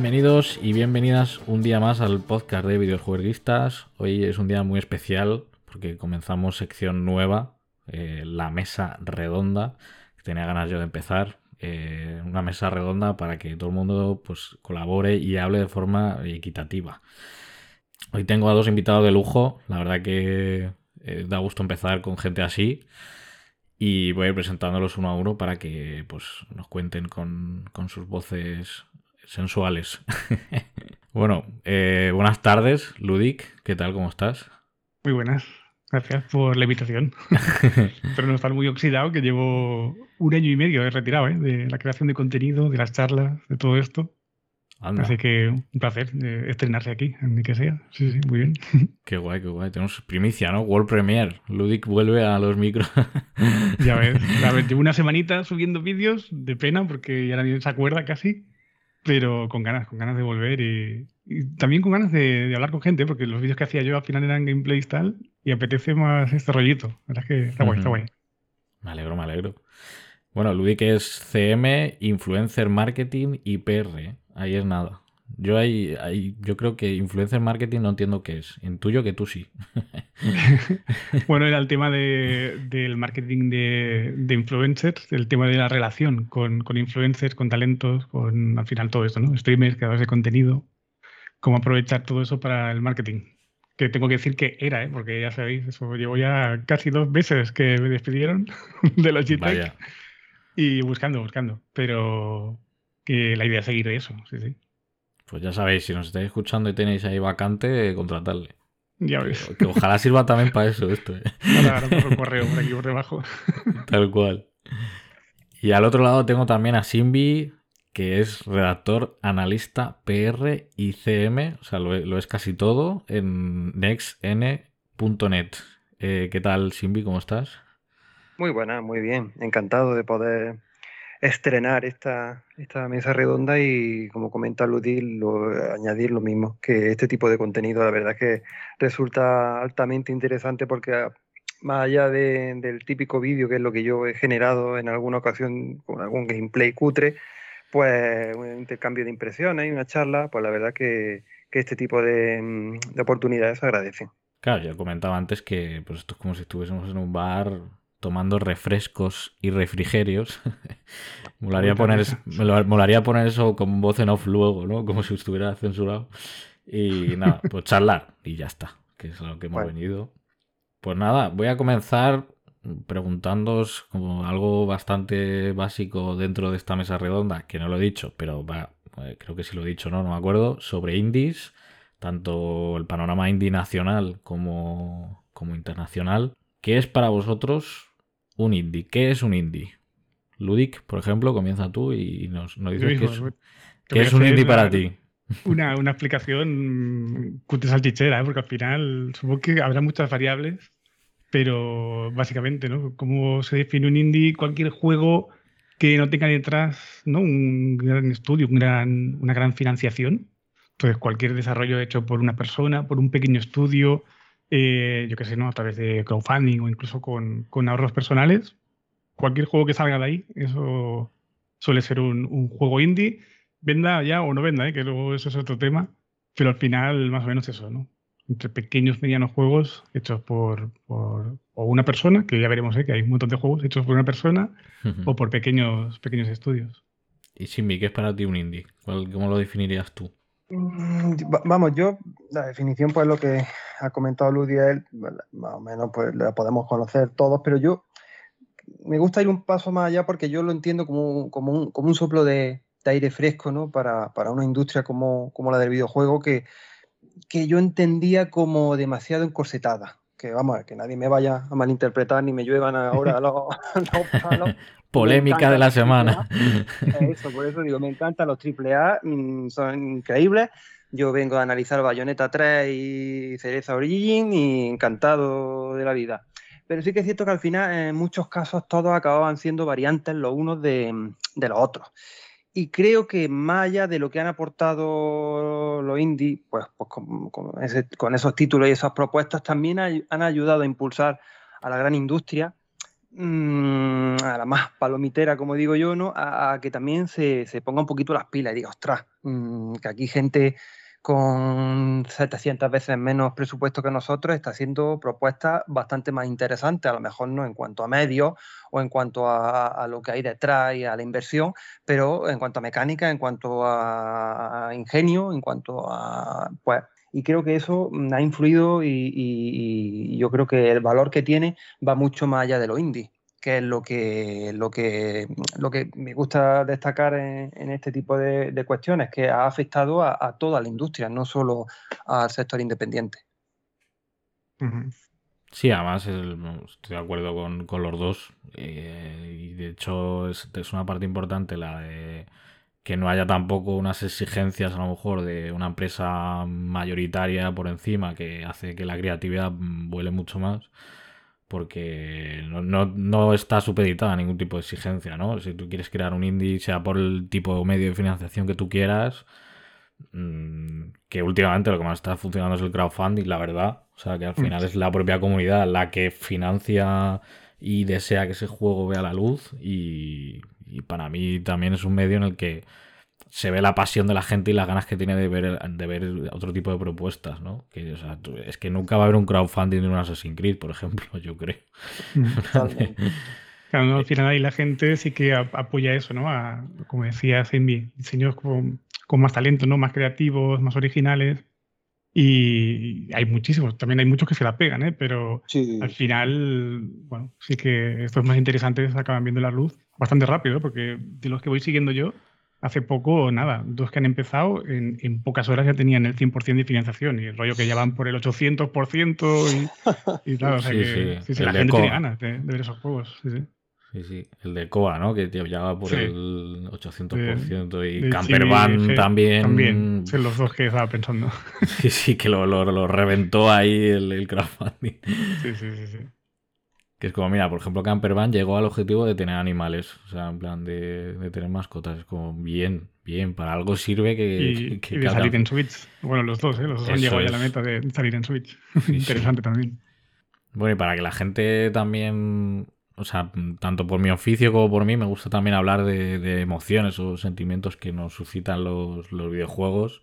Bienvenidos y bienvenidas un día más al podcast de videojueguistas. Hoy es un día muy especial porque comenzamos sección nueva, eh, la mesa redonda, que tenía ganas yo de empezar. Eh, una mesa redonda para que todo el mundo pues, colabore y hable de forma equitativa. Hoy tengo a dos invitados de lujo, la verdad que eh, da gusto empezar con gente así y voy a ir presentándolos uno a uno para que pues, nos cuenten con, con sus voces sensuales. bueno, eh, buenas tardes, Ludic, ¿qué tal? ¿Cómo estás? Muy buenas, gracias por la invitación. Pero no estar muy oxidado, que llevo un año y medio he retirado ¿eh? de la creación de contenido, de las charlas, de todo esto. Así que un placer eh, estrenarse aquí, en que sea. Sí, sí, muy bien. Qué guay, qué guay. Tenemos primicia, ¿no? World Premiere. Ludic vuelve a los micros. ya ves. Llevo una semanita subiendo vídeos, de pena, porque ya nadie se acuerda casi. Pero con ganas, con ganas de volver y, también con ganas de, hablar con gente, porque los vídeos que hacía yo al final eran gameplays tal, y apetece más este rollito. La verdad es que está guay, está guay. Me alegro, me alegro. Bueno, Ludic es CM, Influencer Marketing y PR. Ahí es nada. Yo ahí, ahí, yo creo que influencer marketing no entiendo qué es. Intuyo que tú sí. bueno, era el tema del marketing de, influencers, el tema de la relación con, influencers, con talentos, con al final todo esto, ¿no? Streamers, creadores de contenido. Cómo aprovechar todo eso para el marketing. Que tengo que decir que era, ¿eh? porque ya sabéis, eso llevo ya casi dos meses que me despidieron de los GTEC. Y buscando, buscando. Pero que la idea es seguir eso, sí, sí. Pues ya sabéis, si nos estáis escuchando y tenéis ahí vacante, contratarle. Ya ves. Que, ojalá sirva también para eso esto. ¿eh? Por correo por aquí por debajo. Tal cual. Y al otro lado tengo también a Simbi, que es redactor, analista PR y CM, o sea, lo, es casi todo, en nextn.net. Eh, ¿Qué tal, Simbi? ¿Cómo estás? Muy buena, muy bien. Encantado de poder estrenar esta, esta mesa redonda y, como comenta Ludil, añadir lo mismo, que este tipo de contenido la verdad que resulta altamente interesante porque ah, más allá del típico vídeo, que es lo que yo he generado en alguna ocasión con algún gameplay cutre, pues un intercambio de impresiones y una charla, pues la verdad que, este tipo de, mm, de oportunidades agradecen. Claro, ya comentaba antes que pues esto es como si estuviésemos en un bar tomando refrescos y refrigerios. molaría, poner, molaría poner eso con voz en off luego, ¿no? Como si estuviera censurado. Y nada, pues charlar y ya está, que es a lo que hemos venido. Pues nada, voy a comenzar preguntándoos como algo bastante básico dentro de esta mesa redonda, que no lo he dicho, pero va, eh, creo que sí lo he dicho, ¿no? No me acuerdo, sobre indies, tanto el panorama indie nacional como, como internacional. ¿Qué es para vosotros un indie. ¿Qué es un indie? Ludic, por ejemplo, comienza tú y nos, dices qué es, un indie para ti. Una, una explicación cutre salchichera, ¿eh? porque al final supongo que habrá muchas variables, pero básicamente, ¿no? ¿Cómo se define un indie? Cualquier juego que no tenga detrás ¿no? un gran estudio, un gran, una gran financiación. Entonces, cualquier desarrollo hecho por una persona, por un pequeño estudio, eh, yo qué sé, ¿no? A través de crowdfunding o incluso con, con, ahorros personales. Cualquier juego que salga de ahí, eso suele ser un, un juego indie, venda ya o no venda, ¿eh? que luego eso es otro tema, pero al final más o menos eso, ¿no? Entre pequeños, medianos juegos hechos por, por o una persona, que ya veremos ¿eh? que hay un montón de juegos hechos por una persona, o por pequeños, pequeños estudios. Y Simbi, ¿qué es para ti un indie? ¿Cómo lo definirías tú? Mm, vamos, yo, la definición, pues lo que ha comentado Ludiel, más o menos pues la podemos conocer todos, pero yo me gusta ir un paso más allá porque yo lo entiendo como, como, un, como un, soplo de, aire fresco, ¿no? Para, para una industria como, como, la del videojuego que, que yo entendía como demasiado encorsetada. Que vamos, que nadie me vaya a malinterpretar ni me lluevan ahora los, palos. Polémica de la semana. Eso, por eso digo, me encantan los AAA, mm, son increíbles yo vengo a analizar Bayonetta 3 y Cereza Origin y encantado de la vida. Pero sí que es cierto que al final, en muchos casos, todos acababan siendo variantes los unos de, los otros. Y creo que más allá de lo que han aportado los indie, pues, pues con, esos títulos y esas propuestas, también han ayudado a impulsar a la gran industria mm, a la más palomitera, como digo yo, ¿no? A, que también se, ponga un poquito las pilas y diga, ostras, mm, que aquí gente con 700 veces menos presupuesto que nosotros, está haciendo propuestas bastante más interesantes, a lo mejor no en cuanto a medios o en cuanto a, lo que hay detrás y a la inversión, pero en cuanto a mecánica, en cuanto a, ingenio, en cuanto a... Pues, y creo que eso mm, ha influido y, yo creo que el valor que tiene va mucho más allá de lo indie que es lo que, lo que, lo que me gusta destacar en, este tipo de, cuestiones, que ha afectado a, toda la industria, no solo al sector independiente. Sí, además estoy de acuerdo con, los dos. Eh, y de hecho es, es, una parte importante la de que no haya tampoco unas exigencias a lo mejor de una empresa mayoritaria por encima que hace que la creatividad vuele mucho más porque no, está supeditada a ningún tipo de exigencia, ¿no? Si tú quieres crear un indie, sea por el tipo de medio de financiación que tú quieras, mm, que últimamente lo que más está funcionando es el crowdfunding, la verdad. O sea, que al final es la propia comunidad la que financia y desea que ese juego vea la luz y para mí también es un medio en el que se ve la pasión de la gente y las ganas que tiene de ver, de ver otro tipo de propuestas, ¿no? Que, es que nunca va a haber un crowdfunding de un Assassin's Creed, por ejemplo, yo creo. claro, al final ahí la gente sí que apoya eso, ¿no? como decía Zenby, diseños con, más talento, ¿no? Más creativos, más originales. Y hay muchísimos, también hay muchos que se la pegan, ¿eh? pero al final, bueno, sí que estos más interesantes acaban viendo la luz bastante rápido, porque de los que voy siguiendo yo, hace poco, nada, dos que han empezado, en, en pocas horas ya tenían el 100% de financiación y el rollo que ya van por el 800% y, y claro, o sea que sí, la gente tiene ganas de, ver esos juegos. Sí, sí. Sí, sí, el de Coa, ¿no? Que ya va por el 800% y Campervan también. También, son los dos que estaba pensando. Sí, sí, que lo, lo, lo reventó ahí el, el crowdfunding. Sí, sí, sí, sí. Que es como, mira, por ejemplo, Campervan llegó al objetivo de tener animales, o sea, en plan de, tener mascotas. Es como, bien, bien, para algo sirve que. Y, de salir en Switch. Bueno, los dos, ¿eh? Los dos han llegado ya a la meta de salir en Switch. Interesante también. Bueno, y para que la gente también. O sea, tanto por mi oficio como por mí, me gusta también hablar de, emociones o sentimientos que nos suscitan los, los videojuegos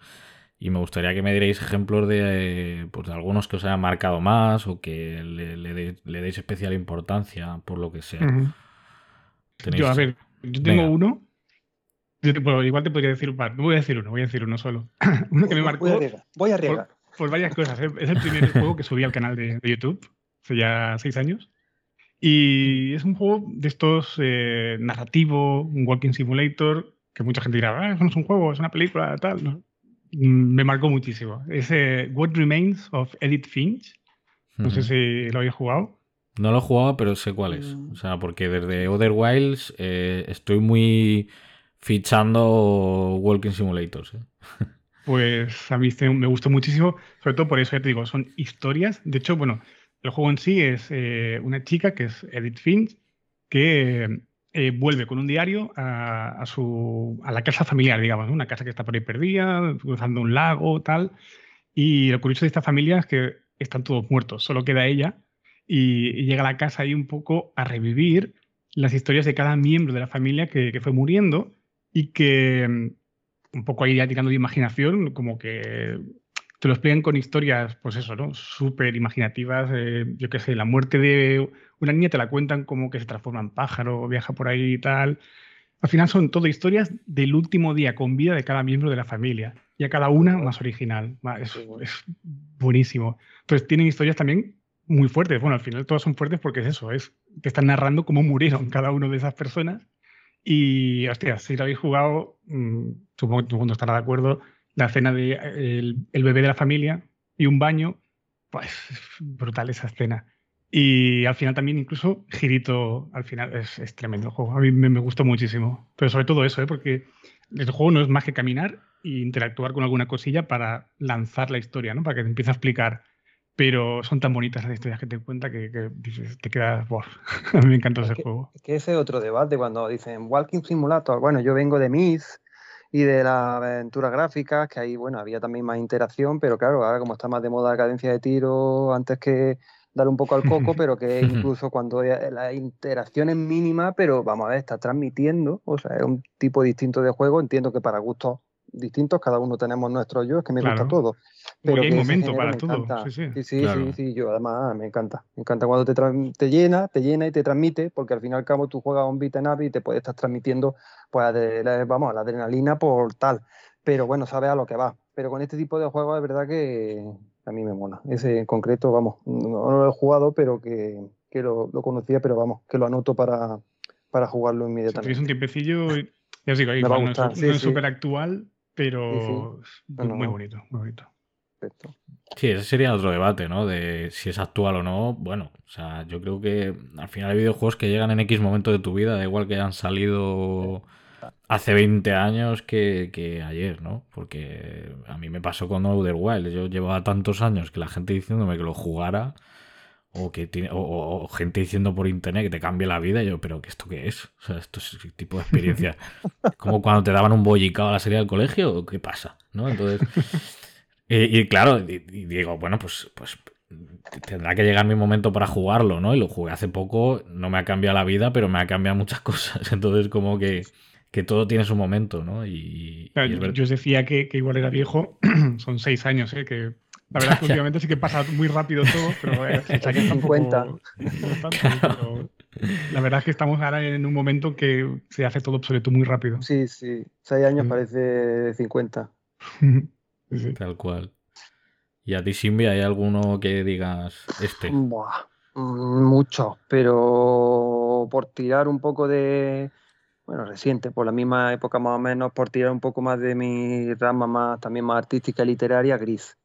y me gustaría que me dierais ejemplos de, pues, de algunos que os hayan marcado más o que le, deis especial importancia por lo que sea. Yo, a ver, yo tengo uno. igual te podría decir, voy a decir uno, voy a decir uno solo. uno que me marcó. Voy a arriesgar. Por, varias cosas. ¿eh? Es el primer juego que subí al canal de, YouTube hace ya seis años. Y es un juego de estos eh, narrativo, un walking simulator, que mucha gente dirá, ah, eso no es un juego, es una película, tal. ¿no? Me marcó muchísimo. Ese What Remains of Edith Finch. No sé si lo habéis jugado. No lo he jugado, pero sé cuál es. Mm. O sea, porque desde Other Wilds eh, estoy muy fichando Walking Simulators. ¿eh? Pues a mí me gustó muchísimo, sobre todo por eso, ya te digo, son historias. De hecho, bueno, el juego en sí es eh, una chica que es Edith Finch, que eh, vuelve con un diario a, su, a la casa familiar, digamos, una casa que está por ahí perdida, cruzando un lago, tal. Y lo curioso de esta familia es que están todos muertos, solo queda ella y, llega a la casa ahí un poco a revivir las historias de cada miembro de la familia que, que fue muriendo y que mm, un poco ahí ya tirando de imaginación, como que te lo explican con historias, pues eso, ¿no? Súper imaginativas. Eh, yo qué sé, la muerte de una niña te la cuentan como que se transforma en pájaro, viaja por ahí y tal. Al final son todo historias del último día con vida de cada miembro de la familia. Y a cada una más original. Es, es buenísimo. Entonces tienen historias también muy fuertes. Bueno, al final todas son fuertes porque es eso, es te están narrando cómo murieron cada una de esas personas. Y, hostia, si lo habéis jugado, mm, supongo que todo el mundo estará de acuerdo, la escena de el, bebé de la familia y un baño, pues brutal esa escena. Y al final también incluso girito, al final es, tremendo el juego. A mí me, gustó muchísimo. Pero sobre todo eso, ¿eh? porque el juego no es más que caminar e interactuar con alguna cosilla para lanzar la historia, ¿no? para que te empiece a explicar. Pero son tan bonitas las historias que te cuenta que, te quedas... a mí me encantó ese juego. Es que ese es otro debate cuando dicen Walking Simulator. Bueno, yo vengo de Myth y de las aventuras gráficas, que ahí, bueno, había también más interacción, pero claro, ahora como está más de moda la cadencia de tiro antes que darle un poco al coco, pero que incluso cuando la interacción es mínima, pero vamos a ver, está transmitiendo, o sea, es un tipo distinto de juego, entiendo que para gustos distintos, cada uno tenemos nuestro yo, es que me gusta todo. Pero hay momento para todo. Sí, sí, sí, sí, yo además me encanta. Me encanta cuando te, te llena, te llena y te transmite, porque al fin y al cabo tú juegas un beat up y te puedes estar transmitiendo, pues, vamos, la adrenalina por tal. Pero bueno, sabes a lo que va. Pero con este tipo de juegos es verdad que a mí me mola. Ese en concreto, vamos, no, lo he jugado, pero que, lo, conocía, pero vamos, que lo anoto para, para jugarlo inmediatamente. Si un tiempecillo, ya os digo, ahí, no, es súper actual, pero muy bonito, muy bonito. Perfecto. Sí, ese sería otro debate, ¿no? De si es actual o no. Bueno, o sea, yo creo que al final hay videojuegos que llegan en X momento de tu vida, da igual que hayan salido hace 20 años que, ayer, ¿no? Porque a mí me pasó con Outer Wild. Yo llevaba tantos años que la gente diciéndome que lo jugara o que tiene, o, gente diciendo por internet que te cambie la vida, y yo, pero ¿qué esto qué es? O sea, esto es tipo de experiencia. Como cuando te daban un bollicao a la serie del colegio, ¿qué pasa? ¿No? Entonces. Y, claro, y, digo, bueno, pues, pues tendrá que llegar mi momento para jugarlo, ¿no? Y lo jugué hace poco, no me ha cambiado la vida, pero me ha cambiado muchas cosas. Entonces, como que, que todo tiene su momento, ¿no? Y, yo os decía que, que, igual era viejo, son seis años, ¿eh? Que la verdad es que últimamente sí que pasa muy rápido todo, pero eh, 50. la verdad es que estamos ahora en un momento que se hace todo obsoleto muy rápido. Sí, sí. Seis años mm. parece 50. Tal cual. ¿Y a ti, Simbi, hay alguno que digas este? Buah, mucho, pero por tirar un poco de. Bueno, reciente, por la misma época más o menos, por tirar un poco más de mi rama más, también más artística y literaria, gris.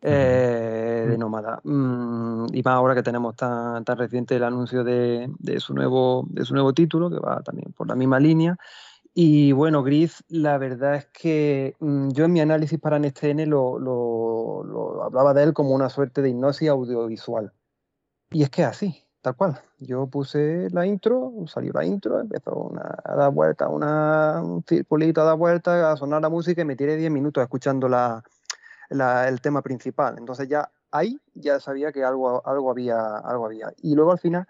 Eh, de Nómada. Mm, y más ahora que tenemos tan, tan reciente el anuncio de, de, su nuevo, de su nuevo título, que va también por la misma línea. Y bueno, Gris, la verdad es que mm, yo en mi análisis para NSTN lo, hablaba de él como una suerte de hipnosis audiovisual. Y es que así, tal cual. Yo puse la intro, salió la intro, empezó a dar vuelta, una, un circulito a dar vuelta, a sonar la música y me tiré 10 minutos escuchando la, el tema principal. Entonces ya ahí ya sabía que algo, algo, había, algo había. Y luego al final,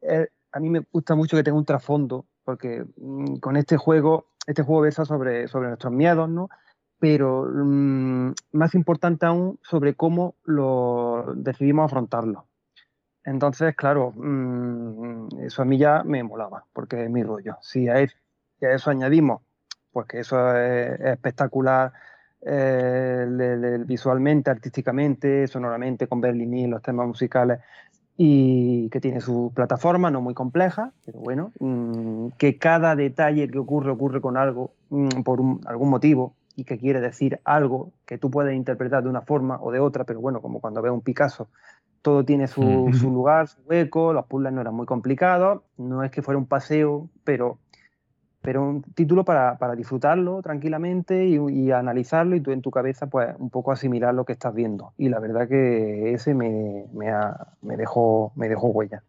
eh, a mí me gusta mucho que tenga un trasfondo, porque mm, con este juego, este juego versa sobre, sobre nuestros miedos, ¿no? Pero mm, más importante aún sobre cómo lo decidimos afrontarlo. Entonces, claro, mm, eso a mí ya me molaba, porque es mi rollo. Si a, eso añadimos, pues que eso es espectacular, eh, visualmente, artísticamente, sonoramente, con Berlini, los temas musicales, y que tiene su plataforma, no muy compleja, pero bueno, mm, que cada detalle que ocurre ocurre con algo, mm, por algún motivo, y que quiere decir algo que tú puedes interpretar de una forma o de otra, pero bueno, como cuando ves un Picasso, todo tiene su, su lugar, su hueco, los puzzles no eran muy complicados, no es que fuera un paseo, pero pero un título para, disfrutarlo tranquilamente y, analizarlo y tú en tu cabeza pues un poco asimilar lo que estás viendo. Y la verdad que ese me, me, dejó, me dejó huella.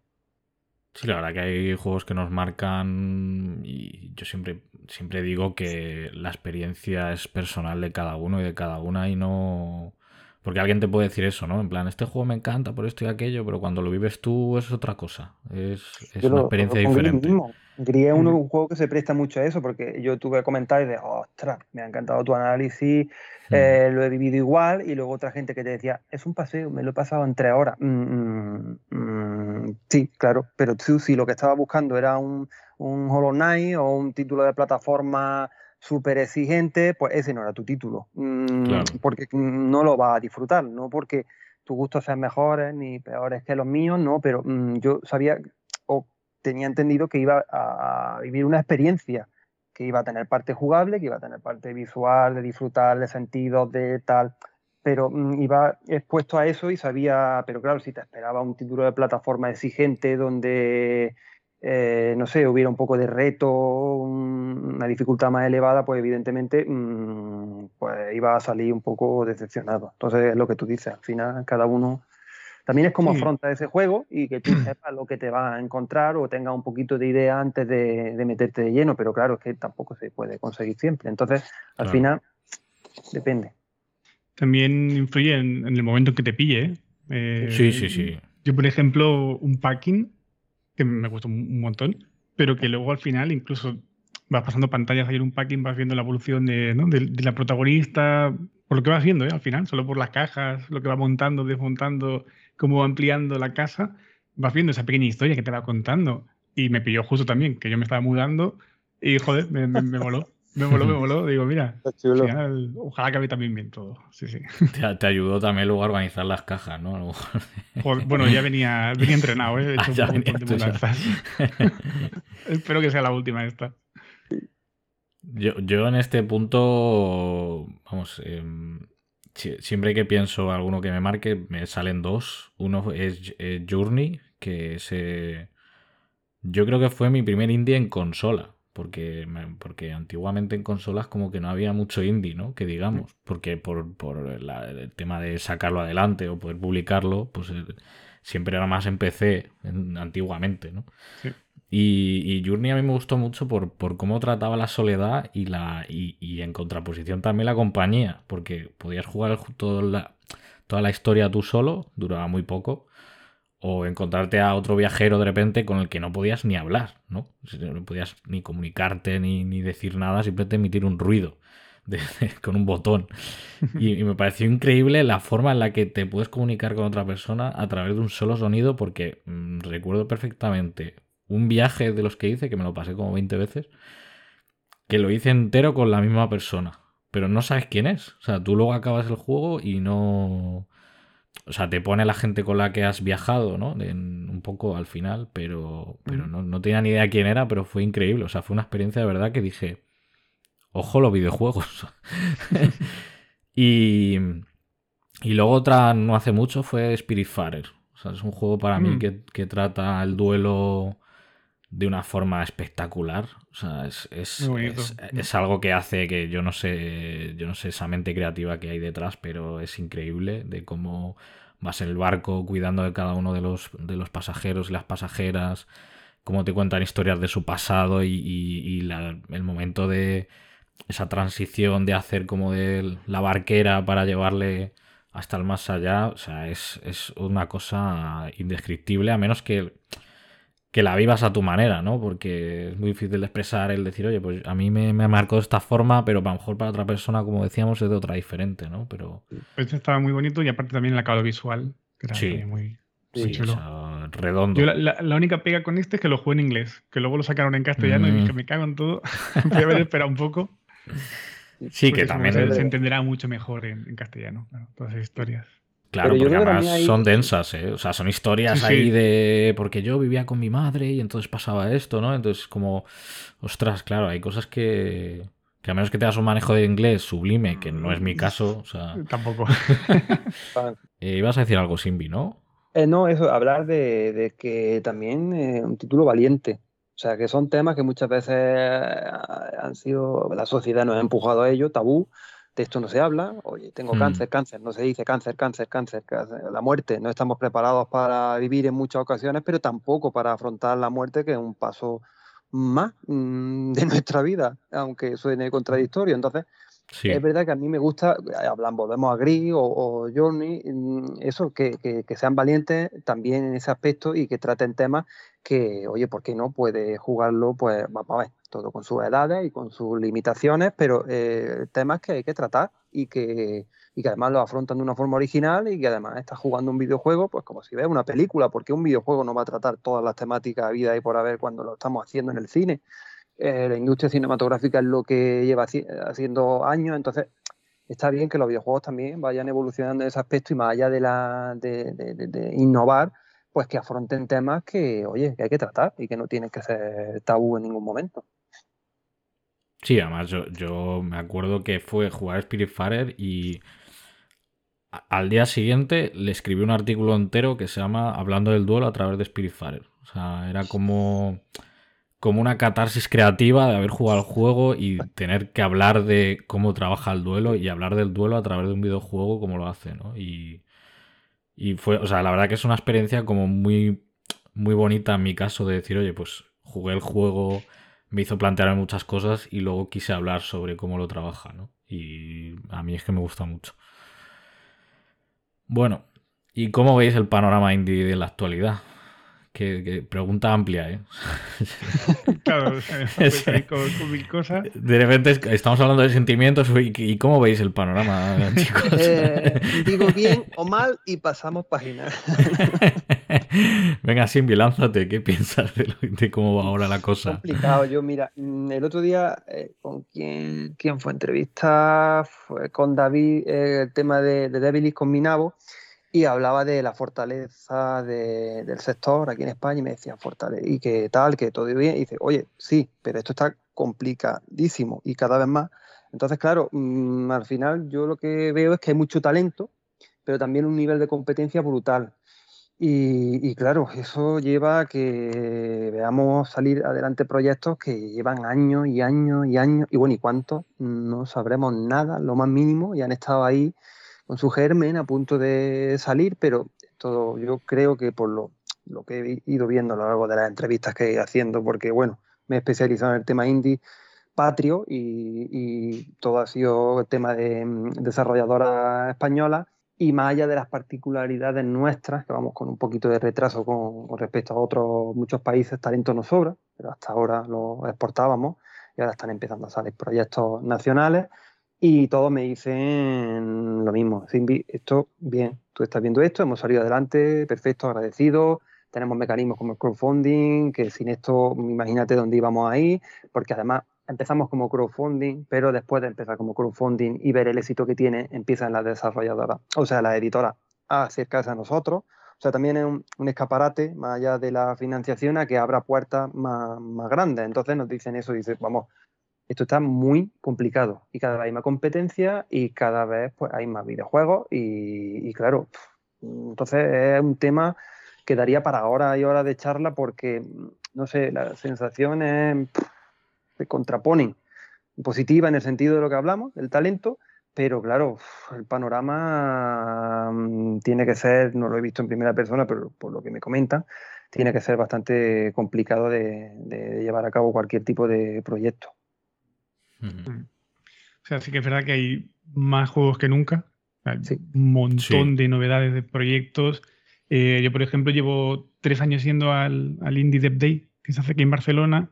Sí, la verdad que hay juegos que nos marcan y yo siempre, siempre digo que la experiencia es personal de cada uno y de cada una y no... Porque alguien te puede decir eso, ¿no? En plan, este juego me encanta por esto y aquello, pero cuando lo vives tú es otra cosa. Es, una experiencia diferente. Gris es un juego que se presta mucho a eso, porque yo tuve comentarios de, ostras, me ha encantado tu análisis, eh, lo he vivido igual, y luego otra gente que te decía, es un paseo, me lo he pasado en tres horas. Mm, mm, mm, sí, claro, pero tú si lo que estaba buscando era un, un Hollow Knight o un título de plataforma súper exigente, pues ese no era tu título, porque no lo vas a disfrutar, no porque tus gustos sean mejores ni peores que los míos, no, pero yo sabía tenía entendido que iba a vivir una experiencia, que iba a tener parte jugable, que iba a tener parte visual, de disfrutar, de sentidos, de tal, pero mm, iba expuesto a eso y sabía, pero claro, si te esperaba un título de plataforma exigente donde, eh, no sé, hubiera un poco de reto, una dificultad más elevada, pues evidentemente mm, pues iba a salir un poco decepcionado. Entonces es lo que tú dices, al final cada uno también es como afronta ese juego y que tú sepas lo que te va a encontrar o tengas un poquito de idea antes de, meterte de lleno, pero claro, es que tampoco se puede conseguir siempre. Entonces, al final, depende. También influye en, el momento en que te pille. ¿eh? sí, sí, sí. Yo, por ejemplo, un packing que me gustó un montón, pero que luego al final incluso vas pasando pantallas ahí en un packing, vas viendo la evolución de, la protagonista, por lo que vas viendo, ¿eh? al final, solo por las cajas, lo que va montando, desmontando, cómo va ampliando la casa, vas viendo esa pequeña historia que te va contando. Y me pilló justo también, que yo me estaba mudando y, joder, me, me, me voló. Me voló, me voló. Digo, mira, final, ojalá acabe también bien todo. Sí, sí. Te, ayudó también luego a organizar las cajas, ¿no? bueno, ya venía, venía entrenado, ¿eh? He hecho ah, un de Espero que sea la última esta. Yo, yo en este punto, vamos, em, siempre que pienso alguno que me marque, me salen dos. Uno es eh, Journey, que se... Yo creo que fue mi primer indie en consola porque, porque antiguamente en consolas como que no había mucho indie, ¿no? Que digamos, porque por, el tema de sacarlo adelante o poder publicarlo, pues eh, siempre era más en PC antiguamente, ¿no? Y, y, Journey a mí me gustó mucho por, cómo trataba la soledad y, la, y, en contraposición también la compañía, porque podías jugar toda la, toda la historia tú solo, duraba muy poco, o encontrarte a otro viajero de repente con el que no podías ni hablar, ¿no? No podías ni comunicarte ni, decir nada, simplemente emitir un ruido con un botón. Y, me pareció increíble la forma en la que te puedes comunicar con otra persona a través de un solo sonido, porque mm, recuerdo perfectamente un viaje de los que hice, que me lo pasé como 20 veces, que lo hice entero con la misma persona, pero no sabes quién es. O sea, tú luego acabas el juego y no o sea, te pone la gente con la que has viajado, ¿no? un poco al final, pero, pero no, no, tenía ni idea quién era, pero fue increíble. O sea, fue una experiencia de verdad que dije, ojo los videojuegos. y, y luego otra no hace mucho fue Spiritfarer. O sea, es un juego para mí mm. que, que, trata el duelo de una forma espectacular. O sea, es, es, es, algo que hace que yo no sé, yo no sé esa mente creativa que hay detrás, pero es increíble de cómo vas en el barco cuidando de cada uno de los, de los pasajeros y las pasajeras, cómo te cuentan historias de su pasado y, el momento de esa transición de hacer como de la barquera para llevarle hasta el más allá. O sea, es, es una cosa indescriptible, a menos que que la vivas a tu manera, ¿no? Porque es muy difícil de expresar el decir, oye, pues a mí me, me marcó de esta forma, pero a lo mejor para otra persona, como decíamos, es de otra diferente, ¿no? Pero... Este estaba muy bonito y aparte también el acabado visual, que era sí. muy, chulo. redondo. Yo la, única pega con este es que lo jugué en inglés, que luego lo sacaron en castellano y dije, mm. me cago en todo. Voy a haber esperado un poco. Sí, que también... Se, entenderá mucho mejor en, en castellano, todas esas historias. Claro, porque además son densas, ¿eh? O sea, son historias ahí de. Porque yo vivía con mi madre y entonces pasaba esto, ¿no? Entonces, como. Ostras, claro, hay cosas que. Que a menos que tengas un manejo de inglés sublime, que no es mi caso, o sea. Tampoco. eh, ibas a decir algo, Simbi, ¿no? Eh, no, eso, hablar de, que también eh, un título valiente. O sea, que son temas que muchas veces han sido. La sociedad nos ha empujado a ello, tabú de esto no se habla, oye, tengo mm. cáncer, cáncer, no se dice cáncer, cáncer, cáncer, la muerte, no estamos preparados para vivir en muchas ocasiones, pero tampoco para afrontar la muerte, que es un paso más mm, de nuestra vida, aunque suene contradictorio. Entonces, es verdad que a mí me gusta, eh, hablan, volvemos a Gris o, Journey, mm, eso, que, que, sean valientes también en ese aspecto y que traten temas que, oye, ¿por qué no puede jugarlo? Pues vamos a ver, todo con sus edades y con sus limitaciones, pero eh, temas que hay que tratar y que, y que además lo afrontan de una forma original y que además está jugando un videojuego, pues como si ves una película, porque un videojuego no va a tratar todas las temáticas de vida y por haber cuando lo estamos haciendo en el cine. Eh, la industria cinematográfica es lo que lleva haciendo años, entonces está bien que los videojuegos también vayan evolucionando en ese aspecto y más allá de, la, de, innovar, pues que afronten temas que, oye, que hay que tratar y que no tienen que ser tabú en ningún momento. Sí, además yo, me acuerdo que fue jugar Spiritfarer y al día siguiente le escribí un artículo entero que se llama Hablando del duelo a través de Spiritfarer. O sea, era como como una catarsis creativa de haber jugado el juego y tener que hablar de cómo trabaja el duelo y hablar del duelo a través de un videojuego como lo hace, ¿no? Y, y fue, o sea, la verdad que es una experiencia como muy, muy bonita en mi caso de decir, oye, pues jugué el juego, me hizo plantear muchas cosas y luego quise hablar sobre cómo lo trabaja, ¿no? Y a mí es que me gusta mucho. Bueno, ¿Y cómo veis el panorama indie de la actualidad? Que, pregunta amplia, ¿eh? claro, pues con, mil cosas. De repente estamos hablando de sentimientos y, cómo veis el panorama, chicos. Eh, digo bien o mal y pasamos página. Venga, Simbi, lánzate. ¿Qué piensas de, cómo va ahora la cosa? Complicado. Yo, mira, mm, el otro día, eh, ¿con quién, quién, fue entrevista? Fue con David, eh, el tema de, de Devilis con Minabo y hablaba de la fortaleza del sector aquí en España y me decía, fortaleza, y que tal, que todo bien. Y dice, oye, sí, pero esto está complicadísimo y cada vez más. Entonces, claro, mm, al final yo lo que veo es que hay mucho talento, pero también un nivel de competencia brutal. Y, claro, eso lleva a que veamos salir adelante proyectos que llevan años y años y años, y bueno, ¿y cuántos? No sabremos nada, lo más mínimo, y han estado ahí con su germen a punto de salir, pero todo yo creo que por lo, lo que he ido viendo a lo largo de las entrevistas que he ido haciendo, porque bueno, me he especializado en el tema indie patrio y, todo ha sido tema de mm, desarrolladoras españolas y más allá de las particularidades nuestras, que vamos con un poquito de retraso con, respecto a otros muchos países, talento nos sobra, pero hasta ahora lo exportábamos y ahora están empezando a salir proyectos nacionales y todos me dicen lo mismo. Esto, bien, tú estás viendo esto, hemos salido adelante, perfecto, agradecido. Tenemos mecanismos como el crowdfunding, que sin esto, imagínate dónde íbamos ahí, porque además empezamos como crowdfunding, pero después de empezar como crowdfunding y ver el éxito que tiene, empiezan las desarrolladoras, o sea, las editoras, a acercarse a nosotros. O sea, también es un, escaparate, más allá de la financiación, a que abra puertas más, más grandes. Entonces nos dicen eso, dicen, vamos, esto está muy complicado y cada vez hay más competencia y cada vez pues, hay más videojuegos y, claro, entonces es un tema que daría para horas y horas de charla porque, no sé, las sensaciones se contraponen. Positiva en el sentido de lo que hablamos, el talento, pero claro, el panorama mm, tiene que ser, no lo he visto en primera persona, pero por lo que me comentan, tiene que ser bastante complicado de llevar a cabo cualquier tipo de proyecto. Mm. O sea, sí que es verdad que hay más juegos que nunca. Un montón de novedades de proyectos. Eh, yo, por ejemplo, llevo tres años yendo al, al Indie Dev Day, que se hace aquí en Barcelona,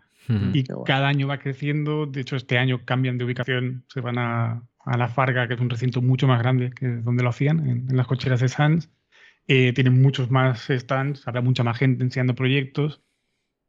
y cada año va creciendo. De hecho, este año cambian de ubicación, se van a, a La Farga, que es un recinto mucho más grande que donde lo hacían, en, las cocheras de Sans. Eh, tienen muchos más stands, habrá mucha más gente enseñando proyectos.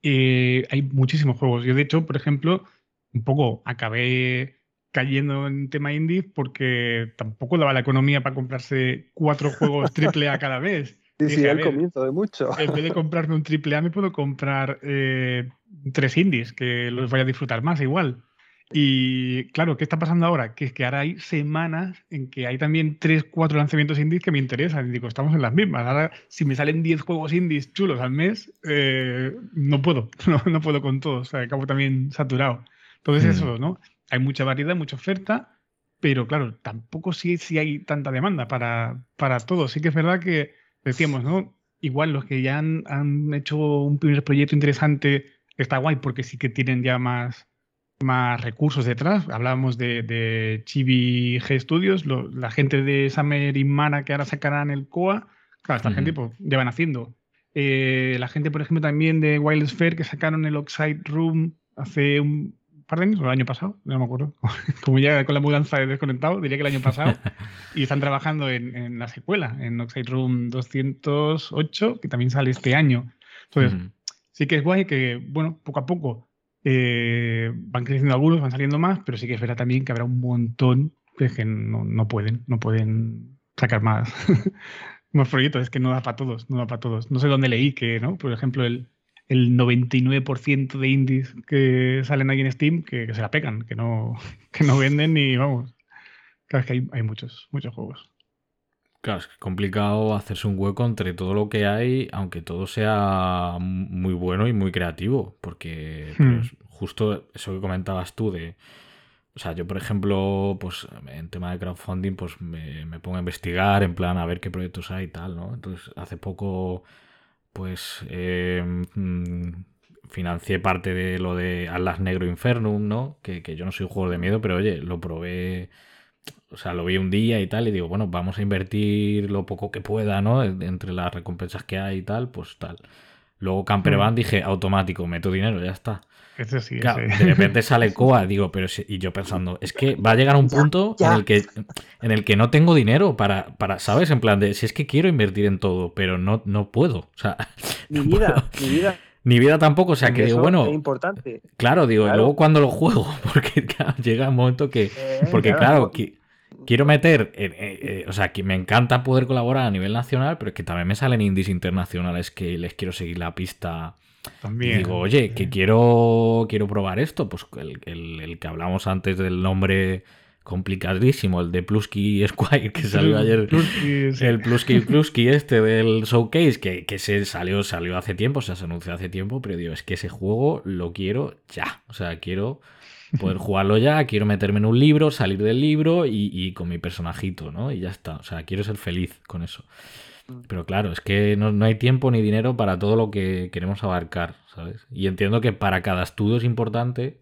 Eh, hay muchísimos juegos. Yo, de hecho, por ejemplo, un poco acabé cayendo en tema indie porque tampoco daba la economía para comprarse cuatro juegos triple A cada vez. Sí, sí, al comienzo de mucho. En vez de comprarme un triple A me puedo comprar eh, tres indies que los voy a disfrutar más igual. Y claro, ¿qué está pasando ahora? Que es que ahora hay semanas en que hay también tres, cuatro lanzamientos indies que me interesan. Y digo, estamos en las mismas. Ahora, si me salen 10 juegos indies chulos al mes, eh, no puedo. No, no, puedo con todos. O sea, acabo también saturado. Entonces mm. eso, ¿no? Hay mucha variedad, mucha oferta, pero claro, tampoco sí, sí hay tanta demanda para, para todo. Sí que es verdad que decíamos, ¿no? Igual los que ya han, han hecho un primer proyecto interesante está guay porque sí que tienen ya más, más recursos detrás. Hablábamos de, de Chibi G Studios, la gente de Summer y Mana que ahora sacarán el COA. Claro, esta gente pues, ya van haciendo. Eh, la gente, por ejemplo, también de Wild Sphere que sacaron el Oxide Room hace un, par de años, o el año pasado, no me acuerdo. Como ya con la mudanza he desconectado, diría que el año pasado. y están trabajando en, la secuela, en Oxide Room 208, que también sale este año. Entonces, sí que es guay que, bueno, poco a poco eh, van creciendo algunos, van saliendo más, pero sí que es verdad también que habrá un montón que no, no pueden, no pueden sacar más, más proyectos. Es que no da para todos, no da para todos. No sé dónde leí que, ¿no? Por ejemplo, el el 99% de indies que salen ahí en Steam que, se la pegan, que no, que no venden y vamos. Claro, es que hay, hay muchos, muchos juegos. Claro, es complicado hacerse un hueco entre todo lo que hay, aunque todo sea muy bueno y muy creativo, porque hmm. justo eso que comentabas tú de... O sea, yo por ejemplo, pues en tema de crowdfunding, pues me, me pongo a investigar, en plan a ver qué proyectos hay y tal, ¿no? Entonces, hace poco pues eh, mm, financié parte de lo de Atlas Negro Infernum, ¿no? Que, yo no soy un juego de miedo, pero oye, lo probé o sea, lo vi un día y tal, y digo, bueno, vamos a invertir lo poco que pueda, ¿no? Entre las recompensas que hay y tal, pues tal. Luego Camper Van dije, automático, meto dinero, ya está. Ese sí, Claro, ese. de repente sale Coa, digo, pero si- y yo pensando, es que va a llegar un punto en el que en el que no tengo dinero para, para, ¿sabes? En plan de, si es que quiero invertir en todo, pero no, no puedo. O sea, Mi no vida, puedo. mi vida. Ni vida tampoco, o sea, que eso digo, bueno, Es importante. claro, digo, y Claro. luego cuando lo juego, porque claro, llega un momento que, Eh, porque claro, qui- quiero meter, eh, eh, o sea, que me encanta poder colaborar a nivel nacional, pero es que también me salen indies internacionales que les quiero seguir la pista. También. digo, oye, que quiero, quiero probar esto. Pues el, el- el que hablamos antes del nombre complicadísimo, el de Plusky Squire, que salió ayer. Plusky, sí. El Plusky Plusky este del showcase, que, que se salió, salió hace tiempo, o sea, se anunció hace tiempo, pero digo, es que ese juego lo quiero ya. O sea, quiero poder jugarlo ya, quiero meterme en un libro, salir del libro y, y con mi personajito, ¿no? Y ya está. O sea, quiero ser feliz con eso. Pero claro, es que no, no hay tiempo ni dinero para todo lo que queremos abarcar, ¿sabes? Y entiendo que para cada estudio es importante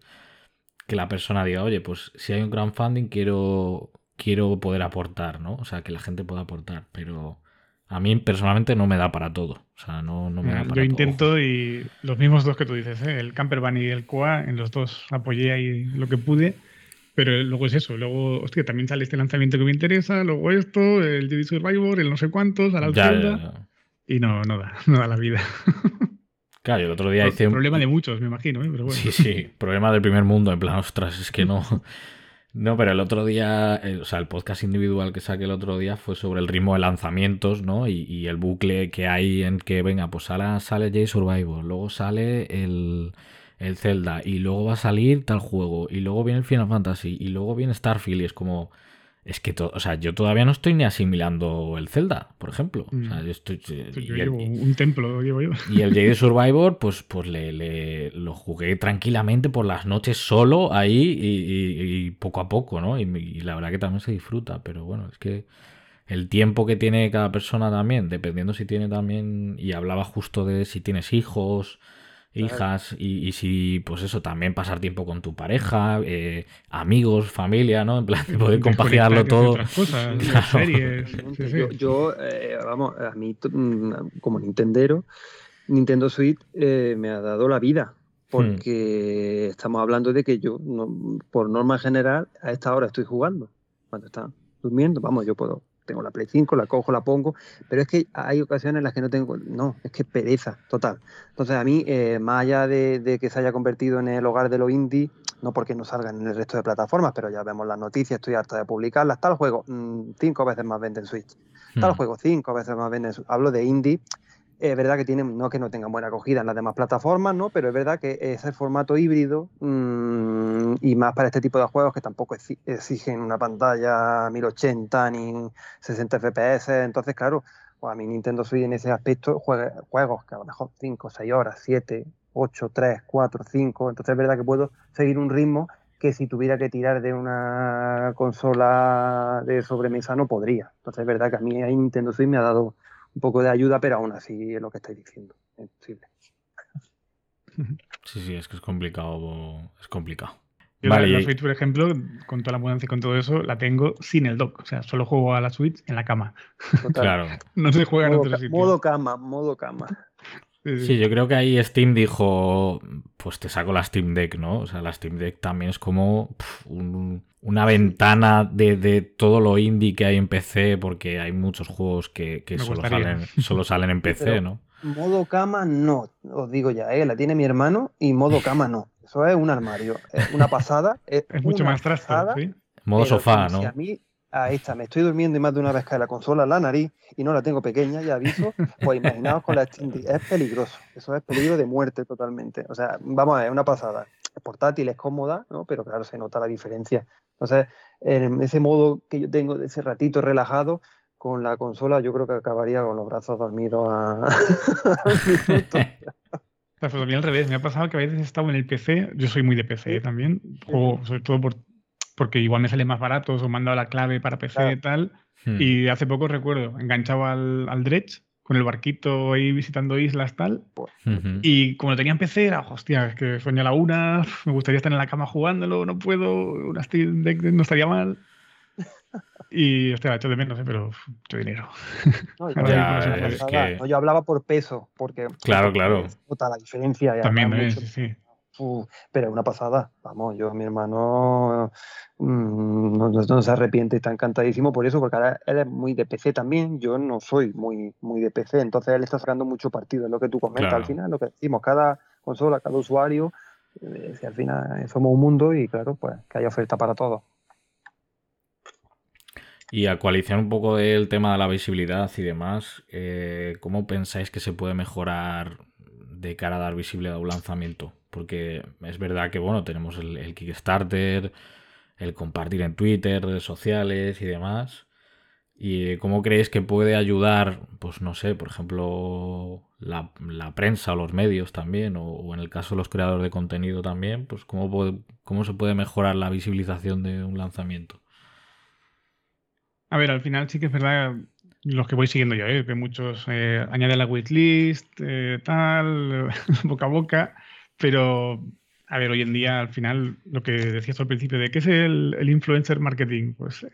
que la persona diga, oye, pues si hay un crowdfunding quiero, quiero poder aportar, ¿no? O sea, que la gente pueda aportar, pero a mí personalmente no me da para todo. O sea, no, no me da Yo para intento todo. y los mismos dos que tú dices, ¿eh? el Camper Van y el Coa, en los dos apoyé ahí lo que pude, pero luego es eso, luego, hostia, también sale este lanzamiento que me interesa, luego esto, el Jedi Survivor, el no sé cuántos, a la Ya, ya. y no, no da, no da la vida. Claro, el otro día hice un... Problema de muchos, me imagino, ¿eh? pero bueno. Sí, sí, problema del primer mundo, en plan, ostras, es que no. No, pero el otro día, eh, o sea, el podcast individual que saqué el otro día fue sobre el ritmo de lanzamientos, ¿no? Y, y el bucle que hay en que, venga, pues sale Jay Survivor, luego sale el, el Zelda, y luego va a salir tal juego, y luego viene el Final Fantasy, y luego viene Starfield, y es como. Es que, o sea, yo todavía no estoy ni asimilando el Zelda, por ejemplo. O sea, Mm. yo estoy. Yo y el- llevo un templo, llevo yo. y el Jade Survivor, pues, pues le, le- lo jugué tranquilamente por las noches solo ahí y, y- y poco a poco, ¿no? Y, y la verdad que también se disfruta, pero bueno, es que el tiempo que tiene cada persona también, dependiendo si tiene también, y hablaba justo de si tienes hijos, hijas, y, y si, pues eso, también pasar tiempo con tu pareja, eh, amigos, familia, ¿no? En plan, de poder compaginarlo todo. otras cosas, ver Claro. series. sí, sí. Yo, yo, eh, vamos, a mí mm, como Nintendero, Nintendo Switch eh, me ha dado la vida, porque estamos hablando de que yo, no- por norma general, a esta hora estoy jugando, cuando está durmiendo, vamos, yo puedo, tengo la Play 5, la cojo, la pongo, pero es que hay ocasiones en las que no tengo, no, es que pereza, total. Entonces a mí, eh, más allá de, de que se haya convertido en el hogar de los indie, no porque no salgan en el resto de plataformas, pero ya vemos las noticias, estoy harta de publicarlas, tal juego, mm, cinco veces más vende en Switch tal Hmm. juego cinco veces más vende. en su- Hablo de indie. Es verdad que tienen, no que no tengan buena acogida en las demás plataformas, ¿no? Pero es verdad que ese formato híbrido mm, y más para este tipo de juegos que tampoco exi- exigen una pantalla 1080 ni 60 FPS. Entonces, claro, pues a mí Nintendo Switch en ese aspecto juega juegos que a lo mejor 5, 6 horas, 7, 8, 3, 4, 5. Entonces es verdad que puedo seguir un ritmo que si tuviera que tirar de una consola de sobremesa no podría. Entonces es verdad que a mí Nintendo Switch me ha dado un poco de ayuda, pero aún así es lo que estáis diciendo. Es posible. Sí, sí, es que es complicado. Es complicado. Yo Vale, la, la Switch, por ejemplo, con toda la mudanza y con todo eso, la tengo sin el dock. O sea, solo juego a la Switch en la cama. Total. Claro. No se juega en otro sitio. modo cama, modo cama. Sí, yo creo que ahí Steam dijo, pues te saco la Steam Deck, ¿no? O sea, la Steam Deck también es como un- una ventana de, de todo lo indie que hay en PC, porque hay muchos juegos que, que solo, salen, solo salen en PC, Pero- ¿no? Modo cama no, os digo ya, ¿eh? la tiene mi hermano y modo cama no. Eso es un armario, es una pasada. Es, Es mucho más trasto, ¿sí? Modo pero sofá, si ¿no? a mí, ahí está, me estoy durmiendo y más de una vez cae la consola en la nariz y no la tengo pequeña, ya aviso, pues imaginaos con la Steam Deck, es peligroso, eso es peligro de muerte totalmente. O sea, vamos a ver, es una pasada. Es portátil, es cómoda, ¿no? Pero claro, se nota la diferencia. Entonces, en ese modo que yo tengo de ese ratito relajado, con la consola yo creo que acabaría con los brazos dormidos a... Pues a mí al revés, me ha pasado que a veces he estado en el PC, yo soy muy de PC ¿eh? también, juego sobre todo por, porque igual me sale más barato o dado la clave para PC Claro. y tal, Hmm. y hace poco recuerdo, enganchado al, al Dredge, con el barquito ahí visitando islas tal, Ujú. y como lo tenía en PC era, hostia, es que sueño a la una, me gustaría estar en la cama jugándolo, no puedo, una Steam Deck no estaría mal. Y, hostia, hecho de menos, ¿eh? pero mucho dinero. No, yo, hablaba por peso, porque. Claro, claro. la diferencia. También, mucho, sí, sí. Pero es una pasada. Vamos, yo, mi hermano, mm, no, se arrepiente, está encantadísimo por eso, porque ahora él es muy de PC también. Yo no soy muy, muy de PC, entonces él está sacando mucho partido. Es lo que tú comentas al final, lo que decimos, cada consola, cada usuario, eh, si al final somos un mundo y claro, pues que haya oferta para todos. Y actualizar un poco el tema de la visibilidad y demás, eh, ¿cómo pensáis que se puede mejorar de cara a dar visibilidad a un lanzamiento? Porque es verdad que, bueno, tenemos el, Kickstarter, el compartir en Twitter, redes sociales y demás. ¿Y cómo creéis que puede ayudar, pues no sé, por ejemplo, la, prensa o los medios también, o, en el caso de los creadores de contenido también, pues cómo, cómo se puede mejorar la visibilización de un lanzamiento? A ver, al final sí que es verdad, los que voy siguiendo yo, ¿eh? que muchos eh, añaden la wishlist, eh, tal, boca a boca, pero a ver, hoy en día al final lo que decías al principio de qué es el, influencer marketing, pues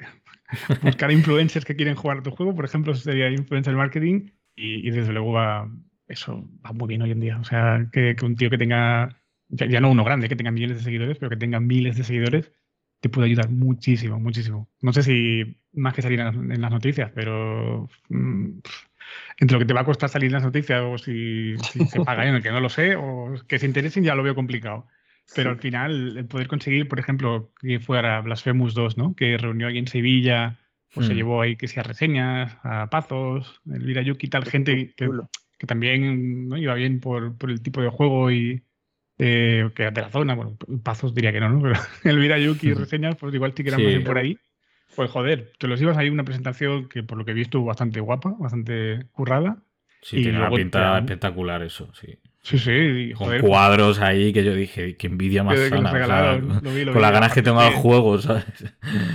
buscar influencers que quieren jugar a tu juego, por ejemplo, sería influencer marketing y, desde luego va, eso va muy bien hoy en día. O sea, que, un tío que tenga, ya, no uno grande, que tenga millones de seguidores, pero que tenga miles de seguidores, te puede ayudar muchísimo, muchísimo. No sé si más que salir en las noticias, pero mm, entre lo que te va a costar salir las noticias o si, se paga en el que no lo sé, o que se interesen, ya lo veo complicado. Pero al final, el poder conseguir, por ejemplo, que fuera Blasphemous 2, ¿no? Que reunió ahí en Sevilla, o se hmm. llevó ahí que sea reseñas, a Pazos, Elvira Yuki, tal gente que, que también ¿no? iba bien por, por, el tipo de juego y, eh, que de la zona, bueno, Pazos diría que no, ¿no? Pero el Yuki reseñas, pues igual sí que eran por ahí. Pues joder, te los ibas ahí una presentación que por lo que he visto bastante guapa, bastante currada. Sí, tiene una pinta espectacular eso, sí. Sí, sí. Con cuadros ahí que yo dije, qué envidia más sana. con las ganas que tengo al juego, ¿sabes?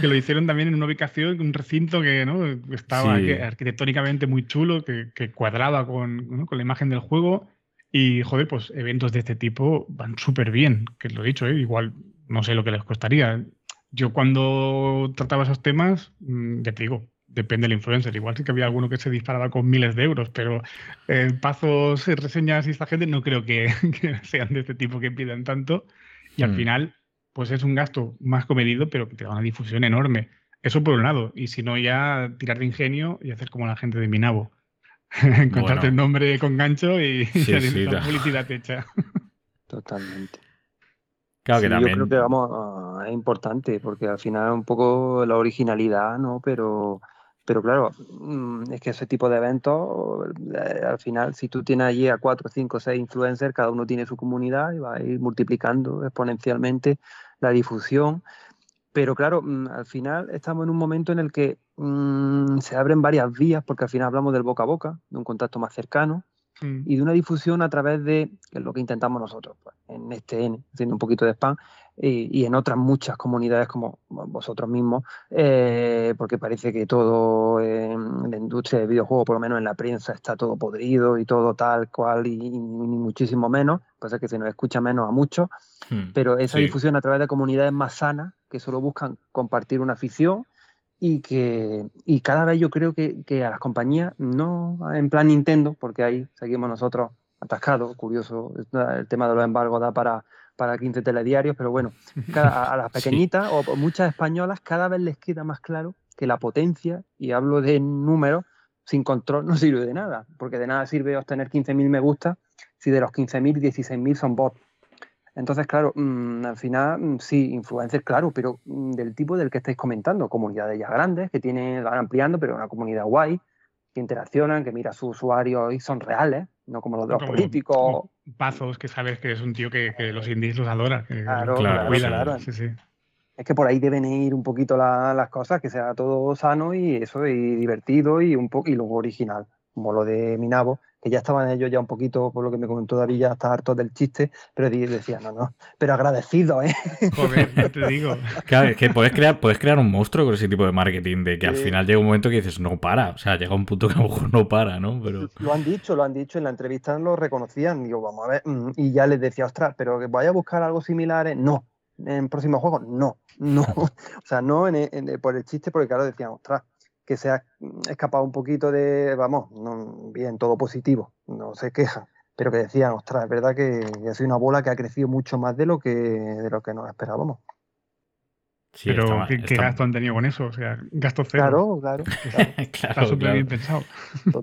Que lo hicieron también en una ubicación, un recinto que ¿no? estaba arquitectónicamente muy chulo, que, que cuadraba con, con, la imagen del juego. Y, joder, pues eventos de este tipo van súper bien, que lo he dicho, ¿eh? igual no sé lo que les costaría. Yo cuando trataba esos temas, mm, ya te digo, depende del influencer. Igual sí que había alguno que se disparaba con miles de euros, pero eh, pazos, reseñas y esta gente no creo que, sean de este tipo que pidan tanto. Y al hmm. final, pues es un gasto más comedido, pero que te da una difusión enorme. Eso por un lado. Y si no, ya tirar de ingenio y hacer como la gente de Minabo Encontrarte el nombre con gancho y, la publicidad hecha. Totalmente. Claro que también. Yo creo que vamos, es importante porque al final es un poco la originalidad, ¿no? Pero, pero claro, mm, es que ese tipo de eventos, eh, al final, si tú tienes allí a cuatro, cinco, seis influencers, cada uno tiene su comunidad y va a ir multiplicando exponencialmente la difusión. Pero claro, mm, al final estamos en un momento en el que mm, se abren varias vías, porque al final hablamos del boca a boca, de un contacto más cercano, mm. y de una difusión a través de, que es lo que intentamos nosotros, pues, en este N, haciendo un poquito de spam, y, en otras muchas comunidades como vosotros mismos, eh, porque parece que todo en la industria de videojuegos, por lo menos en la prensa, está todo podrido y todo tal cual, y, muchísimo menos, pasa que se nos escucha menos a muchos, hmm. pero esa difusión a través de comunidades más sanas, que solo buscan compartir una afición, y que y cada vez yo creo que, que, a las compañías, no en plan Nintendo, porque ahí seguimos nosotros atascados, curioso, el tema de los embargos da para para 15 telediarios, pero bueno, a, las pequeñitas o muchas españolas cada vez les queda más claro que la potencia, y hablo de números, sin control no sirve de nada, porque de nada sirve obtener 15.000 me gusta si de los 15.000, 16.000 son bots. Entonces, claro, mm, al final mm, sí, influencers, claro, pero mm, del tipo del que estáis comentando, comunidades ya grandes que tienen, van ampliando, pero una comunidad guay, que interaccionan, que mira a sus usuarios y son reales, no como los de los políticos. Pazos, que sabes que es un tío que, los indies los adora. claro, claro, Es que por ahí deben ir un poquito las cosas, que sea todo sano y eso, y divertido y un poco y luego original, como lo de Minabo, que ya estaban ellos ya un poquito, por lo que me comentó David, ya está harto del chiste, pero decía, no, no, pero agradecido, ¿eh? Joder, te digo. Claro, es que puedes crear, puedes crear un monstruo con ese tipo de marketing, de que al final llega un momento que dices, no para, o sea, llega un punto que a lo mejor no para, ¿no? Pero... Lo han dicho, lo han dicho, en la entrevista lo reconocían, digo, vamos a ver, mm, y ya les decía, ostras, pero que vaya a buscar algo similar, ¿eh? no, en próximos juegos? No, no. o sea, no por el chiste, porque claro, decían, ostras, que se ha escapado un poquito de, vamos, bien, todo positivo, no se queja, pero que decían, ostras, es verdad que, ha sido una bola que ha crecido mucho más de lo que, de lo que nos esperábamos. pero ¿qué, gasto han tenido con eso? O sea, gasto cero. Claro, claro. está súper bien pensado.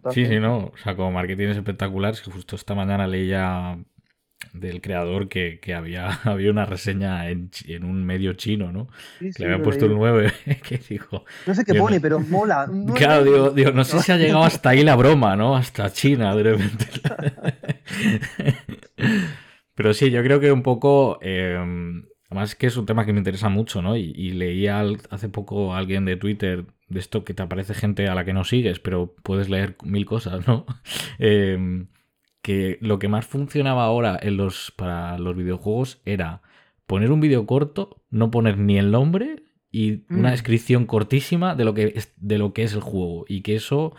Sí, sí, no. O sea, como marketing es espectacular, es que justo esta mañana leía del creador que, había, había una reseña en, un medio chino, ¿no? que le habían puesto el 9, que dijo... No sé qué pone, pero mola. Claro, digo, no sé si ha llegado hasta ahí la broma, ¿no? Hasta China, de repente. pero sí, yo creo que un poco... Em, además es que es un tema que me interesa mucho, ¿no? Y, y leía hace poco a alguien de Twitter de esto que te aparece gente a la que no sigues, pero puedes leer mil cosas, ¿no? eh, que lo que más funcionaba ahora en los, para los videojuegos era poner un vídeo corto, no poner ni el nombre y una mm. descripción cortísima de lo, que es, de lo que es el juego. Y que eso,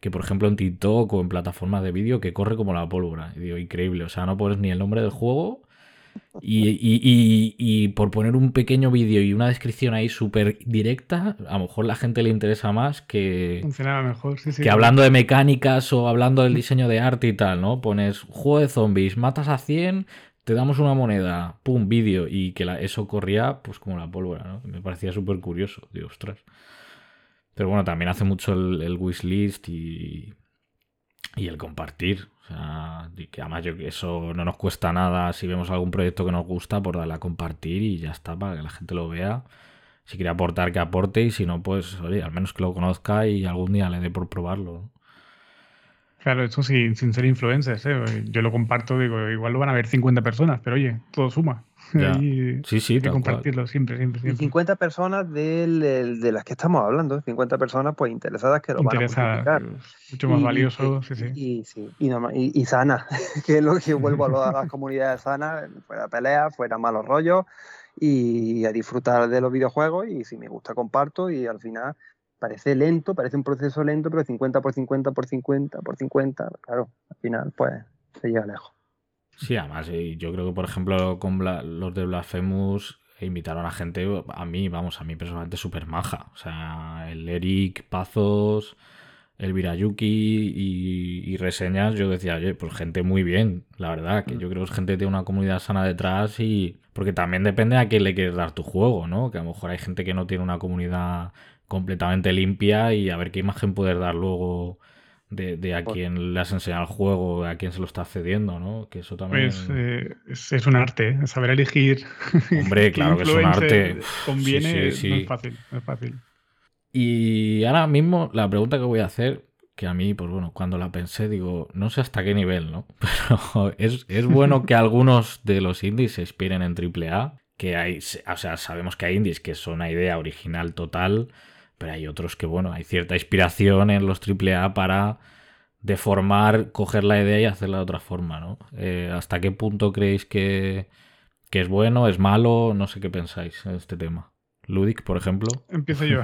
que por ejemplo en TikTok o en plataformas de vídeo, que corre como la pólvora. Y digo, increíble. O sea, no pones ni el nombre del juego y, por poner un pequeño vídeo y una descripción ahí súper directa, a lo mejor la gente le interesa más que. Funcionaba mejor, Que hablando de mecánicas o hablando del diseño de arte y tal, ¿no? Pones juego de zombies, matas a 100, te damos una moneda, pum, vídeo, y que eso corría pues como la pólvora, ¿no? Me parecía súper curioso, digo, ostras. Pero bueno, también hace mucho el, el wishlist y, y el compartir. O sea, que además yo, eso no nos cuesta nada si vemos algún proyecto que nos gusta, por darle a compartir y ya está, para que la gente lo vea. Si quiere aportar, que aporte y si no, pues oye, al menos que lo conozca y algún día le dé por probarlo. Claro, sin, sin ser influencers. ¿eh? Yo lo comparto, digo, igual lo van a ver 50 personas, pero oye, todo suma. Sí, sí, hay que compartirlo siempre, siempre, siempre. 50 personas de, de las que estamos hablando, 50 personas pues interesadas que lo van a publicar. Mucho más valioso, sí, sí. Y, y, y, sana, que es lo que vuelvo a, las comunidades sanas, fuera pelea, fuera malos rollos y a disfrutar de los videojuegos y si me gusta comparto y al final parece lento, parece un proceso lento, pero 50 por 50 por 50 por 50, claro, al final pues se llega lejos. Sí, además, yo creo que por ejemplo con los de Blasphemous invitaron a gente, a mí, vamos, a mí personalmente súper maja. O sea, el Eric Pazos, el Virayuki y, y, reseñas, yo decía, oye, pues gente muy bien, la verdad, que yo creo que es gente que tiene una comunidad sana detrás y... Porque también depende a quién le quieres dar tu juego, ¿no? Que a lo mejor hay gente que no tiene una comunidad completamente limpia y a ver qué imagen puedes dar luego de, a quién le has enseñado el juego, a quién se lo está cediendo, ¿no? Que eso también... Pues, eh, es, un arte, ¿eh? saber elegir. Hombre, claro que es un arte. Conviene, no es fácil, no es fácil. Y ahora mismo la pregunta que voy a hacer, que a mí, pues bueno, cuando la pensé, digo, no sé hasta qué nivel, ¿no? Pero es, es bueno que algunos de los indies se inspiren en AAA, que hay, o sea, sabemos que hay indies que son una idea original total, pero hay otros que, bueno, hay cierta inspiración en los AAA para deformar, coger la idea y hacerla de otra forma, ¿no? Eh, ¿Hasta qué punto creéis que, es bueno, es malo? No sé qué pensáis en este tema. Ludic, por ejemplo. Empiezo yo.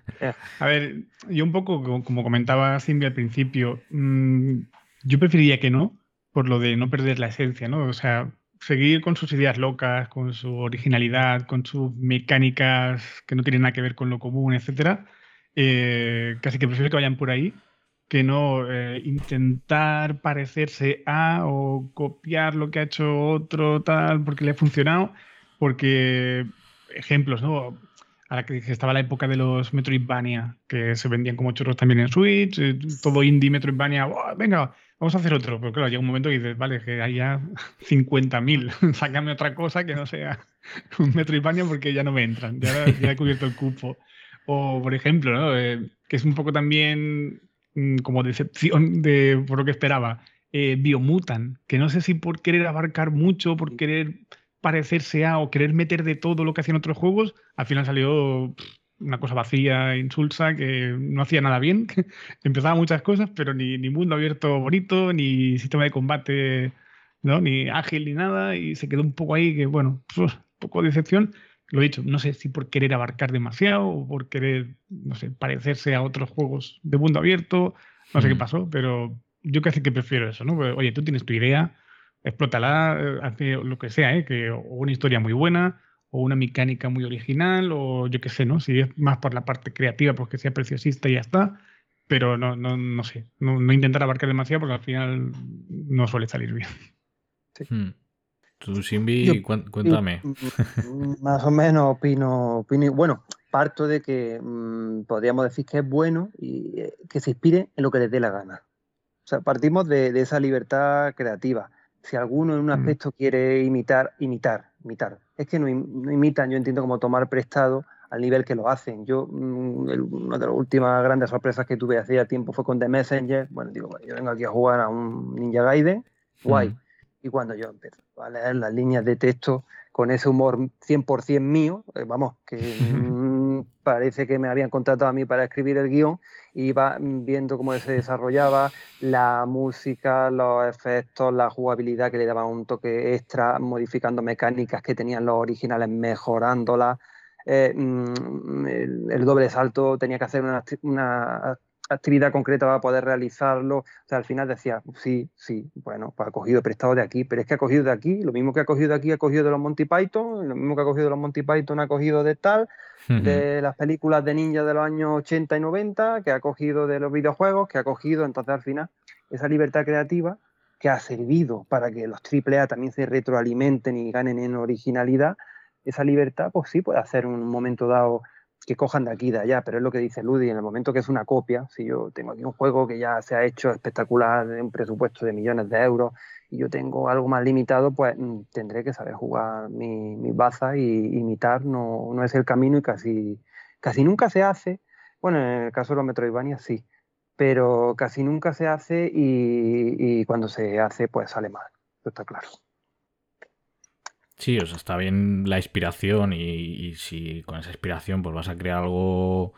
A ver, yo un poco, como comentaba Simbi al principio, mm, yo preferiría que no, por lo de no perder la esencia, ¿no? O sea, seguir con sus ideas locas, con su originalidad, con sus mecánicas que no tienen nada que ver con lo común, etcétera, eh, casi que prefiero que vayan por ahí que no eh, intentar parecerse a o copiar lo que ha hecho otro tal porque le ha funcionado, porque ejemplos, ¿no? A la que estaba la época de los Metroidvania, que se vendían como churros también en Switch, eh, todo indie Metroidvania, venga, vamos a hacer otro. Pero claro, llega un momento que dices, vale, que haya 50.000, sácame otra cosa que no sea un Metroidvania porque ya no me entran, ya, he cubierto el cupo. O, por ejemplo, ¿no? Eh, que es un poco también mm, como decepción de, por lo que esperaba, eh, Biomutan, que no sé si por querer abarcar mucho, por querer parecerse a o querer meter de todo lo que hacían otros juegos, al final salió una cosa vacía, insulsa, que no hacía nada bien. Empezaba muchas cosas, pero ni, ni, mundo abierto bonito, ni sistema de combate, ¿no? ni ágil, ni nada. Y se quedó un poco ahí que, bueno, un poco de decepción. Lo he dicho, no sé si por querer abarcar demasiado o por querer, no sé, parecerse a otros juegos de mundo abierto. No sé qué mm. pasó, pero yo casi que prefiero eso, ¿no? oye, tú tienes tu idea, explótala, eh, haz lo que sea, ¿eh? Que, o una historia muy buena, o una mecánica muy original, o yo qué sé, ¿no? Si es más por la parte creativa, pues que sea preciosista y ya está. Pero no, no, no sé, no, no intentar abarcar demasiado porque al final no suele salir bien. Hmm. Tú, Simbi, cuéntame. Más o menos opino, opino, bueno, parto de que mm, podríamos decir que es bueno y eh, que se inspire en lo que les dé la gana. O sea, partimos de, de esa libertad creativa. Si alguno en un mm. aspecto quiere imitar, imitar, imitar. Es que no, imitan, yo entiendo como tomar prestado al nivel que lo hacen. Yo, mm, una de las últimas grandes sorpresas que tuve hace tiempo fue con The Messenger. Bueno, digo, yo vengo aquí a jugar a un Ninja Gaiden, guay. Y cuando yo empecé a leer las líneas de texto con ese humor 100% mío, eh, vamos, que mm, parece que me habían contratado a mí para escribir el guion, iba viendo cómo se desarrollaba la música, los efectos, la jugabilidad que le daba un toque extra, modificando mecánicas que tenían los originales, mejorándolas. Eh, mm, el, doble salto tenía que hacer una, una actividad concreta va a poder realizarlo. O sea, al final decía, sí, sí, bueno, pues ha cogido prestado de aquí, pero es que ha cogido de aquí, lo mismo que ha cogido de aquí, ha cogido de los Monty Python, lo mismo que ha cogido de los Monty Python, ha cogido de tal, de las películas de ninja de los años 80 y 90, que ha cogido de los videojuegos, que ha cogido, entonces al final, esa libertad creativa que ha servido para que los AAA también se retroalimenten y ganen en originalidad, esa libertad, pues sí, puede hacer un momento dado que cojan de aquí y de allá, pero es lo que dice Ludi, en el momento que es una copia, si yo tengo aquí un juego que ya se ha hecho espectacular, de un presupuesto de millones de euros, y yo tengo algo más limitado, pues mm, tendré que saber jugar mi, mi baza y imitar, no, no, es el camino y casi, casi nunca se hace, bueno, en el caso de los Metroidvania sí, pero casi nunca se hace y, y cuando se hace pues sale mal, eso está claro. Sí, o sea, está bien la inspiración y, si con esa inspiración pues vas a crear algo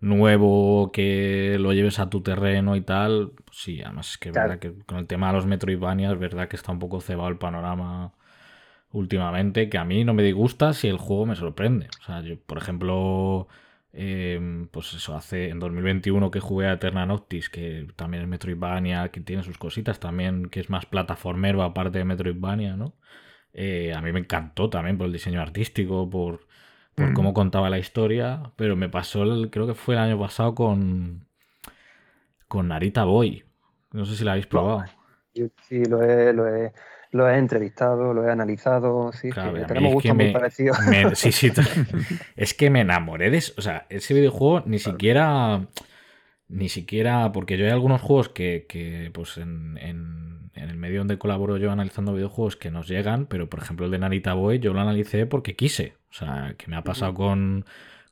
nuevo que lo lleves a tu terreno y tal, pues sí, además es que es verdad que con el tema de los Metroidvania es verdad que está un poco cebado el panorama últimamente, que a mí no me disgusta si el juego me sorprende. O sea, yo, por ejemplo, em, pues eso, hace en 2021 que jugué a Eterna Noctis, que también es Metroidvania, que tiene sus cositas también, que es más plataformero aparte de Metroidvania, ¿no? Eh, a mí me encantó también por el diseño artístico, por, por cómo contaba la historia, pero me pasó, el, creo que fue el año pasado con, con Narita Boy. No sé si la habéis probado. sí, lo he, lo he, lo he entrevistado, lo he analizado, sí, tenemos gustos muy parecidos. sí, sí, es que me enamoré de eso. O sea, ese videojuego ni siquiera ni siquiera, porque yo hay algunos juegos que, que pues en, en, en, el medio donde colaboro yo analizando videojuegos que nos llegan, pero por ejemplo el de Narita Boy yo lo analicé porque quise. O sea, que me ha pasado con,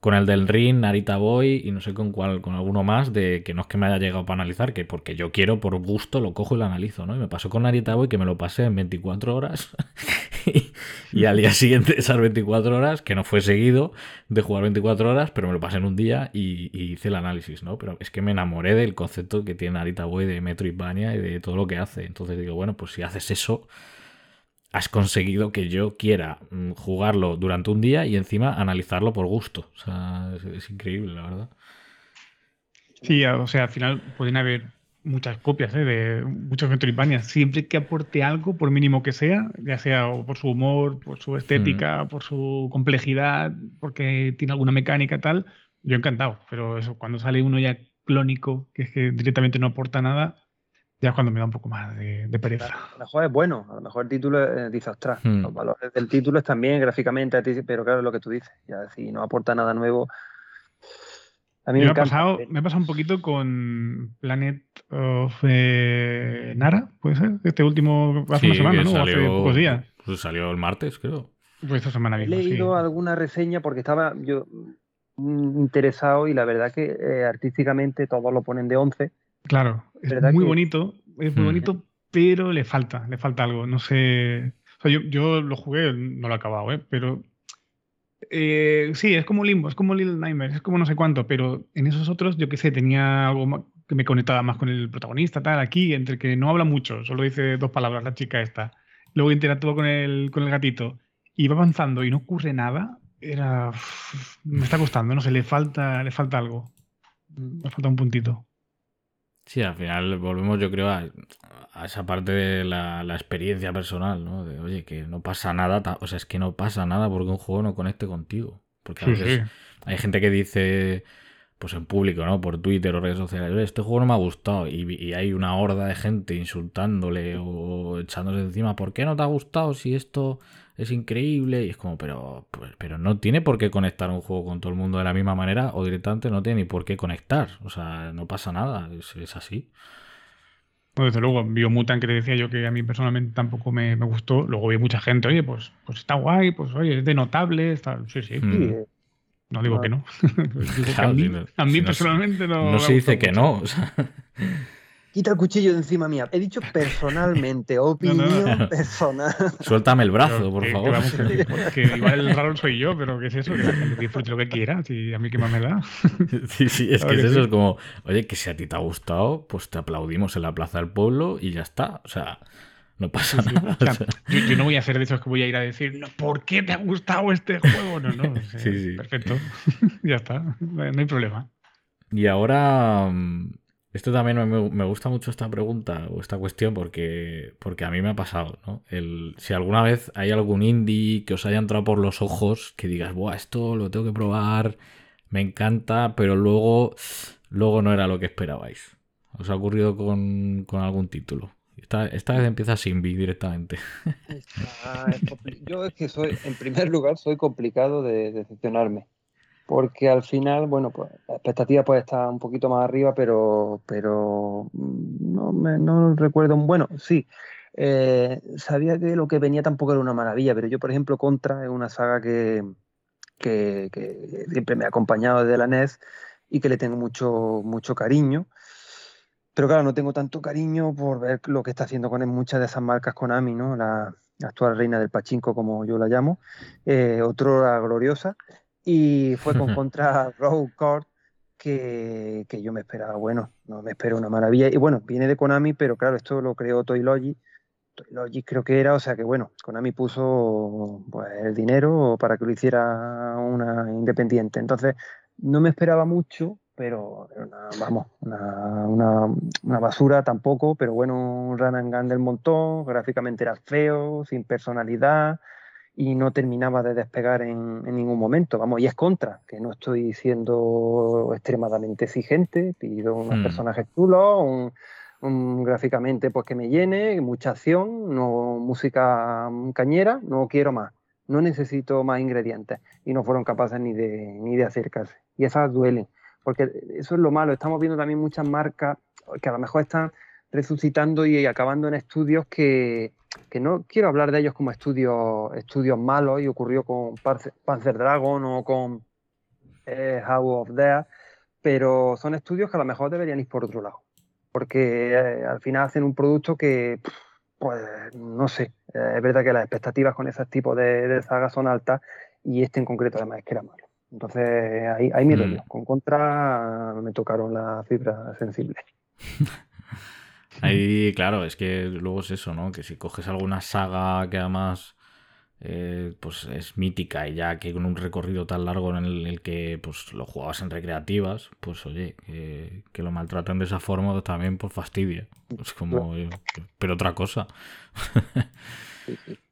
con el del Ring, Narita Boy y no sé con cuál, con alguno más, de que no es que me haya llegado para analizar, que porque yo quiero, por gusto, lo cojo y lo analizo, ¿no? Y me pasó con Narita Boy que me lo pasé en 24 horas y, al día siguiente esas 24 horas, que no fue seguido de jugar 24 horas, pero me lo pasé en un día y, hice el análisis, ¿no? Pero es que me enamoré del concepto que tiene Narita Boy de Metroidvania y de todo lo que hace. Entonces digo, bueno, pues si haces eso has conseguido que yo quiera mm, jugarlo durante un día y encima analizarlo por gusto. O sea, es, increíble, la verdad. Sí, o sea, al final pueden haber muchas copias ¿eh? de muchos Metroidvania. Siempre que aporte algo, por mínimo que sea, ya sea por su humor, por su estética, mm. por su complejidad, porque tiene alguna mecánica tal, yo encantado. Pero eso, cuando sale uno ya clónico, que es que directamente no aporta nada, ya es cuando me da un poco más de, pereza. A lo mejor es bueno, a lo mejor el título dice, ostras, hmm. los valores del título están bien gráficamente, pero claro, es lo que tú dices, ya si no aporta nada nuevo. A mí me, ha pasado, me ha pasado un poquito con Planet of eh, Nara, puede ser, este último, hace una semana, ¿no? Salió, hace pocos días. Pues salió el martes, creo. Pues esta semana misma, He leído alguna reseña porque estaba yo interesado y la verdad que eh, artísticamente todos lo ponen de 11 Claro, es muy bonito, es muy mm. bonito, pero le falta, le falta algo. No sé. O sea, yo, yo, lo jugué, no lo he acabado, ¿eh? pero eh, sí, es como Limbo, es como Little Nightmares, es como no sé cuánto, pero en esos otros, yo qué sé, tenía algo que me conectaba más con el protagonista, tal, aquí, entre que no habla mucho, solo dice dos palabras la chica esta, luego interactúa con el, con el gatito y va avanzando y no ocurre nada, era. me está costando, no sé, le falta, le falta algo. Me falta un puntito. Sí, al final volvemos, yo creo, a, a esa parte de la, la, experiencia personal, ¿no? De, oye, que no pasa nada, o sea, es que no pasa nada porque un juego no conecte contigo. Porque a veces hay gente que dice, pues en público, ¿no? Por Twitter o redes sociales, este juego no me ha gustado y, hay una horda de gente insultándole o echándose encima, ¿por qué no te ha gustado si esto es increíble? Y es como, pero, pues, pero no tiene por qué conectar un juego con todo el mundo de la misma manera o directamente no tiene ni por qué conectar. O sea, no pasa nada, es, así. desde luego, Biomutant que te decía yo que a mí personalmente tampoco me, gustó. Luego vi mucha gente, oye, pues, pues está guay, pues oye, es de notable, está... sí, sí. Mm. No digo que no. a mí, personalmente no. No se dice que no. Quita el cuchillo de encima mía. He dicho personalmente, opinión personal. Suéltame el brazo, por favor. Que, igual el raro soy yo, pero ¿qué es eso? Que la gente disfrute lo que quiera. Si a mí qué más me da. Sí, sí, es que, es eso. Es como, oye, que si a ti te ha gustado, pues te aplaudimos en la plaza del pueblo y ya está. O sea, no pasa nada. yo, no voy a hacer de esos que voy a ir a decir, no, ¿por qué te ha gustado este juego? No, no. Perfecto. ya está. No hay problema. Y ahora. Esto también me, gusta mucho esta pregunta o esta cuestión porque, porque a mí me ha pasado, ¿no? El, si alguna vez hay algún indie que os haya entrado por los ojos, que digas, Buah, esto lo tengo que probar, me encanta, pero luego, luego no era lo que esperabais. ¿Os ha ocurrido con, con algún título? Esta, vez empieza sin B directamente. Yo es que soy, en primer lugar, soy complicado de, decepcionarme. Porque al final, bueno, pues la expectativa puede estar un poquito más arriba, pero, pero mm, no, me, no recuerdo. Bueno, sí, eh, sabía que lo que venía tampoco era una maravilla, pero yo, por ejemplo, Contra es una saga que, que, siempre me ha acompañado desde la NES y que le tengo mucho, mucho cariño. Pero claro, no tengo tanto cariño por ver lo que está haciendo con muchas de esas marcas Konami, ¿no? La, actual reina del pachinko, como yo la llamo, eh, otro la gloriosa, y fue con contra Rogue Court que, que, yo me esperaba, bueno, no me espero una maravilla. Y bueno, viene de Konami, pero claro, esto lo creó Toy Logic, Toy Logic creo que era, o sea que bueno, Konami puso pues, el dinero para que lo hiciera una independiente. Entonces, no me esperaba mucho, pero vamos, una, una, basura tampoco, pero bueno, un run and gun del montón, gráficamente era feo, sin personalidad y no terminaba de despegar en, en, ningún momento. Vamos, y es contra, que no estoy siendo extremadamente exigente, pido unos hmm. personajes chulos, un, un, gráficamente pues que me llene, mucha acción, no música cañera, no quiero más. No necesito más ingredientes y no fueron capaces ni de, ni de acercarse. Y esas duelen porque eso es lo malo. Estamos viendo también muchas marcas que a lo mejor están resucitando y acabando en estudios que, no quiero hablar de ellos como estudios, estudios malos, y ocurrió con Panzer Dragon o con eh, House of Death, pero son estudios que a lo mejor deberían ir por otro lado, porque eh, al final hacen un producto que, pues, no sé, eh, es verdad que las expectativas con ese tipo de, de sagas son altas y este en concreto además es que era malo. Entonces ahí, ahí me mm. Con contra me tocaron la fibra sensible. ahí, claro, es que luego es eso, ¿no? Que si coges alguna saga que además eh, pues es mítica y ya que con un recorrido tan largo en el, que pues lo jugabas en recreativas, pues oye, que, lo maltratan de esa forma también por pues, fastidia. Es como, pero otra cosa.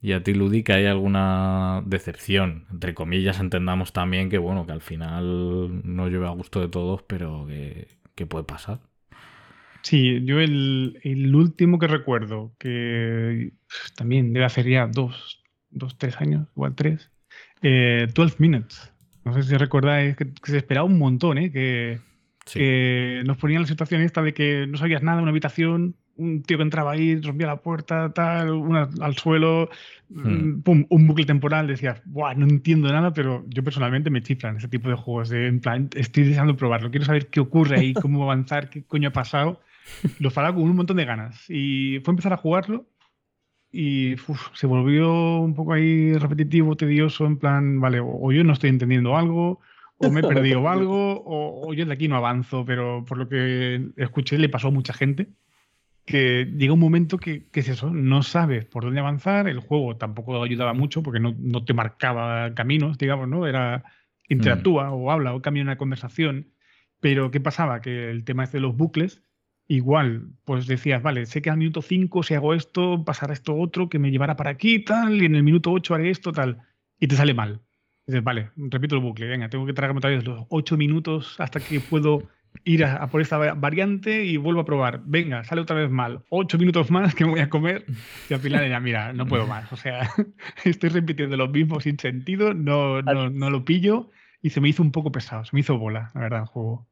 ¿Y a ti, que hay alguna decepción? Entre comillas, entendamos también que, bueno, que al final no lleve a gusto de todos, pero que, puede pasar. Sí, yo el, último que recuerdo, que también debe hacer ya dos, dos tres años, igual tres, eh, 12 Minutes. No sé si recordáis que, se esperaba un montón, ¿eh? Que, que nos ponían la situación esta de que no sabías nada, una habitación, un tío que entraba ahí, rompía la puerta, tal, una al suelo, hmm. mm, pum, un bucle temporal, decías, Buah, no entiendo nada, pero yo personalmente me chiflan ese tipo de juegos. De, en plan, estoy deseando probarlo, quiero saber qué ocurre ahí, cómo avanzar, qué coño ha pasado. Lo fará con un montón de ganas. Y fue empezar a jugarlo y se volvió un poco ahí repetitivo, tedioso, en plan, vale, o, yo no estoy entendiendo algo, o me he perdido algo, o, o, yo de aquí no avanzo, pero por lo que escuché le pasó a mucha gente que llega un momento que, es eso, no sabes por dónde avanzar, el juego tampoco ayudaba mucho porque no, te marcaba caminos, digamos, ¿no? Era interactúa mm. o habla o cambia una conversación, pero ¿qué pasaba? Que el tema este de los bucles igual, pues decías, vale, sé que al minuto 5 si hago esto, pasará esto otro, que me llevará para aquí, tal, y en el minuto 8 haré esto, tal, y te sale mal. Dices, vale, repito el bucle, venga, tengo que tragarme otra vez los 8 minutos hasta que puedo ir a, por esta variante y vuelvo a probar. Venga, sale otra vez mal. 8 minutos más que me voy a comer y al final ya, mira, no puedo más. O sea, estoy repitiendo lo mismo sin sentido, no, no, no lo pillo y se me hizo un poco pesado, se me hizo bola, la verdad, el juego.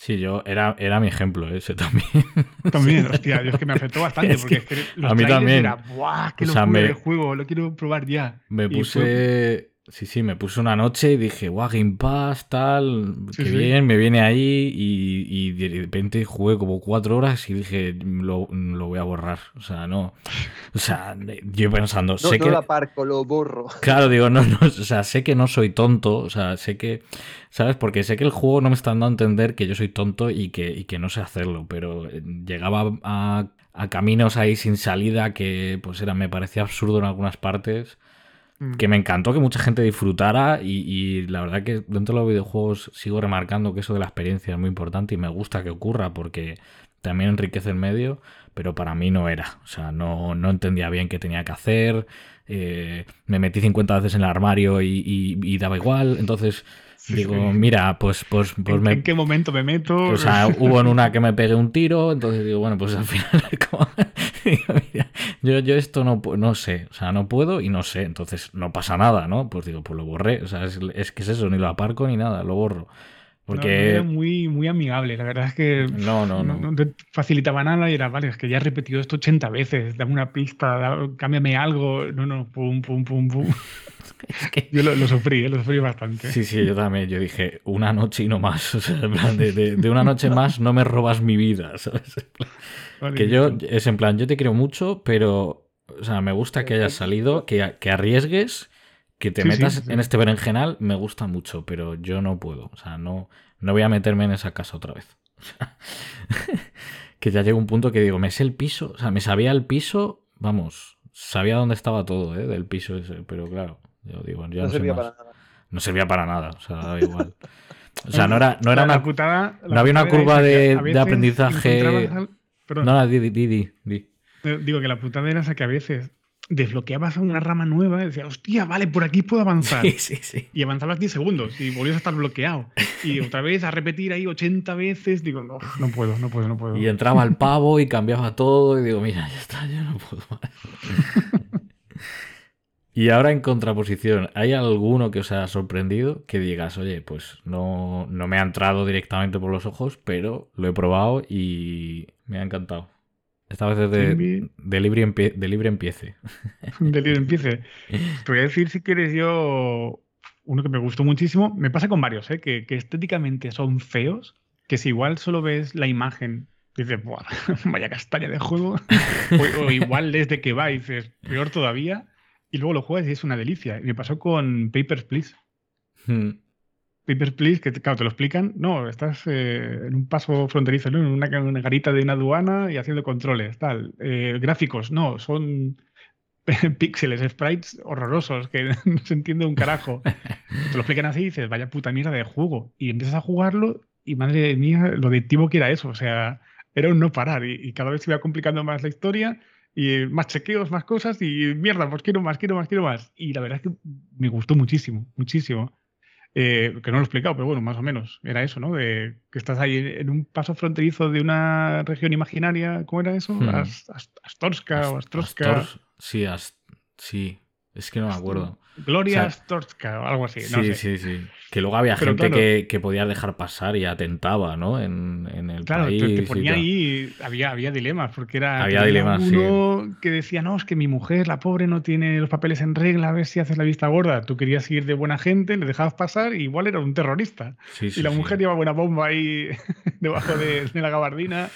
Sí, yo era, era mi ejemplo ese también. También, hostia, es que me afectó bastante porque es que a mí también. Era, ¡buah! ¡Qué locura de juego! Lo quiero probar ya. Me puse. Sí, sí, me puse una noche y dije, guau, Game Pass, tal, qué bien, me viene ahí y, de repente jugué como cuatro horas y dije, lo, voy a borrar. O sea, no. O sea, yo pensando, sé no que... lo aparco, lo borro. Claro, digo, no, no, o sea, sé que no soy tonto, o sea, sé que, ¿sabes? Porque sé que el juego no me está dando a entender que yo soy tonto y que, y que no sé hacerlo, pero eh, llegaba a, a caminos ahí sin salida que, pues era, me parecía absurdo en algunas partes. Que me encantó que mucha gente disfrutara y, la verdad que dentro de los videojuegos sigo remarcando que eso de la experiencia es muy importante y me gusta que ocurra porque también enriquece el medio, pero para mí no era. O sea, no, no entendía bien qué tenía que hacer, eh, me metí 50 veces en el armario y, daba igual, entonces... Digo, mira, pues, pues, pues ¿En, ¿En, qué momento me meto? O sea, hubo en una que me pegué un tiro, entonces digo, bueno, pues al final como... yo, yo esto no, no sé, o sea, no puedo y no sé, entonces no pasa nada, ¿no? Pues digo, pues lo borré, o sea, es, es que es eso, ni lo aparco ni nada, lo borro. Porque... era muy, muy amigable, la verdad es que no, no, no. no, te facilitaba nada y era, vale, es que ya he repetido esto 80 veces, dame una pista, cámbiame algo, no, no, pum, pum, pum, pum. Es que... Yo lo, sufrí, ¿eh? lo sufrí bastante. Sí, sí, yo también, yo dije, una noche y no más, o sea, en plan, de, de, una noche más no me robas mi vida, ¿sabes? que yo, es en plan, yo te quiero mucho, pero, o sea, me gusta que hayas salido, que, que arriesgues que te metas en este berenjenal me gusta mucho, pero yo no puedo. O sea, no, no voy a meterme en esa casa otra vez. que ya llega un punto que digo, me sé el piso, o sea, me sabía el piso, vamos, sabía dónde estaba todo, ¿eh? Del piso ese, pero claro, yo digo, ya no, servía para nada. No servía para nada, o sea, daba igual. O sea, no era, no era una. Putada, no había una curva de, aprendizaje. No, no, di, di, di, di. Digo que la putada era esa que a veces desbloqueabas una rama nueva y decías, hostia, vale, por aquí puedo avanzar. Sí, sí, sí. Y avanzabas 10 segundos y volvías a estar bloqueado. Y otra vez a repetir ahí 80 veces, digo, no, no puedo, no puedo, no puedo. Y entraba el pavo y cambiaba todo y digo, mira, ya está, ya no puedo más. y ahora en contraposición, ¿hay alguno que os haya sorprendido que digas, oye, pues no, no me ha entrado directamente por los ojos, pero lo he probado y me ha encantado? Esta vez es de, de, libre, de libre empiece. De libre empiece. Te voy a decir, si quieres, yo. Uno que me gustó muchísimo. Me pasa con varios, ¿eh? que, que estéticamente son feos. Que si igual solo ves la imagen, dices, Buah, vaya castaña de juego. o, igual desde que va dices, peor todavía. Y luego lo juegas y es una delicia. Y me pasó con Papers, Please. Hmm. Papers, Please, que claro, te lo explican. No, estás eh, en un paso fronterizo, ¿no? en una, garita de una aduana y haciendo controles, tal. Eh, gráficos, no, son píxeles, sprites horrorosos que no se entiende un carajo. Te lo explican así y dices, vaya puta mierda de juego. Y empiezas a jugarlo y madre mía, lo adictivo que era eso. O sea, era un no parar y, cada vez se iba complicando más la historia y más chequeos, más cosas y mierda, pues quiero más, quiero más, quiero más. Y la verdad es que me gustó muchísimo, muchísimo. Eh, que no lo he explicado, pero bueno, más o menos era eso, ¿no? De que estás ahí en un paso fronterizo de una región imaginaria, ¿cómo era eso? Hmm. Astorska o Astroska. sí, sí, es que no me acuerdo. Gloria Astorska o algo así. Sí, sí, sí. Que luego había gente que, que, podía dejar pasar y atentaba, ¿no? En, en el claro, país. Claro, te, ponía ahí, había, había dilemas, porque era había dilemas, uno que decía, no, es que mi mujer, la pobre, no tiene los papeles en regla, a ver si haces la vista gorda. Tú querías ir de buena gente, le dejabas pasar y igual era un terrorista. y la mujer llevaba una bomba ahí debajo de, de la gabardina.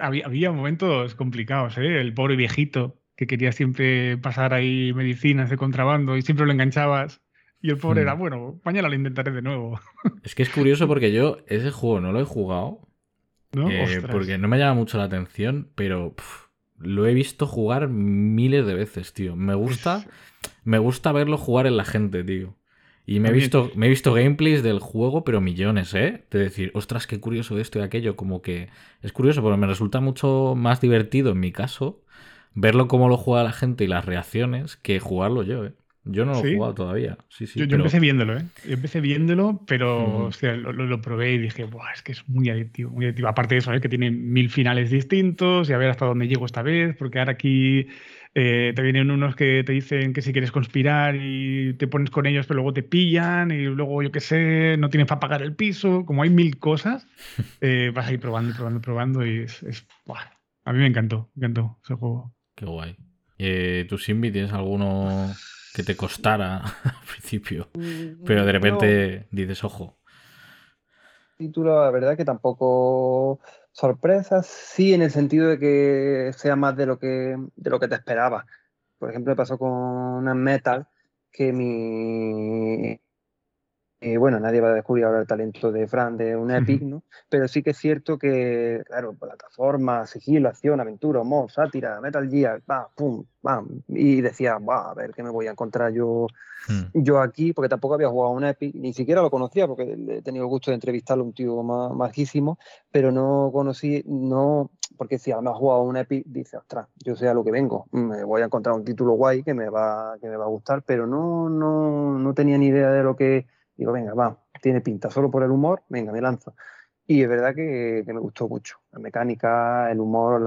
Había, había, momentos complicados, ¿eh? El pobre viejito que quería siempre pasar ahí medicinas de contrabando y siempre lo enganchabas. Y el pobre era, hmm. bueno, mañana lo intentaré de nuevo. Es que es curioso porque yo ese juego no lo he jugado. ¿No? Eh, porque no me llama mucho la atención, pero lo he visto jugar miles de veces, tío. Me gusta, me gusta verlo jugar en la gente, tío. Y me he, visto, me he visto gameplays del juego, pero millones, ¿eh? De decir, ostras, qué curioso esto y aquello. Como que es curioso, porque me resulta mucho más divertido en mi caso verlo cómo lo juega la gente y las reacciones que jugarlo yo, ¿eh? Yo no lo he jugado todavía. Sí, sí, yo, empecé viéndolo, ¿eh? Yo empecé viéndolo, pero lo, probé y dije, Buah, es que es muy adictivo, muy adictivo. Aparte de eso, ¿eh? que tiene mil finales distintos y a ver hasta dónde llego esta vez, porque ahora aquí eh, te vienen unos que te dicen que si quieres conspirar y te pones con ellos, pero luego te pillan y luego, yo qué sé, no tienes para pagar el piso. Como hay mil cosas, eh, vas a ir probando, probando, probando y es. A mí me encantó, me encantó ese juego. Qué guay. Eh, ¿Tú, Simbi, tienes alguno que te costara al principio? Mm, pero de repente dices, ojo. Título, la verdad que tampoco sorpresas, sí, en el sentido de que sea más de lo que, de lo que te esperaba. Por ejemplo, me pasó con una Metal que mi eh, bueno, nadie va a descubrir ahora el talento de Fran de un Epic, ¿no? Pero sí que es cierto que, claro, plataforma, sigilo, acción, aventura, humor, sátira, Metal Gear, va, pum, bam. Y decía, va, a ver qué me voy a encontrar yo, hmm. yo aquí, porque tampoco había jugado un Epic, ni siquiera lo conocía, porque he tenido el gusto de entrevistarlo, un tío majísimo, pero no conocí, no, porque si además jugado un Epic, dice, ostras, yo sé a lo que vengo, me voy a encontrar un título guay que me va, que me va a gustar, pero no, no, no tenía ni idea de lo que Digo, venga, va, tiene pinta, solo por el humor, venga, me lanzo. Y es verdad que, me gustó mucho. La mecánica, el humor,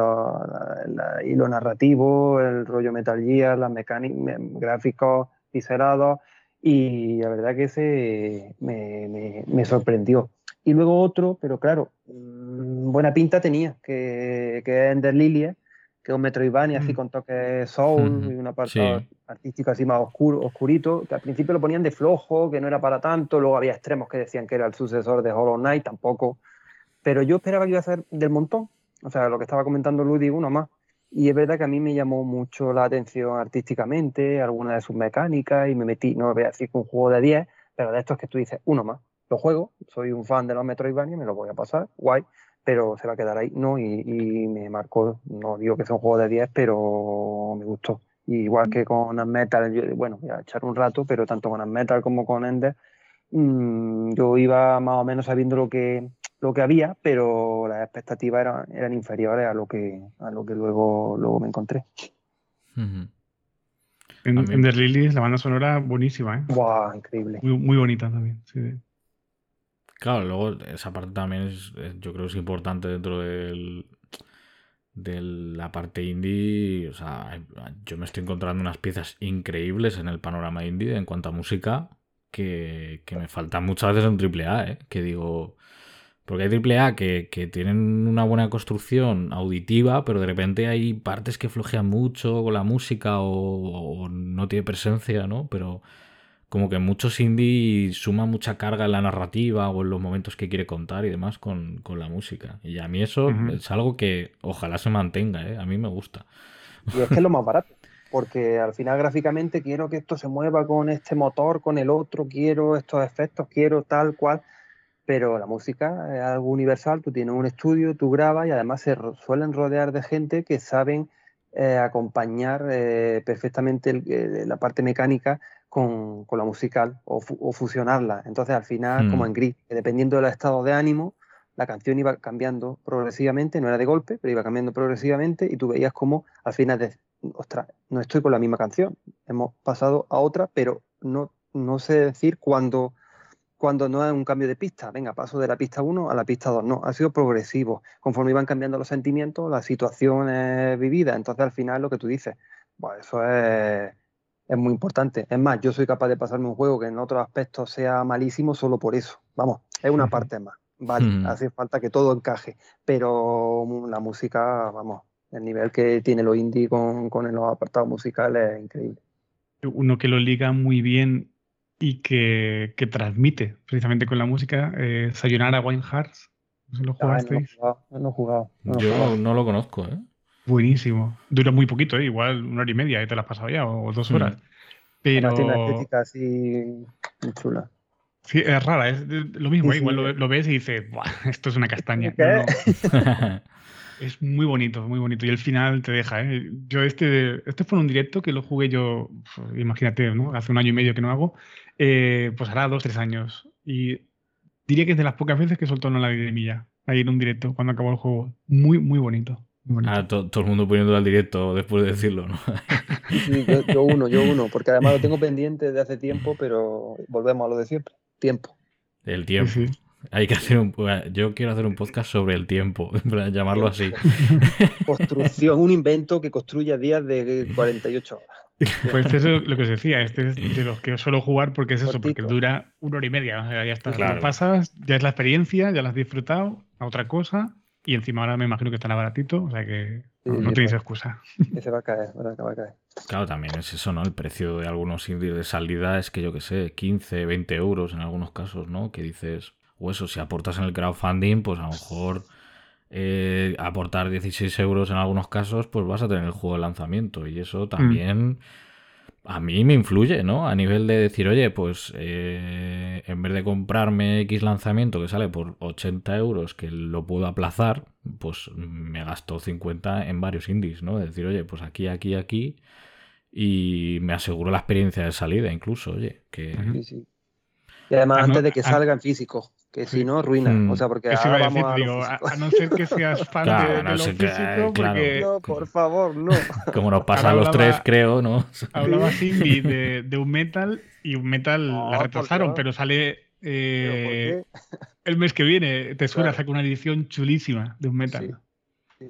y lo narrativo, el rollo Metal Gear, las mecánicas, gráficos pixelados. Y la verdad que ese me, sorprendió. Y luego otro, pero claro, mm, buena pinta tenía, que, que es Ender Lilie, que es un Metroidvania así mm. con toques soul y una parte artística así más oscuro, oscurito, que al principio lo ponían de flojo, que no era para tanto, luego había extremos que decían que era el sucesor de Hollow Knight, tampoco, pero yo esperaba que iba a ser del montón, o sea, lo que estaba comentando Ludwig, uno más, y es verdad que a mí me llamó mucho la atención artísticamente, alguna de sus mecánicas, y me metí, no voy a decir que un juego de 10, pero de estos que tú dices, uno más, lo juego, soy un fan de los Metroidvania, me lo voy a pasar, guay, pero se va a quedar ahí, ¿no? Y, me marcó, no digo que sea un juego de 10, pero me gustó. igual que con Metal, bueno, voy a echar un rato, pero tanto con Metal como con Ender, mm, yo iba más o menos sabiendo lo que, lo que había, pero las expectativas eran, eran inferiores a lo que, a lo que luego, luego me encontré. En, Ender Lilies, la banda sonora buenísima, ¿eh? Wow, increíble. Muy, muy bonita también, sí. Claro, luego esa parte también es, yo creo que es importante dentro del, de la parte indie. O sea, yo me estoy encontrando unas piezas increíbles en el panorama indie en cuanto a música que, me faltan muchas veces en triple A, ¿eh? que digo... Porque hay triple A que, tienen una buena construcción auditiva, pero de repente hay partes que flojean mucho con la música o, o no tiene presencia, ¿no? Pero como que muchos indie suma mucha carga en la narrativa o en los momentos que quiere contar y demás con, la música. Y a mí eso es algo que ojalá se mantenga, ¿eh? a mí me gusta. Y es que es lo más barato, porque al final gráficamente quiero que esto se mueva con este motor, con el otro, quiero estos efectos, quiero tal cual, pero la música es algo universal, tú tienes un estudio, tú grabas y además se suelen rodear de gente que saben eh, acompañar eh, perfectamente la parte mecánica con, la musical o, fusionarla. Entonces, al final, como hmm. en Gris, dependiendo del estado de ánimo, la canción iba cambiando progresivamente, no era de golpe, pero iba cambiando progresivamente y tú veías como al final, de, ostras, no estoy con la misma canción, hemos pasado a otra, pero no, no sé decir cuándo cuando no es un cambio de pista. Venga, paso de la pista 1 a la pista 2. No, ha sido progresivo. Conforme iban cambiando los sentimientos, las situaciones vividas. Entonces, al final, lo que tú dices, pues eso es, es muy importante. Es más, yo soy capaz de pasarme un juego que en otros aspectos sea malísimo solo por eso. Vamos, es una parte más. Vale, hace falta que todo encaje, pero la música, vamos, el nivel que tiene lo indie con, con los apartados musicales es increíble. Uno que lo liga muy bien y que, que transmite precisamente con la música, eh, Sayonara Wine Hearts. ¿No lo jugasteis? no, lo he jugado. Yo no lo conozco, ¿eh? Buenísimo. Dura muy poquito, ¿eh? igual una hora y media, y te la has pasado ya, o dos mm. horas. Pero. tiene una estética así chula. Sí, es rara, es lo mismo, ¿eh? igual lo, ves y dices, esto es una castaña. Es muy bonito, muy bonito. Y el final te deja, ¿eh? Yo este, este fue un directo que lo jugué yo, pues, imagínate, ¿no? Hace un año y medio que no hago, eh, pues hará dos, tres años. Y diría que es de las pocas veces que soltó una lagrimilla ahí en un directo cuando acabó el juego. Muy, muy bonito. Ah, todo el mundo poniéndolo al directo después de decirlo, ¿no? sí, yo, uno, yo uno, porque además lo tengo pendiente de hace tiempo, pero volvemos a lo de siempre. Tiempo. El tiempo. Hay que hacer un. Yo quiero hacer un podcast sobre el tiempo, llamarlo así. Construcción, un invento que construya días de 48 horas. Pues eso es lo que os decía, este es de los que suelo jugar porque es eso, porque dura una hora y media. ya está, lo pasas, ya es la experiencia, ya la has disfrutado, a otra cosa, y encima ahora me imagino que estará baratito, o sea que no, tenéis excusa. se va a caer, va a caer. Claro, también es eso, ¿no? El precio de algunos indies de salida es que yo que sé, 15, 20 euros en algunos casos, ¿no? Que dices, o eso, si aportas en el crowdfunding, pues a lo mejor eh, aportar 16 euros en algunos casos, pues vas a tener el juego de lanzamiento. Y eso también a mí me influye, ¿no? A nivel de decir, oye, pues eh, en vez de comprarme X lanzamiento que sale por 80 euros, que lo puedo aplazar, pues me gasto 50 en varios indies, ¿no? decir, oye, pues aquí, aquí, aquí. Y me aseguro la experiencia de salida, incluso, oye, que... Sí, sí. Y además, ah, antes de que ah. salga en físico que si no, ruina. O sea, porque ahora vamos a, a, no ser que seas fan de, lo físico, porque... No, por favor, no. Como nos pasa a los tres, creo, ¿no? Hablaba Cindy de, de, un metal y un metal la retrasaron, pero sale eh, el mes que viene. Tesura saca una edición chulísima de un metal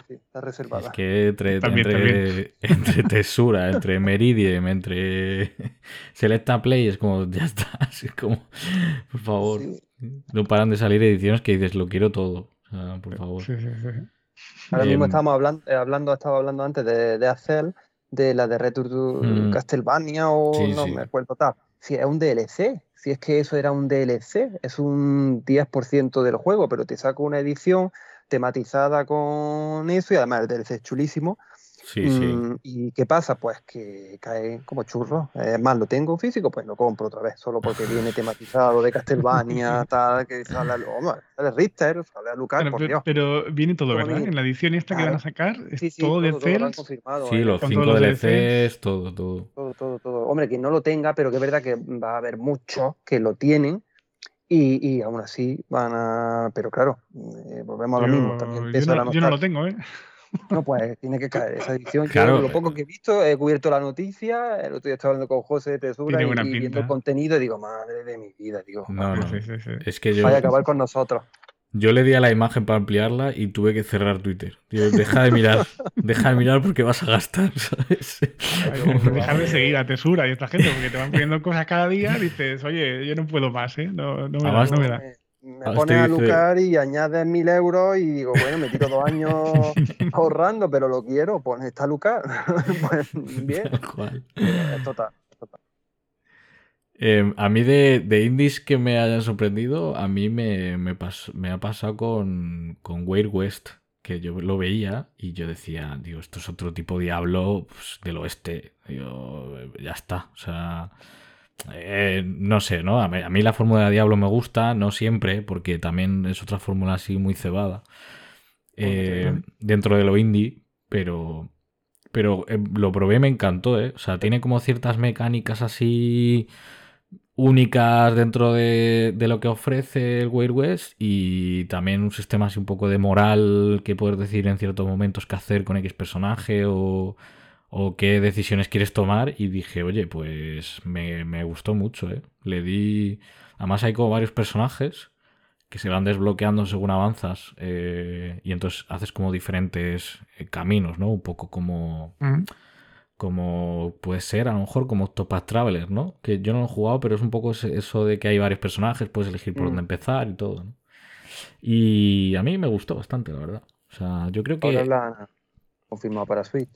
está reservada. Es que entre, entre, Tesura, entre Meridian, entre Selecta Play, es como, ya está. Es como, por favor. No paran de salir ediciones que dices, lo quiero todo. por favor. Ahora mismo em, estábamos hablando, eh, hablando, estaba hablando antes de, de Acel, de la de Return to mm. Castlevania o no me acuerdo tal. Si es un DLC, si es que eso era un DLC, es un 10% del juego, pero te saco una edición tematizada con eso y además el DLC es chulísimo. Sí, sí. Mm, ¿Y qué pasa? Pues que cae como churro. Es más, lo tengo físico, pues lo compro otra vez, solo porque viene tematizado de Castlevania, tal, que sale, oh, sale Richter, sale a Lucas, pero, por Dios. pero, viene todo, ¿verdad? En la edición esta que van a sacar, es todo de CELS. Sí, los cinco DLCs, todo, todo. Todo, todo, todo. Hombre, quien no lo tenga, pero que es verdad que va a haber muchos que lo tienen y, y, aún así van a. Pero claro, eh, volvemos a lo mismo. También yo, no, yo no lo tengo, ¿eh? No, pues tiene que caer esa edición. Claro. lo poco que he visto, he cubierto la noticia, el otro día estaba hablando con José de Tesura y, y, viendo el contenido y digo, madre de mi vida, digo. No, no, sí, sí, sí. es que yo. Vaya a acabar con nosotros. Yo le di a la imagen para ampliarla y tuve que cerrar Twitter. deja de mirar, deja de mirar porque vas a gastar, ¿sabes? deja de seguir a Tesura y esta gente porque te van poniendo cosas cada día y dices, oye, yo no puedo más, ¿eh? No, no me, da, no me da. Me pone a lucar y añades mil euros y digo, bueno, me tiro dos años ahorrando, pero lo quiero, pues está Lucar. pues bien. Total. Em, a mí de, indies que me hayan sorprendido, a mí me, me, ha pasado con, con Weird West, que yo lo veía y yo decía, digo, esto es otro tipo de Diablo pues, del oeste. Digo, ya está. O sea, eh, no sé, ¿no? A mí, la fórmula de Diablo me gusta, no siempre, porque también es otra fórmula así muy cebada. Eh, dentro de lo indie, pero pero eh, lo probé me encantó, ¿eh? O sea, tiene como ciertas mecánicas así únicas dentro de, lo que ofrece el Wild West y también un sistema así un poco de moral que puedes decir en ciertos momentos qué hacer con X personaje o, qué decisiones quieres tomar y dije, oye, pues me, gustó mucho, ¿eh? Le di... Además hay como varios personajes que se van desbloqueando según avanzas eh, y entonces haces como diferentes eh, caminos, ¿no? Un poco como como puede ser a lo mejor como Topaz Traveler, ¿no? Que yo no lo he jugado, pero es un poco eso de que hay varios personajes, puedes elegir por dónde mm. empezar y todo, ¿no? Y a mí me gustó bastante, la verdad. O sea, yo creo que... Ahora la confirmado para Switch.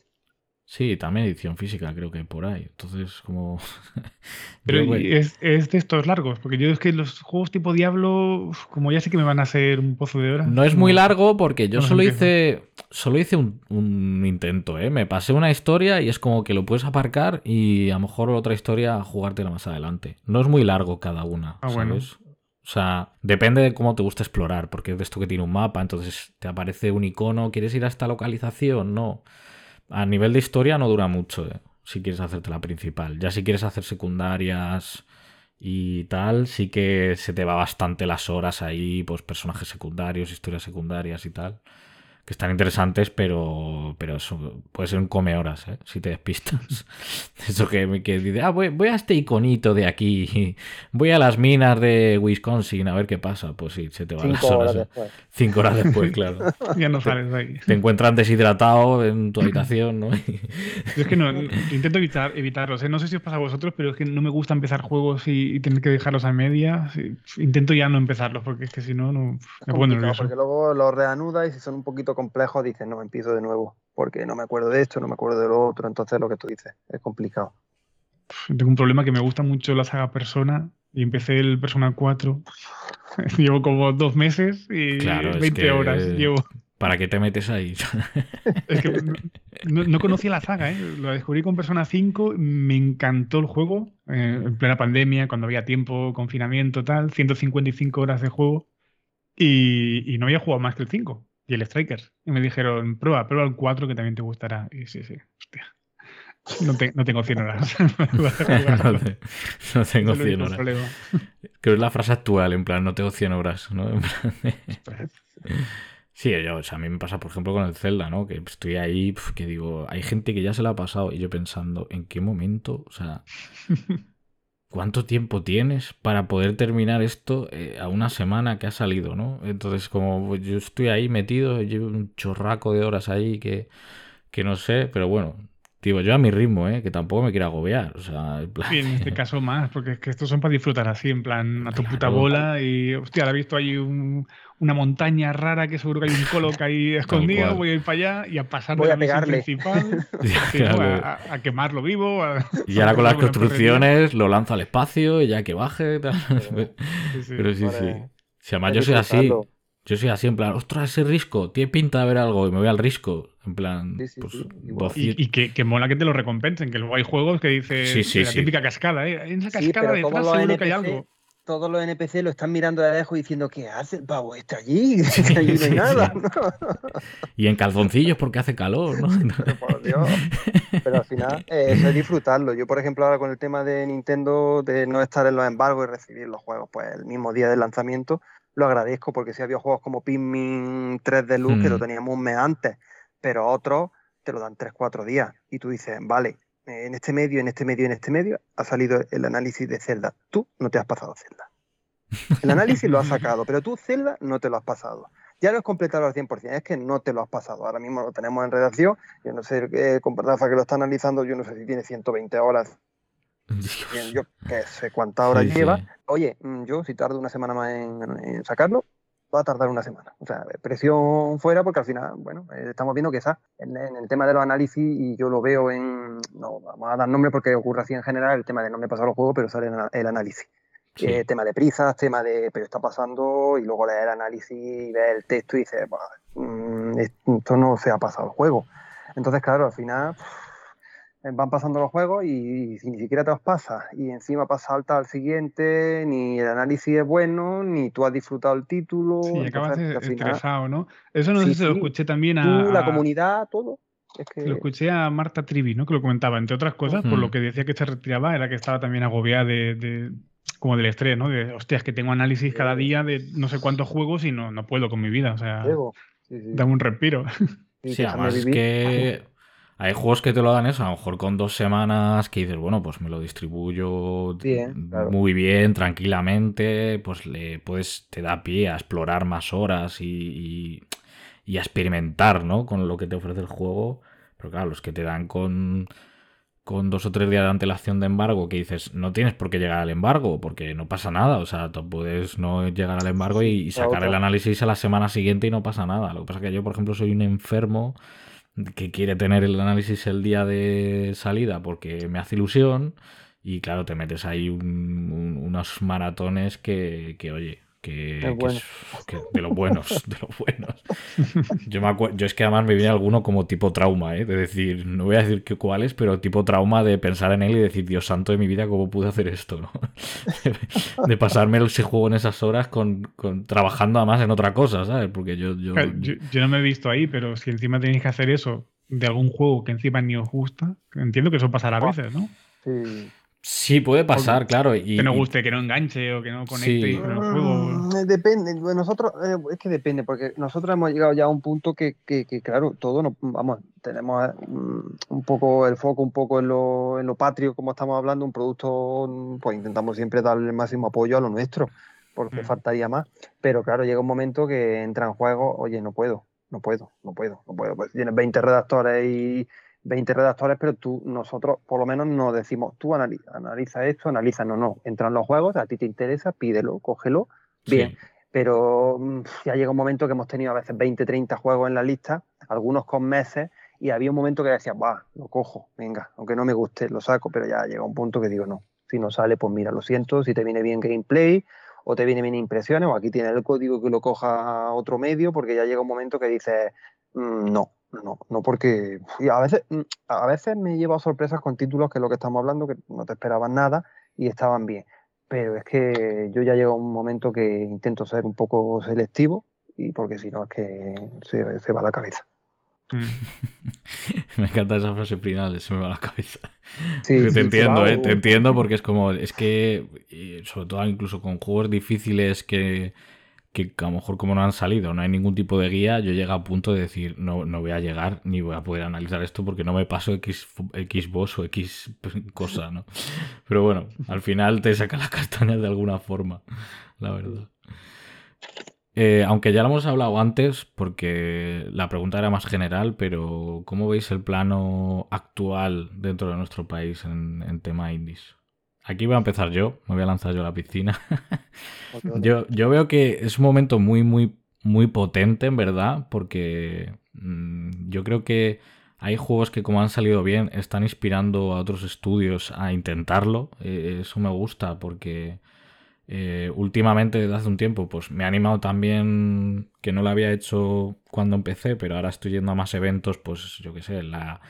Sí, también edición física, creo que por ahí. Entonces, como. Pero es, es, de estos largos, porque yo es que los juegos tipo Diablo, como ya sé que me van a ser un pozo de horas. No es muy largo porque yo solo hice. Solo hice un, intento, ¿eh? Me pasé una historia y es como que lo puedes aparcar y a lo mejor otra historia jugártela más adelante. No es muy largo cada una. Ah, ¿sabes? O sea, depende de cómo te gusta explorar, porque es de esto que tiene un mapa, entonces te aparece un icono, ¿quieres ir a esta localización? No. A nivel de historia no dura mucho, eh, si quieres hacerte la principal. Ya si quieres hacer secundarias y tal, sí que se te va bastante las horas ahí, pues personajes secundarios, historias secundarias y tal que están interesantes, pero, pero eso puede ser un come horas, ¿eh? si te despistas. Eso que, que dice, ah, voy, voy, a este iconito de aquí, voy a las minas de Wisconsin a ver qué pasa. Pues sí, se te van las horas. ¿eh? Después. Cinco horas después, claro. ya no sales de ahí. Te encuentran deshidratado en tu habitación, ¿no? Yo es que no, intento evitar, evitarlos. ¿eh? No sé si os pasa a vosotros, pero es que no me gusta empezar juegos y, tener que dejarlos a media. Intento ya no empezarlos, porque es que si no, no me pongo nervioso. Porque luego los reanudas y si son un poquito complejo, dices, no, empiezo de nuevo, porque no me acuerdo de esto, no me acuerdo de lo otro, entonces lo que tú dices es complicado. Tengo un problema que me gusta mucho la saga Persona y empecé el Persona 4. llevo como dos meses y 20 horas llevo. ¿Para qué te metes ahí? es que no, conocía la saga, ¿eh? lo descubrí con Persona 5, me encantó el juego, eh, en plena pandemia, cuando había tiempo, confinamiento, tal, 155 horas de juego, y, y no había jugado más que el 5 y el Strikers. Y me dijeron, prueba, prueba el 4 que también te gustará. Y sí, sí, hostia. No, no tengo 100 horas. no, tengo 100 horas. Creo que es la frase actual, en plan, no tengo 100 horas. ¿no? sí, yo, o sea, a mí me pasa, por ejemplo, con el Zelda, ¿no? Que estoy ahí, que digo, hay gente que ya se la ha pasado y yo pensando, ¿en qué momento? O sea, ¿cuánto tiempo tienes para poder terminar esto eh, a una semana que ha salido, ¿no? Entonces, como yo estoy ahí metido, llevo un chorraco de horas ahí que, que no sé, pero bueno, digo, yo a mi ritmo, ¿eh? que tampoco me quiero agobiar. O sea, en, en este caso más, porque es que estos son para disfrutar así, en plan, a tu puta bola y, hostia, ahora he visto ahí una montaña rara que seguro que hay un coloc ahí escondido, voy a ir para allá y a pasar voy a la principal, a, quemarlo vivo. y ahora con las construcciones lo lanzo al espacio y ya que baje. Pero, sí, sí. Si además yo soy así, yo soy así, en plan, ostras, ese risco, tiene pinta de ver algo y me voy al risco. En plan, pues, y, que, mola que te lo recompensen, que luego hay juegos que dice la típica cascada, ¿eh? En esa cascada detrás seguro que hay algo. Todos los NPC lo están mirando de lejos diciendo, ¿qué hace el pavo este allí? allí no hay nada. Y en calzoncillos porque hace calor, ¿no? Por Dios. Pero al final, eh, eso es disfrutarlo. Yo, por ejemplo, ahora con el tema de Nintendo, de no estar en los embargos y recibir los juegos pues el mismo día del lanzamiento, lo agradezco porque si había juegos como Pikmin 3 de luz que lo mm. teníamos un mes antes, pero otros te lo dan 3-4 días y tú dices, vale, en este medio, en este medio, en este medio ha salido el análisis de Zelda. Tú no te has pasado Zelda. El análisis lo has sacado, pero tú Zelda no te lo has pasado. Ya lo has completado al 100%, es que no te lo has pasado. Ahora mismo lo tenemos en redacción. Yo no sé, eh, con Rafa que lo está analizando, yo no sé si tiene 120 horas yo qué sé cuántas horas lleva. Oye, mm, yo si tardo una semana más en, sacarlo, va a tardar una semana. O sea, presión fuera porque al final, bueno, eh, estamos viendo que está en, el tema de los análisis y yo lo veo en, no vamos a dar nombre porque ocurre así en general, el tema de no me pasa los juegos, pero sale el análisis. Eh, tema de prisas, tema de, pero está pasando y luego leer el análisis y ver el texto y dices, mm, esto no se ha pasado el juego. Entonces, claro, al final van pasando los juegos y, ni siquiera te los pasas y encima pasa alta al siguiente, ni el análisis es bueno, ni tú has disfrutado el título. Sí, acabas estresado, ¿no? Eso no sé si se lo escuché también a... la comunidad, todo. Lo escuché a Marta Trivi, ¿no? Que lo comentaba, entre otras cosas, por lo que decía que se retiraba, era que estaba también agobiada de, como del estrés, ¿no? De, hostias, que tengo análisis cada día de no sé cuántos juegos y no, no puedo con mi vida, o sea, dame un respiro. Sí, además es que hay juegos que te lo dan eso, a lo mejor con dos semanas que dices, bueno, pues me lo distribuyo muy bien, tranquilamente, pues le puedes, te da pie a explorar más horas y, y, a experimentar, ¿no? Con lo que te ofrece el juego. Pero claro, los que te dan con, con dos o tres días de antelación de embargo, que dices, no tienes por qué llegar al embargo, porque no pasa nada. O sea, tú puedes no llegar al embargo y sacar el análisis a la semana siguiente y no pasa nada. Lo que pasa es que yo, por ejemplo, soy un enfermo que quiere tener el análisis el día de salida porque me hace ilusión y claro, te metes ahí unos maratones que, que, oye, que, de los buenos, de los buenos. Yo, me yo es que además me viene alguno como tipo trauma, ¿eh? de decir, no voy a decir que cuál es, pero tipo trauma de pensar en él y decir, Dios santo de mi vida, ¿cómo pude hacer esto? ¿no? de pasarme ese juego en esas horas con, trabajando además en otra cosa, ¿sabes? Porque yo yo, yo no me he visto ahí, pero si encima tenéis que hacer eso de algún juego que encima ni os gusta, entiendo que eso pasará a veces, ¿no? Sí. Sí, puede pasar, claro. Y, que no guste, que no enganche o que no conecte con el juego. Mm, depende, nosotros, eh, es que depende, porque nosotros hemos llegado ya a un punto que, que, claro, todo, no, vamos, tenemos mm, un poco el foco, un poco en lo, en lo patrio, como estamos hablando, un producto, pues intentamos siempre darle el máximo apoyo a lo nuestro, porque mm. faltaría más. Pero claro, llega un momento que entra en juego, oye, no puedo, no puedo, no puedo, no puedo. Pues tienes 20 redactores y 20 redactores, pero tú, nosotros por lo menos nos decimos, tú analiza, esto, analiza, no, no, entran los juegos, a ti te interesa, pídelo, cógelo, bien. Pero mm, ya llega un momento que hemos tenido a veces 20, 30 juegos en la lista, algunos con meses, y había un momento que decía, va, lo cojo, venga, aunque no me guste, lo saco, pero ya llega un punto que digo, no, si no sale, pues mira, lo siento, si te viene bien gameplay, o te viene bien impresiones, o aquí tiene el código que lo coja otro medio, porque ya llega un momento que dices, mm, no, no, no porque a veces, mm, a veces me he llevado sorpresas con títulos que es lo que estamos hablando, que no te esperaban nada y estaban bien. Pero es que yo ya llego a un momento que intento ser un poco selectivo y porque si no es que se, va la cabeza. me encanta esa frase final, se me va la cabeza. te entiendo, eh, te entiendo porque es como, es que, sobre todo incluso con juegos difíciles que, que a lo mejor como no han salido, no hay ningún tipo de guía, yo llego a punto de decir, no, no voy a llegar ni voy a poder analizar esto porque no me paso X, X boss o X cosa, ¿no? Pero bueno, al final te saca la castaña de alguna forma, la verdad. Eh, aunque ya lo hemos hablado antes, porque la pregunta era más general, pero ¿cómo veis el plano actual dentro de nuestro país en, en tema indies? Aquí voy a empezar yo, me voy a lanzar yo a la piscina. yo, yo veo que es un momento muy, muy, muy potente, en verdad, porque mm, yo creo que hay juegos que como han salido bien están inspirando a otros estudios a intentarlo. Eh, eso me gusta porque eh, últimamente, desde hace un tiempo, pues me ha animado también que no lo había hecho cuando empecé, pero ahora estoy yendo a más eventos, pues yo qué sé, la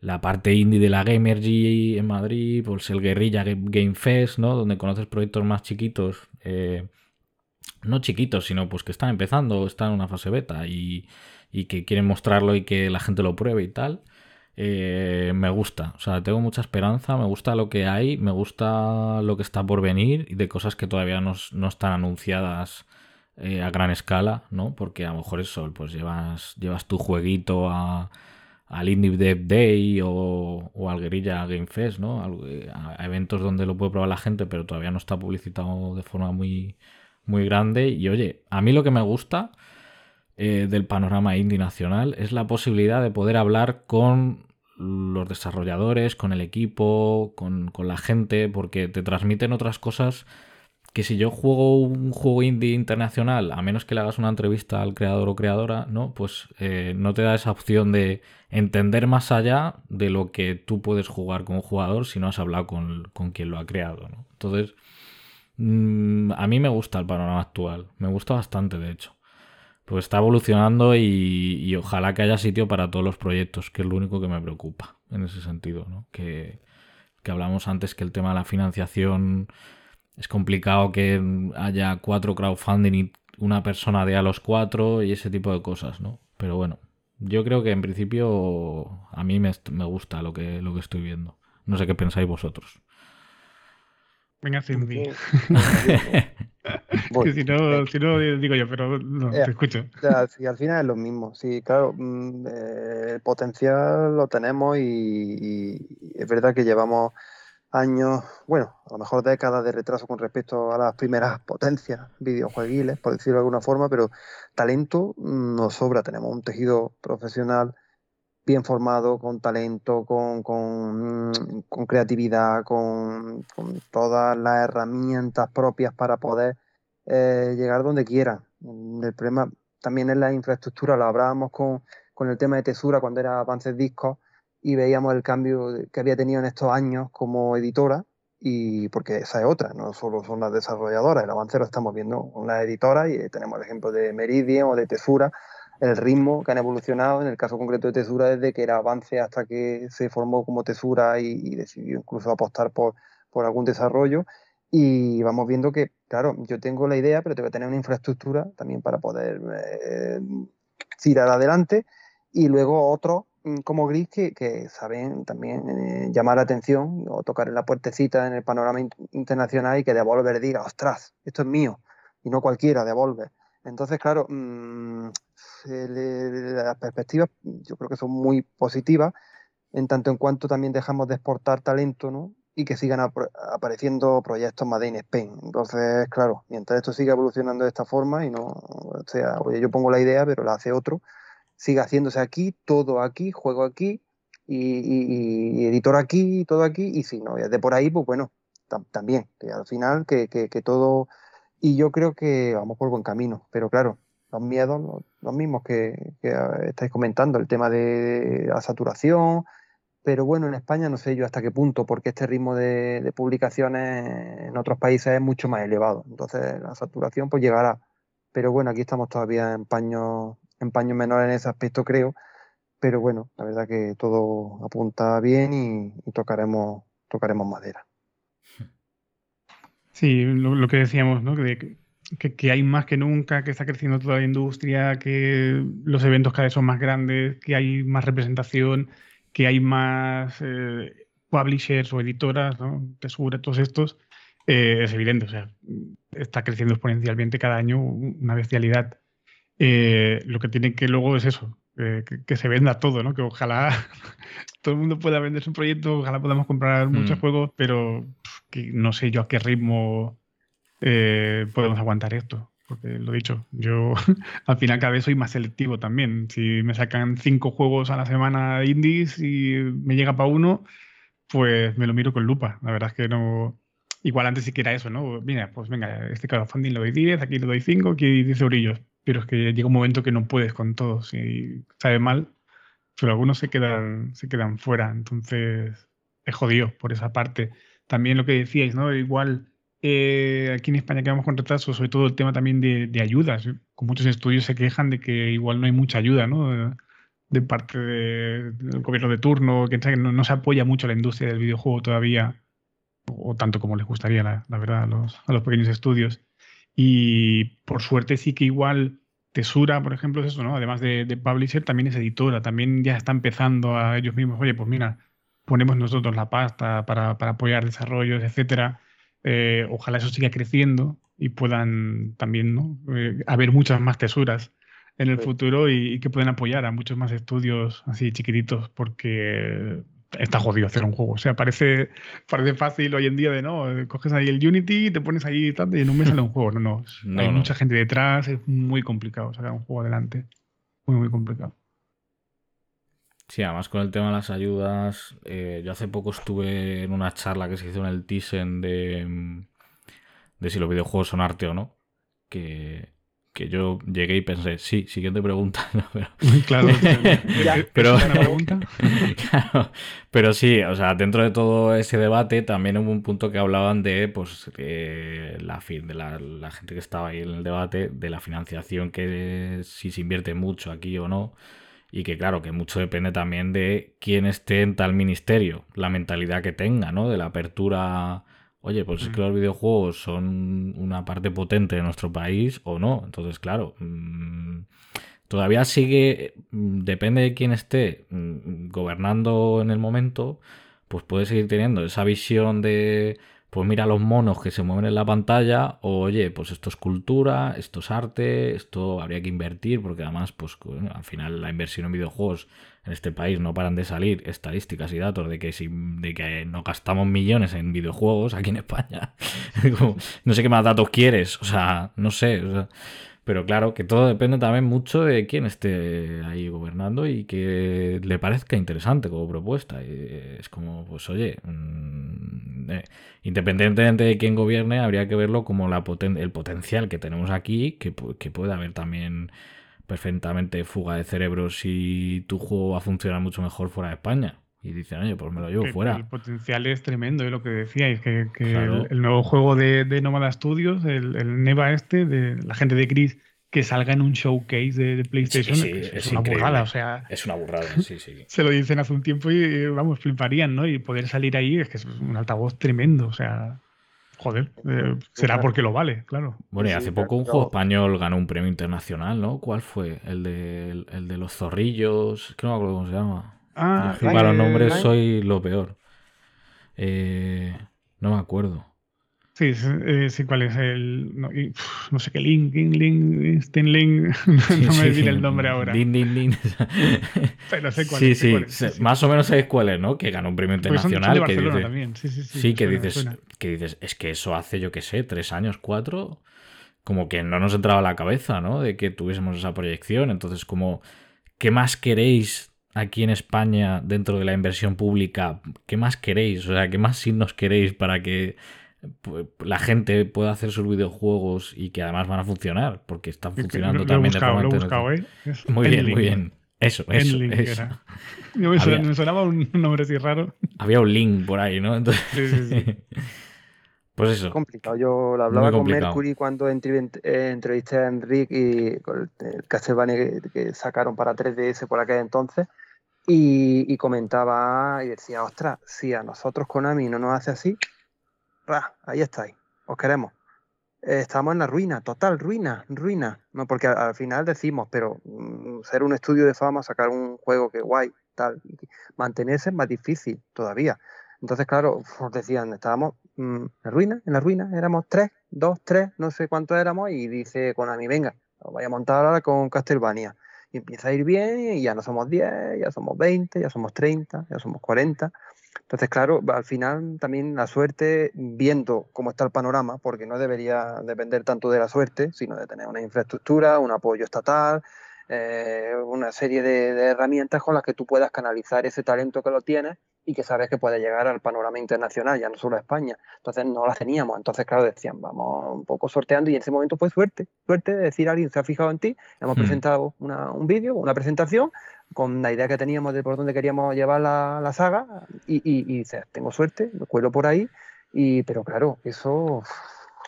la parte indie de la Gamergy en Madrid, pues el Guerrilla Game Fest, ¿no? Donde conoces proyectos más chiquitos, eh, no chiquitos, sino pues que están empezando, están en una fase beta y, que quieren mostrarlo y que la gente lo pruebe y tal. Eh, me gusta, o sea, tengo mucha esperanza, me gusta lo que hay, me gusta lo que está por venir y de cosas que todavía no, están anunciadas eh, a gran escala, ¿no? Porque a lo mejor eso, pues llevas, llevas tu jueguito a al Indie Dev Day o, al Guerrilla Game Fest, ¿no? A, eventos donde lo puede probar la gente, pero todavía no está publicitado de forma muy, muy grande. Y oye, a mí lo que me gusta eh, del panorama indie nacional es la posibilidad de poder hablar con los desarrolladores, con el equipo, con, con la gente, porque te transmiten otras cosas que si yo juego un juego indie internacional, a menos que le hagas una entrevista al creador o creadora, ¿no? Pues eh, no te da esa opción de entender más allá de lo que tú puedes jugar como jugador si no has hablado con, quien lo ha creado, ¿no? Entonces, mm, a mí me gusta el panorama actual, me gusta bastante, de hecho. Pues está evolucionando y, y, ojalá que haya sitio para todos los proyectos, que es lo único que me preocupa en ese sentido, ¿no? Que, que hablamos antes que el tema de la financiación es complicado que haya cuatro crowdfunding y una persona dé a los cuatro y ese tipo de cosas, ¿no? Pero bueno, yo creo que en principio a mí me, gusta lo que, lo que estoy viendo. No sé qué pensáis vosotros. Venga, Cindy. si, no, si no, digo yo, pero no, te escucho. y al final es lo mismo. Sí, claro, mm, eh, el potencial lo tenemos y es verdad que llevamos años, bueno, a lo mejor décadas de retraso con respecto a las primeras potencias videojueguiles, por decirlo de alguna forma, pero talento nos sobra. Tenemos un tejido profesional bien formado, con talento, con, con, creatividad, con, todas las herramientas propias para poder eh, llegar donde quieran. El problema también es la infraestructura, lo hablábamos con, con el tema de Tesura cuando era Avances Discos y veíamos el cambio que había tenido en estos años como editora y porque esa es otra, no solo son las desarrolladoras, el avance lo estamos viendo con las editoras y tenemos el ejemplo de Meridian o de Tesura, el ritmo que han evolucionado, en el caso concreto de Tesura, desde que era avance hasta que se formó como Tesura y, decidió incluso apostar por, por algún desarrollo. Y vamos viendo que, claro, yo tengo la idea, pero tengo que tener una infraestructura también para poder eh, tirar adelante. Y luego otros como Gris que, saben también eh, llamar la atención o tocar en la puertecita en el panorama internacional y que Devolver diga, ostras, esto es mío, y no cualquiera, Devolver. Entonces, claro, mmm, las perspectivas yo creo que son muy positivas, en tanto en cuanto también dejamos de exportar talento, ¿no? Y que sigan apareciendo proyectos Made in Spain. Entonces, claro, mientras esto siga evolucionando de esta forma y no, o sea, oye, yo pongo la idea, pero la hace otro, siga haciéndose aquí, todo aquí, juego aquí, y, editor aquí, todo aquí, y si no, de por ahí, pues bueno, también, que al final que, que, que todo, y yo creo que vamos por buen camino, pero claro, los miedos, los, mismos que, estáis comentando, el tema de la saturación, pero bueno, en España no sé yo hasta qué punto, porque este ritmo de, publicaciones en otros países es mucho más elevado, entonces la saturación pues llegará, pero bueno, aquí estamos todavía en paños en paño menores en ese aspecto creo, pero bueno, la verdad que todo apunta bien y, tocaremos, tocaremos madera. Sí, lo, que decíamos, ¿no? Que, que, hay más que nunca, que está creciendo toda la industria, que los eventos cada vez son más grandes, que hay más representación, que hay más eh, publishers o editoras, ¿no? Tesura, todos estos, eh, es evidente, o sea, está creciendo exponencialmente cada año una bestialidad. Eh, lo que tiene que luego es eso, que, se venda todo, ¿no? Que ojalá todo el mundo pueda vender su proyecto, ojalá podamos comprar muchos mm. juegos, pero que no sé yo a qué ritmo eh, podemos aguantar esto. Porque lo dicho, yo al final cada vez soy más selectivo también. Si me sacan cinco juegos a la semana indies y me llega para uno, pues me lo miro con lupa. La verdad es que no. Igual antes sí que era eso, ¿no? Mira, pues venga, este crowdfunding le doy 10, aquí le doy 5, aquí 10 eurillos. Pero es que llega un momento que no puedes con todos y sabe mal, pero algunos se quedan, se quedan fuera. Entonces, es jodido por esa parte. También lo que decíais, ¿no? Igual eh, aquí en España quedamos con retraso, sobre todo el tema también de, ayudas. Con muchos estudios se quejan de que igual no hay mucha ayuda, ¿no? De, parte del gobierno de turno, que no, se apoya mucho a la industria del videojuego todavía, o, tanto como les gustaría, la, verdad, a los, a los, pequeños estudios. Y por suerte sí que igual Tesura, por ejemplo, es eso, ¿no? Además de, de publisher, también es editora, también ya está empezando a ellos mismos, oye, pues mira, ponemos nosotros la pasta para, para apoyar desarrollos, etcétera eh, ojalá eso siga creciendo y puedan también ¿no? Eh, haber muchas más tesuras en el futuro y, que puedan apoyar a muchos más estudios así chiquititos porque está jodido hacer un juego. O sea, parece, parece fácil hoy en día de no, coges ahí el Unity, te pones ahí y en un mes sale un juego. No, no, hay mucha gente detrás, es muy complicado sacar un juego adelante. Muy, muy complicado. Sí, además con el tema de las ayudas, eh, yo hace poco estuve en una charla que se hizo en el Thyssen de, mm, de si los videojuegos son arte o no, que, que yo llegué y pensé, sí, siguiente pregunta. claro, pero, claro, pero sí, o sea, dentro de todo ese debate también hubo un punto que hablaban de, pues, la, de la, la, gente que estaba ahí en el debate, de la financiación, que si se invierte mucho aquí o no y que claro, que mucho depende también de quién esté en tal ministerio, la mentalidad que tenga, ¿no? De la apertura, oye, pues es que mm. los videojuegos son una parte potente de nuestro país o no. Entonces, claro, mm, todavía sigue, mm, depende de quién esté gobernando en el momento, pues puede seguir teniendo esa visión de pues mira los monos que se mueven en la pantalla, oye, pues esto es cultura, esto es arte, esto habría que invertir, porque además, pues al final la inversión en videojuegos en este país no paran de salir estadísticas y datos de que si de que no gastamos millones en videojuegos aquí en España. no sé qué más datos quieres, o sea, no sé. Pero claro, que todo depende también mucho de quién esté ahí gobernando y que le parezca interesante como propuesta. es como, pues oye, mm, eh, independientemente de quién gobierne, habría que verlo como la el potencial que tenemos aquí, que, que puede haber también perfectamente fuga de cerebros si tu juego va a funcionar mucho mejor fuera de España. Y dicen, oye, pues me lo llevo fuera. El potencial es tremendo, es lo que decíais, que, el, nuevo juego de, de Nomada Studios, el, el, Neva este, de la gente de Gris, que salga en un showcase de, PlayStation, es, una burrada, o sea... Es una burrada, sí, sí. se lo dicen hace un tiempo y, vamos, fliparían, ¿no? Y poder salir ahí es que es un altavoz tremendo, o sea... Joder, eh, será porque lo vale, claro. Bueno, y hace poco un juego español ganó un premio internacional, ¿no? ¿Cuál fue? El de, el, de los zorrillos, que no me acuerdo cómo se llama. Ah, para los nombres soy lo peor. Eh, no me acuerdo. Sí, eh, sí, cuál es el. No, sé qué, Link, Link, Link, Link. no me viene el nombre ahora. Link, Link, Link. Pero sé cuál sí, es. Sí, sí, más o menos sabes cuál es, ¿no? Que ganó un premio internacional. Pues que también. Sí, sí, sí. Sí, que, dices, que dices, es que eso hace, yo qué sé, tres años, cuatro. Como que no nos entraba a la cabeza, ¿no? De que tuviésemos esa proyección. Entonces, como, ¿qué más queréis aquí en España dentro de la inversión pública? ¿Qué más queréis? O sea, ¿qué más signos queréis para que la gente pueda hacer sus videojuegos y que además van a funcionar, porque están funcionando también ¿eh? Muy bien, muy bien. Eso, eso, me, sonaba un nombre así raro. Había un link por ahí, ¿no? Entonces... pues eso. Es complicado. Yo lo hablaba con Mercury cuando entrevisté a Enrique y con el Castlevania que, sacaron para 3DS por aquel entonces. Y, comentaba y decía, ostras, si a nosotros Konami no nos hace así, ahí estáis, os queremos. estamos en la ruina, total ruina, ruina. No, porque al, final decimos, pero mm, ser un estudio de fama, sacar un juego que guay, tal, mantenerse es más difícil todavía. Entonces, claro, pues decían, estábamos mm, en la ruina, en la ruina, éramos tres, dos, tres, no sé cuántos éramos, y dice Konami, venga, os voy a montar ahora con Castlevania. Empieza a ir bien, y ya no somos 10, ya somos 20, ya somos 30, ya somos 40. Entonces, claro, al final también la suerte, viendo cómo está el panorama, porque no debería depender tanto de la suerte, sino de tener una infraestructura, un apoyo estatal, eh, una serie de, herramientas con las que tú puedas canalizar ese talento que lo tienes y que sabes que puede llegar al panorama internacional, ya no solo a España. Entonces no las teníamos. Entonces, claro, decían, vamos un poco sorteando y en ese momento fue suerte. Suerte de decir, alguien se ha fijado en ti, hemos hmm. presentado un vídeo, una presentación con la idea que teníamos de por dónde queríamos llevar la, saga y, y, tengo suerte, me cuelo por ahí, y, pero claro, eso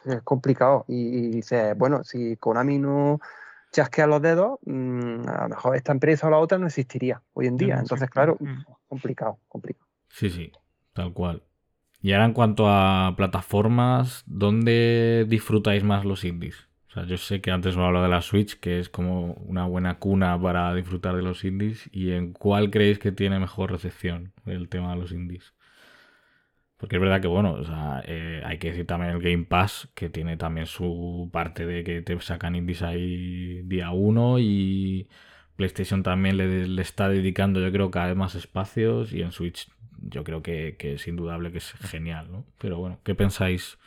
es complicado. Y, y dices, bueno, si Konami no chasquea los dedos, mm, a lo mejor esta empresa o la otra no existiría hoy en día. Entonces, claro, complicado, complicado. Sí, sí, tal cual. Y ahora en cuanto a plataformas, ¿dónde disfrutáis más los indies? O sea, yo sé que antes os hablo de la Switch, que es como una buena cuna para disfrutar de los indies. ¿Y en cuál creéis que tiene mejor recepción el tema de los indies? Porque es verdad que, bueno, o sea, eh, hay que decir también el Game Pass, que tiene también su parte de que te sacan indies ahí día uno y PlayStation también le, le está dedicando, yo creo, cada vez más espacios y en Switch yo creo que, es indudable que es genial, ¿no? Pero bueno, ¿qué pensáis?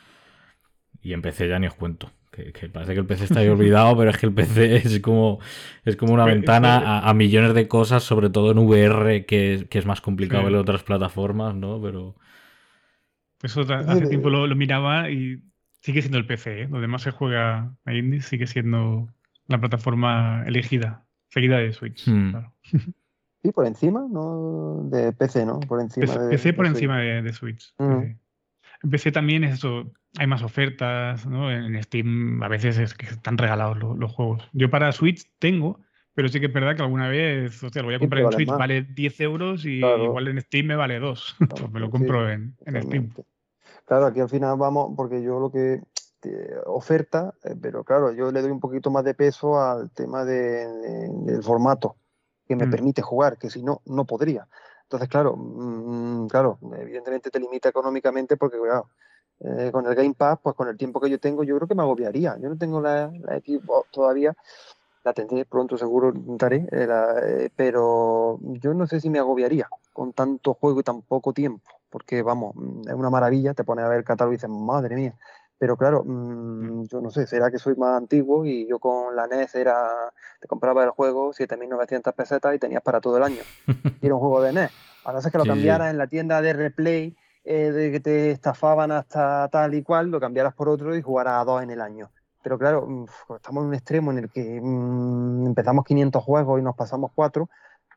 Y empecé ya ni os cuento. Que, parece que el PC está ahí olvidado, pero es que el PC es como, es como una ventana a, millones de cosas, sobre todo en VR, que, es más complicado ver otras plataformas, ¿no? Pero. Eso hace tiempo lo, miraba y sigue siendo el PC, ¿eh? Lo demás se juega a Indie, sigue siendo la plataforma elegida, seguida de Switch. Hmm. Claro. Sí, por encima, ¿no? De PC, ¿no? Por encima PC, de, PC por encima de, Switch. Mm. En PC también es eso, hay más ofertas, ¿no? En Steam a veces es que están regalados los, juegos. Yo para Switch tengo, pero sí que es verdad que alguna vez, o sea, lo voy a comprar en Switch, vale 10 euros y igual en Steam me vale 2. pues me lo compro en, Steam. Claro, aquí al final vamos, porque yo lo que oferta, eh, pero claro, yo le doy un poquito más de peso al tema del formato que me mm. permite jugar, que si no, no podría. Entonces, claro, mm, claro, evidentemente te limita económicamente porque, claro, eh, con el Game Pass, pues con el tiempo que yo tengo, yo creo que me agobiaría. Yo no tengo la, la Xbox todavía, la tendré pronto, seguro, daré, eh, eh, pero yo no sé si me agobiaría con tanto juego y tan poco tiempo, porque vamos, mm, es una maravilla, te pones a ver el catálogo y dices, madre mía, pero claro, mm, yo no sé, será que soy más antiguo y yo con la NES era, te compraba el juego 7.900 pesetas y tenías para todo el año. Y era un juego de NES. Ahora es que lo cambiaras en la tienda de replay, eh, de que te estafaban hasta tal y cual, lo cambiaras por otro y jugaras a dos en el año. Pero claro, mm, estamos en un extremo en el que mm, empezamos 500 juegos y nos pasamos cuatro,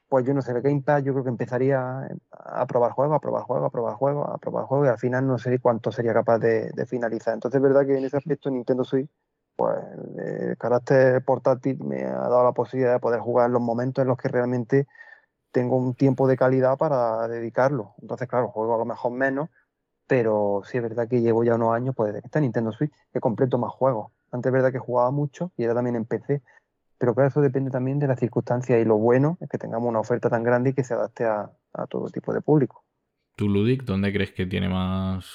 pues yo no sé, el Game Pass yo creo que empezaría a probar juegos, a probar juegos, a probar juegos, a probar juegos y al final no sé cuánto sería capaz de, finalizar. Entonces es verdad que en ese aspecto Nintendo Switch, pues el carácter portátil me ha dado la posibilidad de poder jugar en los momentos en los que realmente tengo un tiempo de calidad para dedicarlo. Entonces, claro, juego a lo mejor menos, pero sí es verdad que llevo ya unos años, pues desde que está Nintendo Switch, que completo más juegos. Antes es verdad que jugaba mucho y era también en PC, pero claro, eso depende también de las circunstancias y lo bueno es que tengamos una oferta tan grande y que se adapte a, todo tipo de público. ¿Tú, Ludic, dónde crees que tiene más,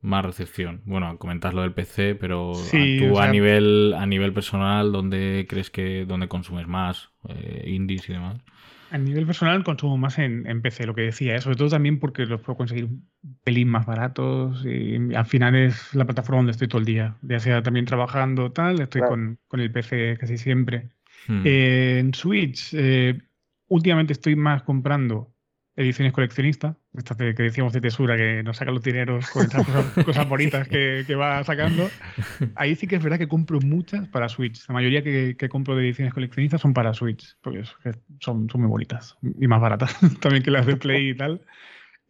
más recepción? Bueno, comentas lo del PC, pero tú a, nivel, a nivel personal, ¿dónde crees que dónde consumes más? Eh, indies y demás. A nivel personal consumo más en, PC, lo que decía, ¿eh? sobre todo también porque los puedo conseguir un pelín más baratos y al final es la plataforma donde estoy todo el día, ya sea también trabajando tal, estoy con, con, el PC casi siempre. Hmm. en Switch, eh, últimamente estoy más comprando ediciones coleccionistas, estas que decíamos de Tesura, que nos saca los dineros con estas cosas, bonitas que, va sacando. Ahí sí que es verdad que compro muchas para Switch. La mayoría que, compro de ediciones coleccionistas son para Switch, porque son, son muy bonitas y más baratas también que las de Play y tal.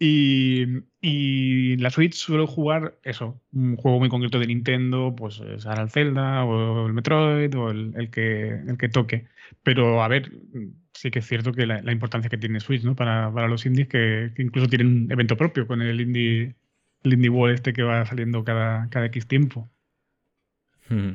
Y, la Switch suelo jugar eso, un juego muy concreto de Nintendo, pues ahora el Zelda o el Metroid o el, que, el que toque. Pero a ver, sí que es cierto que la, importancia que tiene Switch ¿no? para, los indies, que, incluso tienen un evento propio con el Indie, indie World este que va saliendo cada, cada X tiempo. Hmm.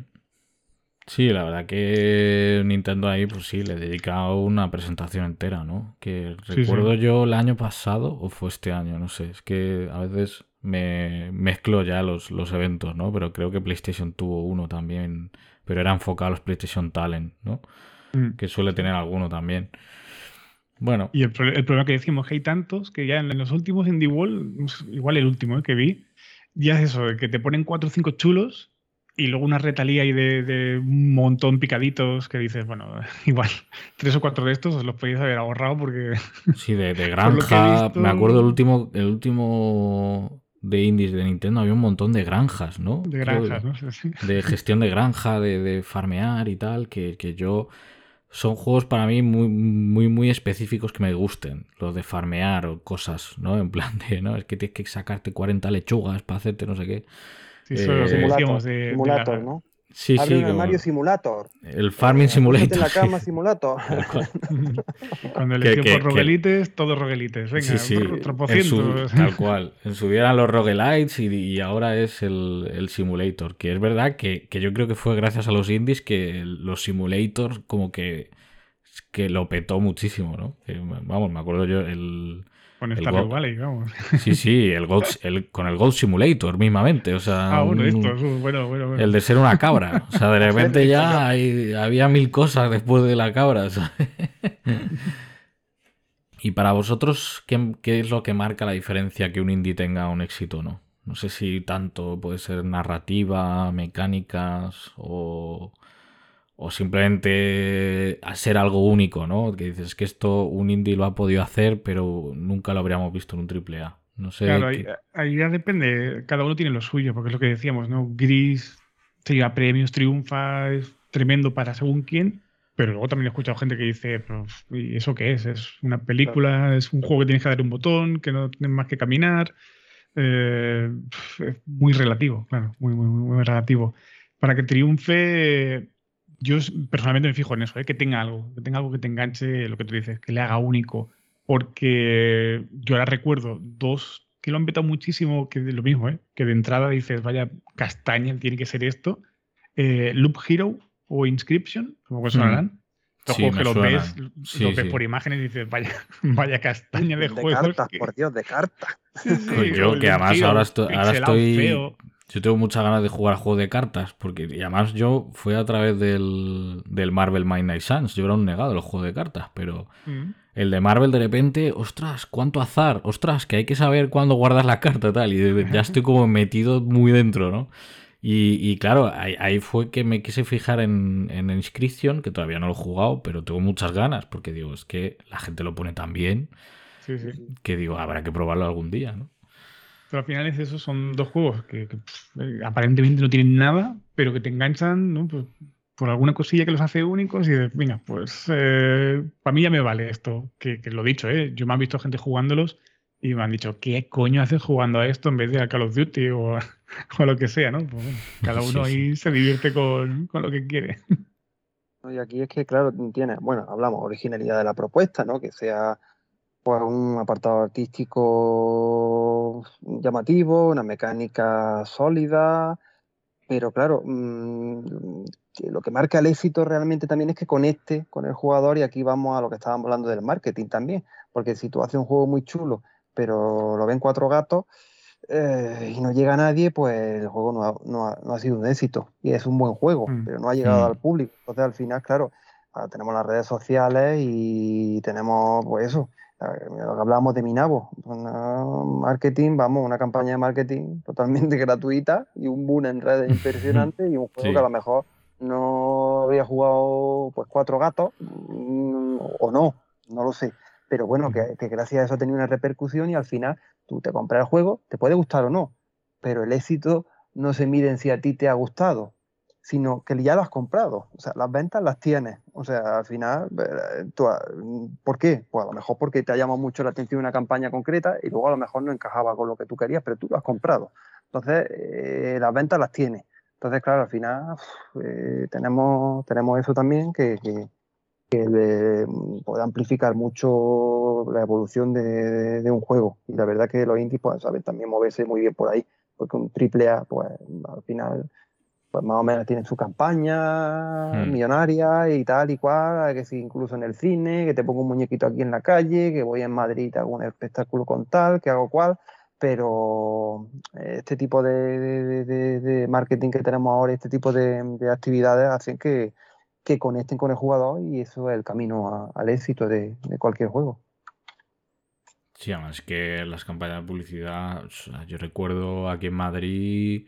Sí, la verdad que Nintendo ahí, pues sí, le dedica una presentación entera, ¿no? Que recuerdo yo el año pasado, o fue este año, no sé, es que a veces me mezclo ya los, los eventos, ¿no? Pero creo que PlayStation tuvo uno también, pero era enfocado a los PlayStation Talent, ¿no? Mm. Que suele tener alguno también. Bueno. Y el, problema que decimos que hay tantos que ya en, los últimos Indie Wall, igual el último ¿eh? que vi, ya es eso, que te ponen cuatro o cinco chulos y luego una retalía ahí de, un montón picaditos que dices, bueno, igual, tres o cuatro de estos os los podéis haber ahorrado porque... Sí, de, granja. Me acuerdo el último, el último de indies de Nintendo había un montón de granjas, ¿no? De granjas, ¿no? De gestión de granja, de, farmear y tal, que, yo... Son juegos para mí muy, muy, muy específicos que me gusten. Los de farmear o cosas, ¿no? En plan de, ¿no? Es que tienes que sacarte 40 lechugas para hacerte no sé qué. Sí, eh, simulator, de, simulator ¿no? Sí, Abre sí. un armario simulator. El farming eh, simulator. En la cama simulator. Cuando elegí por roguelites, todos roguelites. Venga, sí, sí. tal cual. En su día eran los roguelites y, ahora es el, el, simulator. Que es verdad que, que, yo creo que fue gracias a los indies que los simulators como que, que lo petó muchísimo, ¿no? vamos, me acuerdo yo el con Stardew Valley, vamos. Sí, sí, el, el con el Gold Simulator mismamente. O sea, ah, bueno, esto, bueno, bueno, El de ser una cabra. O sea, de repente ya había mil cosas después de la cabra. y para vosotros, ¿qué, ¿qué, es lo que marca la diferencia que un indie tenga un éxito o no? No sé si tanto puede ser narrativa, mecánicas o o simplemente a ser algo único, ¿no? Que dices que esto un indie lo ha podido hacer, pero nunca lo habríamos visto en un triple A. No sé. Claro, ahí, ya depende, cada uno tiene lo suyo, porque es lo que decíamos, ¿no? Gris se lleva premios, triunfa, es tremendo para según quién, pero luego también he escuchado gente que dice, ¿y eso qué es? ¿Es una película? ¿Es un juego que tienes que dar un botón, que no tienes más que caminar? Eh, es muy relativo, claro, muy, muy, muy relativo. Para que triunfe, yo personalmente me fijo en eso, ¿eh? que tenga algo, que tenga algo que te enganche, lo que tú dices, que le haga único. Porque yo ahora recuerdo dos que lo han vetado muchísimo, que es lo mismo, ¿eh? que de entrada dices, vaya castaña, tiene que ser esto. Eh, Loop Hero o Inscription, como que sonarán. Mm. Los juegos que los ves, los ves por imágenes y dices, vaya, vaya castaña de, de juegos. Cartas, por Dios, de cartas. yo que además ahora, ahora estoy, yo tengo muchas ganas de jugar a juego de cartas, porque y además yo fui a través del, del Marvel Midnight Suns. Yo era un negado de los juegos de cartas, pero mm. el de Marvel de repente, ostras, cuánto azar, ostras, que hay que saber cuándo guardas la carta tal. Y ya estoy como metido muy dentro, ¿no? Y, claro, ahí, fue que me quise fijar en, en Inscription, que todavía no lo he jugado, pero tengo muchas ganas, porque digo, es que la gente lo pone tan bien que digo, habrá que probarlo algún día, ¿no? Pero al final es eso, son dos juegos que, eh, aparentemente no tienen nada, pero que te enganchan, ¿no? Pues, por alguna cosilla que los hace únicos y de, venga, pues eh, para mí ya me vale esto, que, lo he dicho, ¿eh? yo me han visto gente jugándolos y me han dicho, ¿qué coño haces jugando a esto en vez de a Call of Duty o a, lo que sea, ¿no? Pues, cada uno ahí se divierte con, con, lo que quiere. Y aquí es que, claro, tiene, bueno, hablamos originalidad de la propuesta, ¿no? Que sea pues un apartado artístico llamativo, una mecánica sólida, pero claro, mm, lo que marca el éxito realmente también es que conecte con el jugador y aquí vamos a lo que estábamos hablando del marketing también, porque si tú haces un juego muy chulo, pero lo ven cuatro gatos eh, y no llega a nadie, pues el juego no ha, sido un éxito y es un buen juego, mm. pero no ha llegado mm. al público. Entonces al final, claro, tenemos las redes sociales y tenemos pues eso, hablábamos de Minabo, marketing, vamos, una campaña de marketing totalmente gratuita y un boom en redes impresionante y un juego que a lo mejor no había jugado pues cuatro gatos mm, o no, no lo sé. Pero bueno, que, que, gracias a eso ha tenido una repercusión y al final tú te compras el juego, te puede gustar o no, pero el éxito no se mide en si a ti te ha gustado, sino que ya lo has comprado. O sea, las ventas las tienes. O sea, al final, eh, ah, ¿por qué? Pues a lo mejor porque te ha llamado mucho la atención una campaña concreta y luego a lo mejor no encajaba con lo que tú querías, pero tú lo has comprado. Entonces, eh, las ventas las tienes. Entonces, claro, al final eh, tenemos, tenemos eso también que, puede amplificar mucho la evolución de, un juego. Y la verdad que los indies pueden saber también moverse muy bien por ahí, porque un triple A, pues al final pues más o menos tienen su campaña hmm. millonaria y tal y cual, que si incluso en el cine, que te pongo un muñequito aquí en la calle, que voy en Madrid a un espectáculo con tal, que hago cual, pero este tipo de, marketing que tenemos ahora, este tipo de, actividades hacen que, conecten con el jugador y eso es el camino al éxito de, cualquier juego. Sí, además que las campañas de publicidad, yo recuerdo aquí en Madrid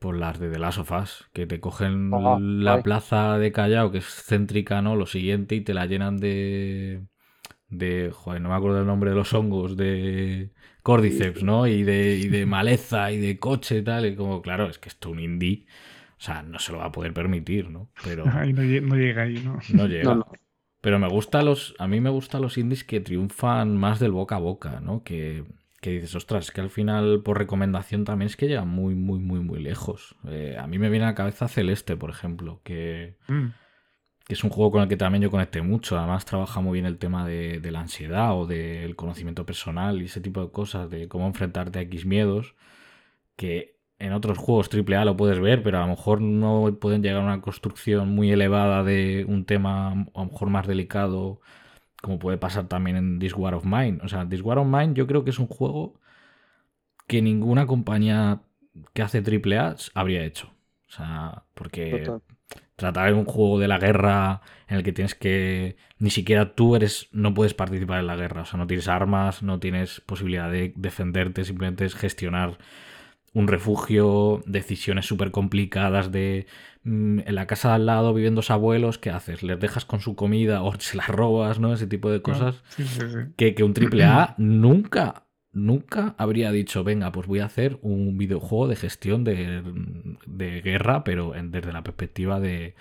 por las de The Last of Us, que te cogen la plaza de Callao, que es céntrica, ¿no? Lo siguiente, y te la llenan de. de. joder, no me acuerdo el nombre de los hongos, de. Cordyceps, ¿no? Y de, y de maleza y de coche y tal. Y como, claro, es que esto es un indie. O sea, no se lo va a poder permitir, ¿no? Pero. no, llega ahí, ¿no? No llega. Pero me gusta los. A mí me gustan los indies que triunfan más del boca a boca, ¿no? Que que dices, ostras, que al final por recomendación también es que llega muy, muy, muy, muy lejos. Eh, a mí me viene a la cabeza Celeste, por ejemplo, que, mm. que, es un juego con el que también yo conecté mucho. Además trabaja muy bien el tema de, la ansiedad o del conocimiento personal y ese tipo de cosas, de cómo enfrentarte a X miedos, que en otros juegos AAA lo puedes ver, pero a lo mejor no pueden llegar a una construcción muy elevada de un tema a lo mejor más delicado como puede pasar también en This War of Mine. O sea, This War of Mine yo creo que es un juego que ninguna compañía que hace triple A habría hecho. O sea, porque tratar de un juego de la guerra en el que tienes que ni siquiera tú eres no puedes participar en la guerra, o sea, no tienes armas, no tienes posibilidad de defenderte, simplemente es gestionar un refugio, decisiones súper complicadas de mm, en la casa de al lado viven dos abuelos, ¿qué haces? ¿Les dejas con su comida o se las robas, ¿no? Ese tipo de cosas. Que, que, un triple A nunca, nunca habría dicho, venga, pues voy a hacer un videojuego de gestión de, de guerra, pero desde la perspectiva de,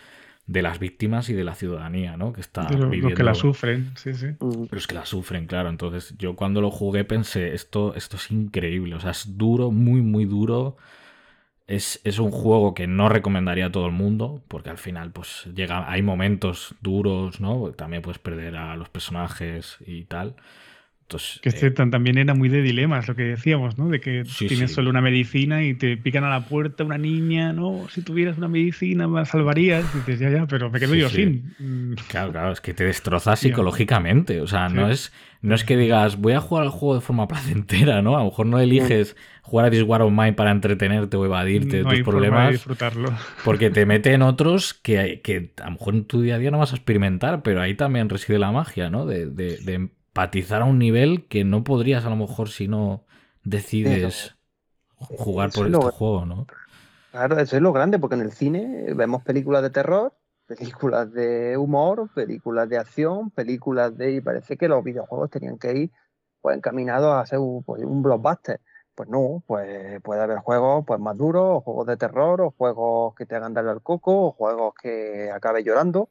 de las víctimas y de la ciudadanía, ¿no? Que está viviendo... que la sufren, sí, sí. Pero es que la sufren, claro. Entonces, yo cuando lo jugué pensé, esto, esto es increíble. O sea, es duro, muy, muy duro. Es, es, un juego que no recomendaría a todo el mundo, porque al final, pues, llega, hay momentos duros, ¿no? También puedes perder a los personajes y tal que este también era muy de dilemas, lo que decíamos, ¿no? De que tienes solo una medicina y te pican a la puerta una niña, ¿no? Si tuvieras una medicina me salvarías. Y dices, ya, ya, pero me quedo yo sin. Claro, claro, es que te destrozas psicológicamente. O sea, no, es, no es que digas, voy a jugar al juego de forma placentera, ¿no? A lo mejor no eliges jugar a This War of Mine para entretenerte o evadirte de tus problemas. disfrutarlo. Porque te mete en otros que, que a lo mejor en tu día a día no vas a experimentar, pero ahí también reside la magia, ¿no? de, de, de empatizar a un nivel que no podrías a lo mejor si no decides jugar por este juego, ¿no? Claro, eso es lo grande, porque en el cine vemos películas de terror, películas de humor, películas de acción, películas de... y parece que los videojuegos tenían que ir pues encaminados a ser un, pues, un blockbuster. Pues no, pues puede haber juegos pues más duros, o juegos de terror, o juegos que te hagan darle al coco, o juegos que acabe llorando.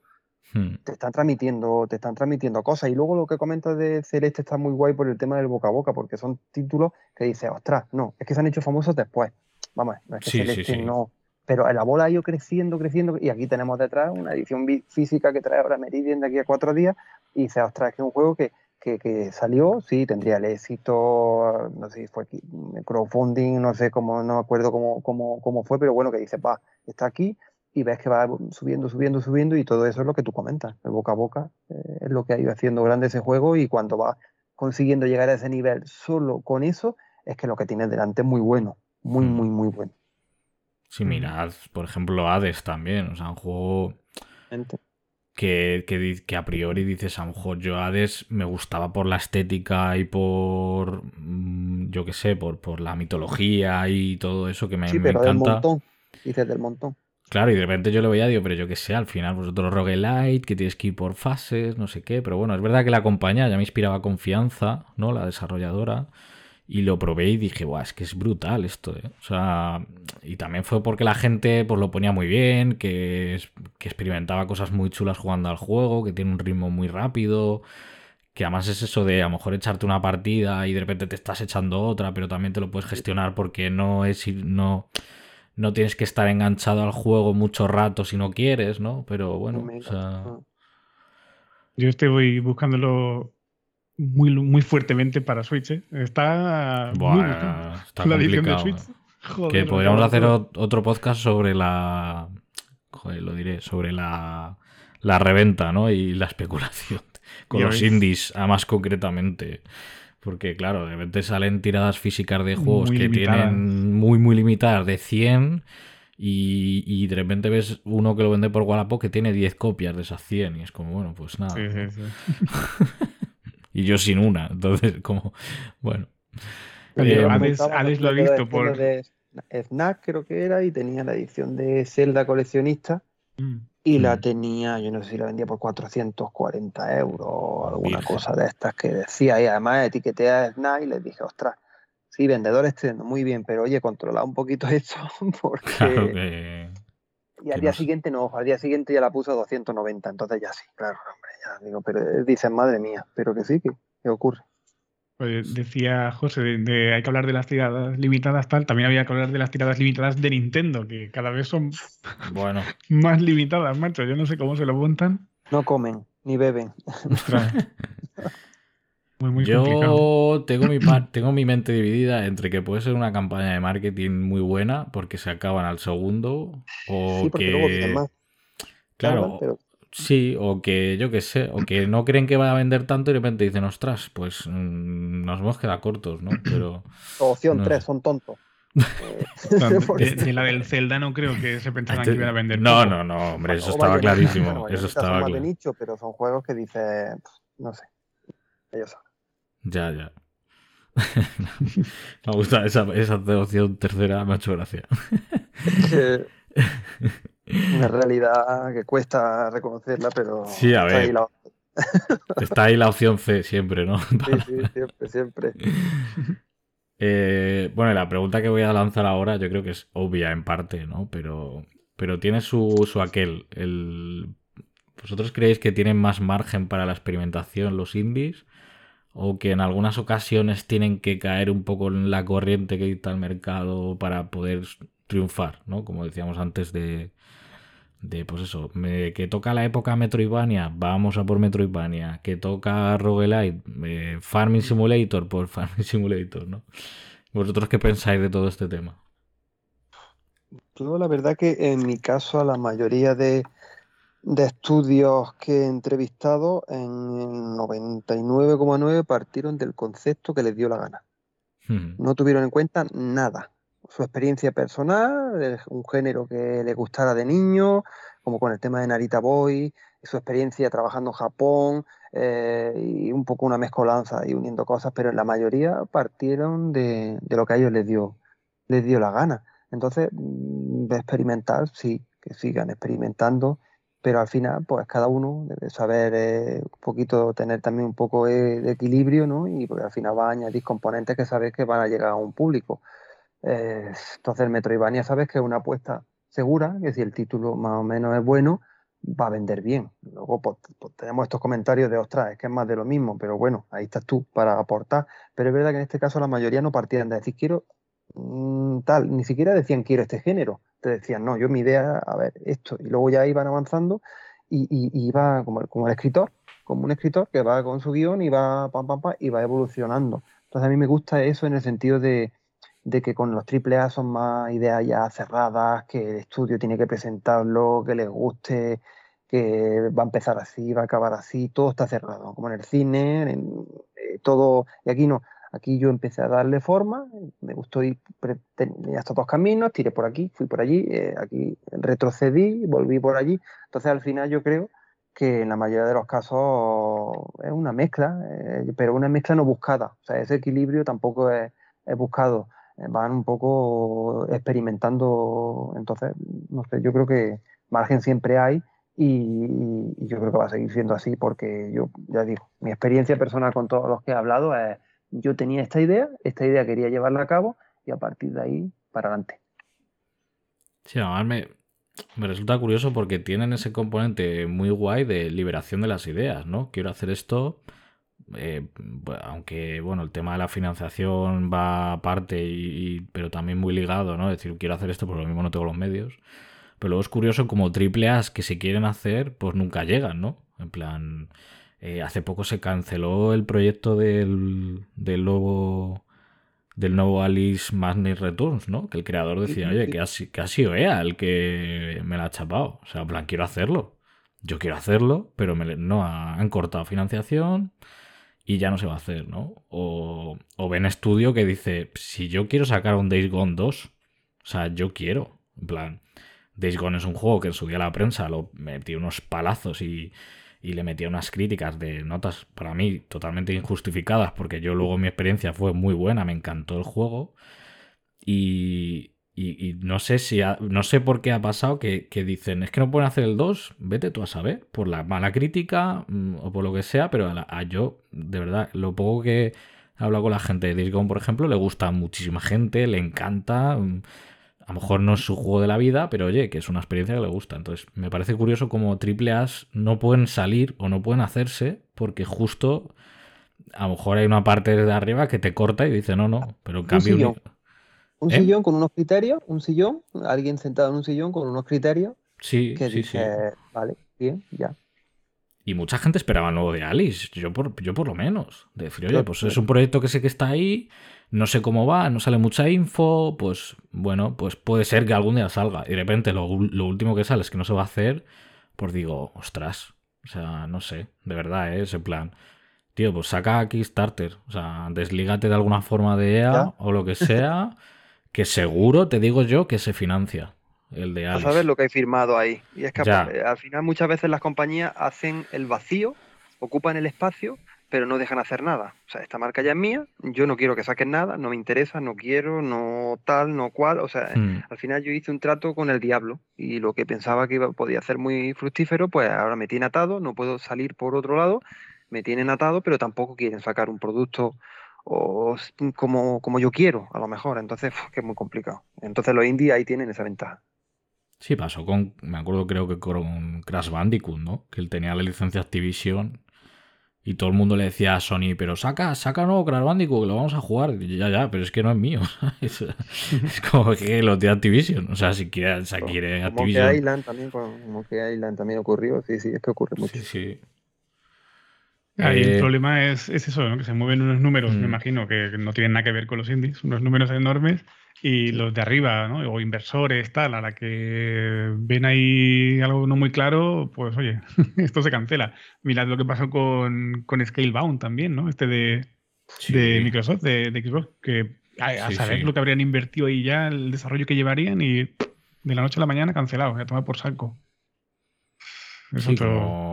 Hmm. Te están transmitiendo, te están transmitiendo cosas. Y luego lo que comentas de Celeste está muy guay por el tema del boca a boca, porque son títulos que dices, ostras, no, es que se han hecho famosos después. Vamos, no es que Sí, Celeste sí. no. Pero la bola ha ido creciendo, creciendo, y aquí tenemos detrás una edición física que trae ahora Meridian de aquí a cuatro días, y dices, ostras, es que es un juego que, que, que salió, sí, tendría el éxito, no sé si fue aquí, crowdfunding, no sé cómo, no me acuerdo cómo, cómo, cómo fue, pero bueno, que dices, va, está aquí, y ves que va subiendo, subiendo, subiendo, y todo eso es lo que tú comentas, el boca a boca, eh, es lo que ha ido haciendo grande ese juego, y cuando va consiguiendo llegar a ese nivel solo con eso, es que lo que tienes delante es muy bueno, muy, Mm. muy, muy bueno. Sí, mirad, por ejemplo, Hades también. O sea, un juego que, que, a priori dices, a lo mejor yo Hades me gustaba por la estética y por, mm, yo qué sé, por, por la mitología y todo eso que me, Sí, me pero del encanta. montón, dices del montón. Claro, y de repente yo lo veía, digo, pero yo qué sé, al final vosotros roguelite, que tienes que ir por fases, no sé qué, pero bueno, es verdad que la compañía ya me inspiraba confianza, ¿no? La desarrolladora, y lo probé y dije, guau, es que es brutal esto, ¿eh? O sea, y también fue porque la gente pues lo ponía muy bien, que, que experimentaba cosas muy chulas jugando al juego, que tiene un ritmo muy rápido, que además es eso de a lo mejor echarte una partida y de repente te estás echando otra, pero también te lo puedes gestionar porque no es no no tienes que estar enganchado al juego mucho rato si no quieres, ¿no? Pero bueno, o Mira, sea, ah. Yo estoy buscándolo muy, muy fuertemente para Switch. ¿eh? Está muy buah, buscado. está la edición de. Switch. Joder, Que podríamos hacer otro podcast sobre la joder, lo diré, sobre la la reventa, ¿no? Y la especulación con los ves. indies, a más concretamente. Porque, claro, de repente salen tiradas físicas de juegos Muy que limitadas. tienen muy, muy limitadas de 100 y, y de repente ves uno que lo vende por Wallapop que tiene 10 copias de esas 100 y es como, bueno, pues nada. Sí, ¿no? sí, sí. Y yo sin una, entonces como, bueno. Oye, Eh, Comentaba Hades lo era visto por- Snack creo que era y tenía la edición de Zelda coleccionista. Y la Mm. tenía, yo no sé si la vendía por 440 euros o alguna Virgen. cosa de estas que decía y además etiqueté a Snack y les dije, ostras, sí, vendedor externo, muy bien, pero oye, controla un poquito esto porque... Claro que... Y al día no siguiente no, al día siguiente ya la puso a 290, entonces ya sí, claro, hombre, ya digo, pero dicen, madre mía, pero que sí, que, que ocurre. Pues decía José, de, de- hay que hablar de las tiradas limitadas tal, también había que hablar de las tiradas limitadas de Nintendo, que cada vez son Bueno, más limitadas, macho. Yo no sé cómo se lo montan. No comen, ni beben. Muy, muy complicado. yo tengo mi, tengo mi mente dividida entre que puede ser una campaña de marketing muy buena porque se acaban al segundo o sí, porque luego que... más. Claro, tardan, pero Sí, o que yo qué sé, o que no creen que va a vender tanto y de repente dicen, ostras, pues mm, nos hemos quedado cortos, ¿no? Pero opción no 3, sé. son tontos. Claro, Porque- de, de la del Zelda no creo que se pensaran que iban a vender no, poco. no, no, hombre, eso O estaba clarísimo, bueno, eso estaba de claro. nicho, pero son juegos que dices, pf, no sé. Ellos saben. Ya, ya. Me gusta esa, esa opción tercera, me ha hecho gracia. Una realidad que cuesta reconocerla, pero Sí, a está ahí la- Está ahí la opción C siempre, ¿no? sí, sí, siempre, siempre. Eh, bueno, la pregunta que voy a lanzar ahora yo creo que es obvia en parte, ¿no? Pero, pero tiene su, su aquel. El... ¿Vosotros creéis que tienen más margen para la experimentación los indies? ¿O que en algunas ocasiones tienen que caer un poco en la corriente que dicta el mercado para poder triunfar, ¿no? Como decíamos antes de, de pues eso, me- que toca la época Metroidvania, vamos a por Metroidvania, que toca Roguelite, eh, Farming Simulator por Farming Simulator, ¿no? ¿Vosotros qué pensáis de todo este tema? Yo la verdad que en mi caso a la mayoría de, de estudios que he entrevistado en el 99,9 partieron del concepto que les dio la gana. Hmm, No tuvieron en cuenta nada. Su experiencia personal, un género que le gustara de niño, como con el tema de Narita Boy, su experiencia trabajando en Japón eh, y un poco una mezcolanza y uniendo cosas, pero en la mayoría partieron de, de lo que a ellos les dio, les dio la gana. Entonces, mm, de experimentar, sí, que sigan experimentando pero al final, pues cada uno debe saber eh, un poquito, tener también un poco de, equilibrio, ¿no? Y al final va a añadir componentes que sabes que van a llegar a un público. Eh, entonces Metroidvania sabes que es una apuesta segura, que si el título más o menos es bueno, va a vender bien. Luego pues, pues, tenemos estos comentarios de, ostras, es que es más de lo mismo, pero bueno, ahí estás tú para aportar. Pero es verdad que en este caso la mayoría no partían de decir, quiero mm, tal, ni siquiera decían, quiero este género. Te decían, no, yo mi idea, a ver, esto. Y luego ya iban avanzando y, y, iba como, como el escritor, como un escritor que va con su guion y va, pam, pam, pam, y va evolucionando. Entonces a mí me gusta eso en el sentido de, de que con los AAA son más ideas ya cerradas, que el estudio tiene que presentarlo, que les guste, que va a empezar así, va a acabar así, todo está cerrado, como en el cine, en, eh, todo, y aquí no, aquí yo empecé a darle forma, me gustó ir hasta dos caminos, tiré por aquí, fui por allí, eh, aquí retrocedí, volví por allí, entonces al final yo creo que en la mayoría de los casos es una mezcla, eh, pero una mezcla no buscada, o sea, ese equilibrio tampoco es, es buscado van un poco experimentando. Entonces, no sé, yo creo que margen siempre hay y, yo creo que va a seguir siendo así porque yo, ya digo, mi experiencia personal con todos los que he hablado es, yo tenía esta idea, esta idea quería llevarla a cabo y a partir de ahí para adelante. Sí, además me, me resulta curioso porque tienen ese componente muy guay de liberación de las ideas, ¿no? Quiero hacer esto, eh, aunque bueno, el tema de la financiación va aparte, y, pero también muy ligado, ¿no? Es decir, quiero hacer esto, pero lo mismo no tengo los medios. Pero luego es curioso como triple A que se quieren hacer, pues nunca llegan, ¿no? En plan, eh, hace poco se canceló el proyecto del, del nuevo del nuevo Alice Madness Returns, ¿no? Que el creador decía, oye, que ha, que ha sido EA el que me la ha chapado. O sea, en plan, quiero hacerlo. Yo quiero hacerlo, pero me, no han cortado financiación y ya no se va a hacer, ¿no? O, o Ben Studio que dice, si yo quiero sacar un Days Gone 2, o sea, yo quiero, en plan, Days Gone es un juego que en su día la prensa lo metió unos palazos y, y le metía unas críticas de notas para mí totalmente injustificadas, porque yo luego mi experiencia fue muy buena, me encantó el juego. Y, y, no sé si no sé por qué ha pasado que, dicen, es que no pueden hacer el 2, vete tú a saber, por la mala crítica mm, o por lo que sea, pero a, yo, de verdad, lo poco que he hablado con la gente de Discord, por ejemplo, le gusta a muchísima gente, le encanta. Mm, a lo mejor no es su juego de la vida, pero oye, que es una experiencia que le gusta. Entonces, me parece curioso como triple A no pueden salir o no pueden hacerse porque justo a lo mejor hay una parte de arriba que te corta y dice, no, no, pero en cambio... Un ¿Eh? sillón con unos criterios, un sillón, alguien sentado en un sillón con unos criterios. Sí, que sí, dice, Vale, bien, ya. Y mucha gente esperaba nuevo de Alice, yo por, yo por lo menos. De decir, oye, pues es un proyecto que sé que está ahí, no sé cómo va, no sale mucha info, pues bueno, pues puede ser que algún día salga. Y de repente lo, último que sale es que no se va a hacer, pues digo, ostras, o sea, no sé, de verdad, ¿eh? ese plan. Tío, pues saca Kickstarter, o sea, deslígate de alguna forma de EA o lo que sea. que seguro, te digo yo, que se financia el de. A saber lo que hay firmado ahí. Y es que al final muchas veces las compañías hacen el vacío, ocupan el espacio, pero no dejan hacer nada. O sea, esta marca ya es mía, yo no quiero que saquen nada, no me interesa, no quiero, no tal, no cual. O sea, hmm. al final yo hice un trato con el diablo y lo que pensaba que iba, podía ser muy fructífero, pues ahora me tiene atado, no puedo salir por otro lado, me tienen atado, pero tampoco quieren sacar un producto o como, como yo quiero, a lo mejor. Entonces, que es muy complicado. Entonces los indies ahí tienen esa ventaja. Sí, pasó con, me acuerdo creo que con Crash Bandicoot, ¿no? Que él tenía la licencia Activision y todo el mundo le decía a Sony, pero saca, saca nuevo Crash Bandicoot, que lo vamos a jugar. Y ya, ya, pero es que no es mío. es, como que lo de Activision. O sea, si quiere, si quiere Activision. Como que Island también, como que Island también ocurrió. Sí, sí, es que ocurre mucho. Sí, sí. Ahí el eh, problema es, eso, ¿no? que se mueven unos números, me mm. imagino, que no tienen nada que ver con los indies, unos números enormes, y los de arriba, ¿no? o inversores, tal, a la que ven ahí algo no muy claro, pues oye, esto se cancela. Mirad lo que pasó con, con Scalebound también, ¿no? Este de, de Microsoft, de, Xbox, que a, saber lo que habrían invertido ahí ya, el desarrollo que llevarían, y de la noche a la mañana cancelado, ya toma por saco como,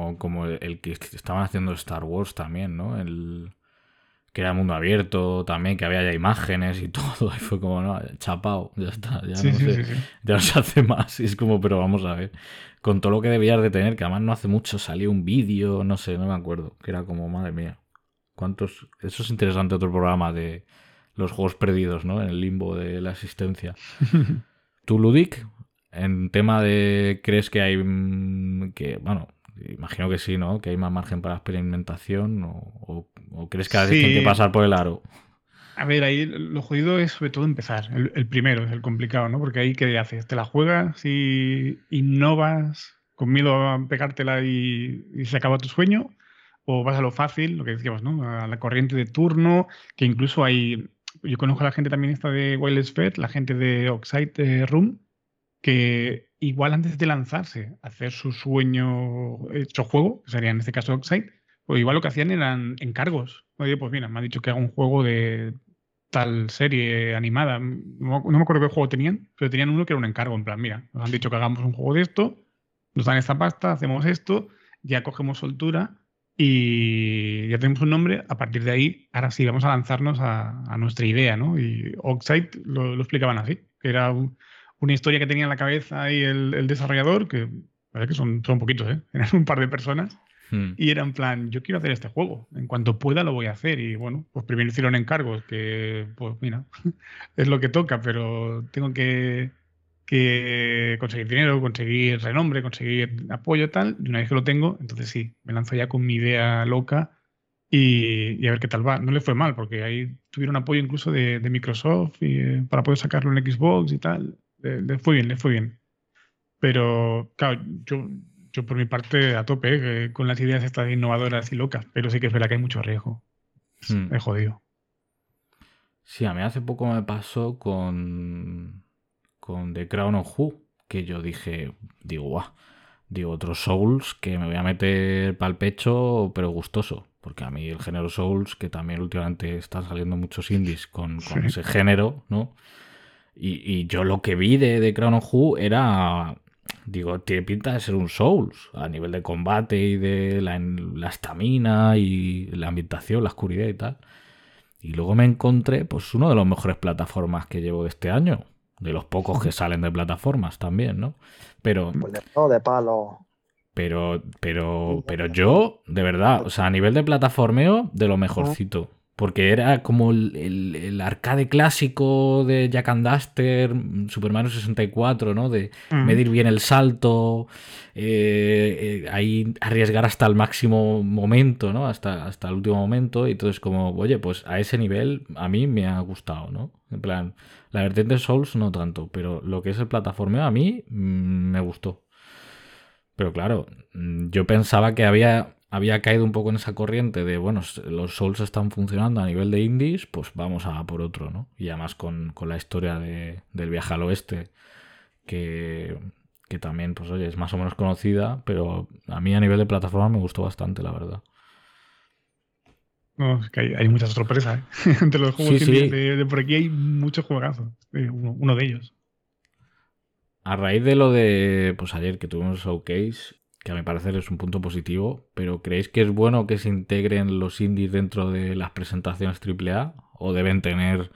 el que estaban haciendo Star Wars también, ¿no? El, que era mundo abierto también, que había ya imágenes y todo, y fue como, no, chapao, ya está, ya, no, sé, ya no se hace más, y es como, pero vamos a ver, con todo lo que debías de tener, que además no hace mucho salió un vídeo, no sé, no me acuerdo, que era como, madre mía, cuántos, eso es interesante otro programa de los juegos perdidos, ¿no? En el limbo de la existencia. ¿Tú, Ludic, en tema de, crees que hay, mm, que, bueno, imagino que sí, ¿no? Que hay más margen para experimentación o, crees que a veces que pasar por el aro. A ver, ahí lo jodido es sobre todo empezar. El, primero es el complicado, ¿no? Porque ahí, ¿qué haces? ¿Te la juegas y innovas con miedo a pegártela y, se acaba tu sueño? ¿O vas a lo fácil, lo que decíamos, ¿no? A la corriente de turno, que incluso hay... Yo conozco a la gente también esta de Wireless Fed, la gente de Oxide eh, Room, que igual antes de lanzarse a hacer su sueño hecho juego, que sería en este caso Oxide, pues igual lo que hacían eran encargos. Oye, pues mira, me ha dicho que haga un juego de tal serie animada. No, me acuerdo qué juego tenían, pero tenían uno que era un encargo. En plan, mira, nos han dicho que hagamos un juego de esto, nos dan esta pasta, hacemos esto, ya cogemos soltura y ya tenemos un nombre. A partir de ahí, ahora sí, vamos a lanzarnos a, nuestra idea, ¿no? Y Oxide lo, lo explicaban así, que era un, una historia que tenía en la cabeza ahí el, desarrollador, que parece que son, son poquitos, ¿eh? eran un par de personas, hmm. y era en plan, yo quiero hacer este juego, en cuanto pueda lo voy a hacer, y bueno, pues primero hicieron encargos, que pues mira, es lo que toca, pero tengo que, que conseguir dinero, conseguir renombre, conseguir apoyo tal, y una vez que lo tengo, entonces sí, me lanzo ya con mi idea loca y, a ver qué tal va. No le fue mal, porque ahí tuvieron apoyo incluso de, Microsoft y, eh, para poder sacarlo en Xbox y tal le, fue bien, le fue bien. Pero, claro, yo, yo por mi parte a tope eh, con las ideas estas innovadoras y locas, pero sí que es verdad que hay mucho riesgo. Es, hmm. jodido. Sí, a mí hace poco me pasó con, con The Crown of Who, que yo dije, digo, guau, digo, otros Souls que me voy a meter para el pecho, pero gustoso. Porque a mí el género Souls, que también últimamente están saliendo muchos indies con, con ese género, ¿no? Y, yo lo que vi de, de Crown of Who era. Digo, tiene pinta de ser un Souls a nivel de combate y de la estamina y la ambientación, la oscuridad y tal. Y luego me encontré, pues, uno de los mejores plataformas que llevo de este año. De los pocos que salen de plataformas también, ¿no? Pero. Pues de palo. Pero, pero, pero yo, de verdad, o sea, a nivel de plataformeo, de lo mejorcito. Porque era como el, arcade clásico de Jack and Duster, Super Mario 64, ¿no? De medir bien el salto, eh, eh, ahí arriesgar hasta el máximo momento, ¿no? Hasta, hasta el último momento. Y entonces como, oye, pues a ese nivel a mí me ha gustado, ¿no? En plan, la vertiente Souls no tanto, pero lo que es el plataformeo a mí mm, me gustó. Pero claro, mm, yo pensaba que había había caído un poco en esa corriente de, bueno, los Souls están funcionando a nivel de indies, pues vamos a por otro, ¿no? Y además con, la historia del viaje al oeste, que, también, pues oye, es más o menos conocida, pero a mí a nivel de plataforma me gustó bastante, la verdad. No, es que hay, muchas sorpresas, ¿eh? Entre los juegos De, por aquí hay muchos juegazos, uno, de ellos. A raíz de lo de, pues ayer que tuvimos showcase, que a mi parecer es un punto positivo, pero ¿creéis que es bueno que se integren los indies dentro de las presentaciones AAA o deben tener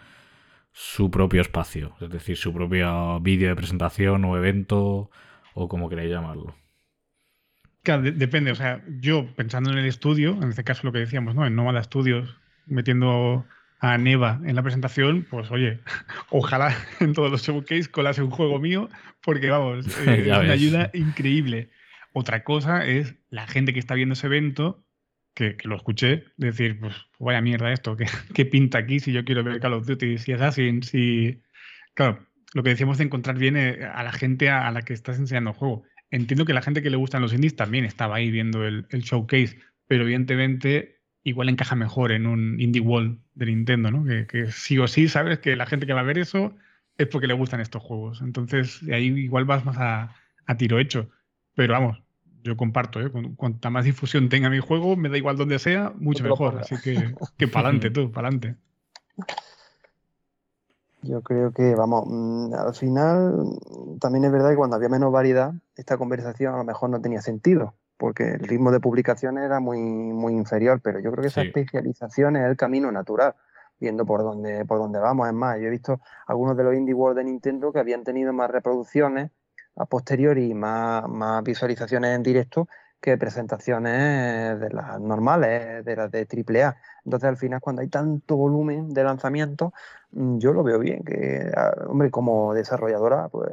su propio espacio? Es decir, su propio vídeo de presentación o evento o como queráis llamarlo. Claro, depende. O sea, yo pensando en el estudio, en este caso lo que decíamos, ¿no? En Nomada Studios, metiendo a Neva en la presentación, pues oye, ojalá en todos los showcase colase un juego mío, porque vamos, eh, es una ayuda increíble. Otra cosa es la gente que está viendo ese evento, que, lo escuché, decir, pues vaya mierda esto, ¿qué, pinta aquí si yo quiero ver Call of Duty, si es así, si... Claro, lo que decíamos de encontrar bien eh, a la gente a, la que estás enseñando el juego. Entiendo que la gente que le gustan los indies también estaba ahí viendo el, showcase, pero evidentemente igual encaja mejor en un indie wall de Nintendo, ¿no? Que, que, sí o sí sabes que la gente que va a ver eso es porque le gustan estos juegos. Entonces, ahí igual vas más a, a tiro hecho. Pero vamos, yo comparto, ¿eh? cuanta más difusión tenga mi juego, me da igual donde sea, mucho mejor. Así que, que para adelante, tú, para adelante. Yo creo que, vamos, mm, al final también es verdad que cuando había menos variedad, esta conversación a lo mejor no tenía sentido, porque el ritmo de publicaciones era muy, muy inferior, pero yo creo que esa especialización es el camino natural, viendo por dónde, por dónde vamos. Es más, yo he visto algunos de los Indie World de Nintendo que habían tenido más reproducciones a posteriori más, más visualizaciones en directo que presentaciones de las normales, de las de AAA. Entonces, al final, cuando hay tanto volumen de lanzamientos, mm, yo lo veo bien, que, ah, hombre, como desarrolladora, pues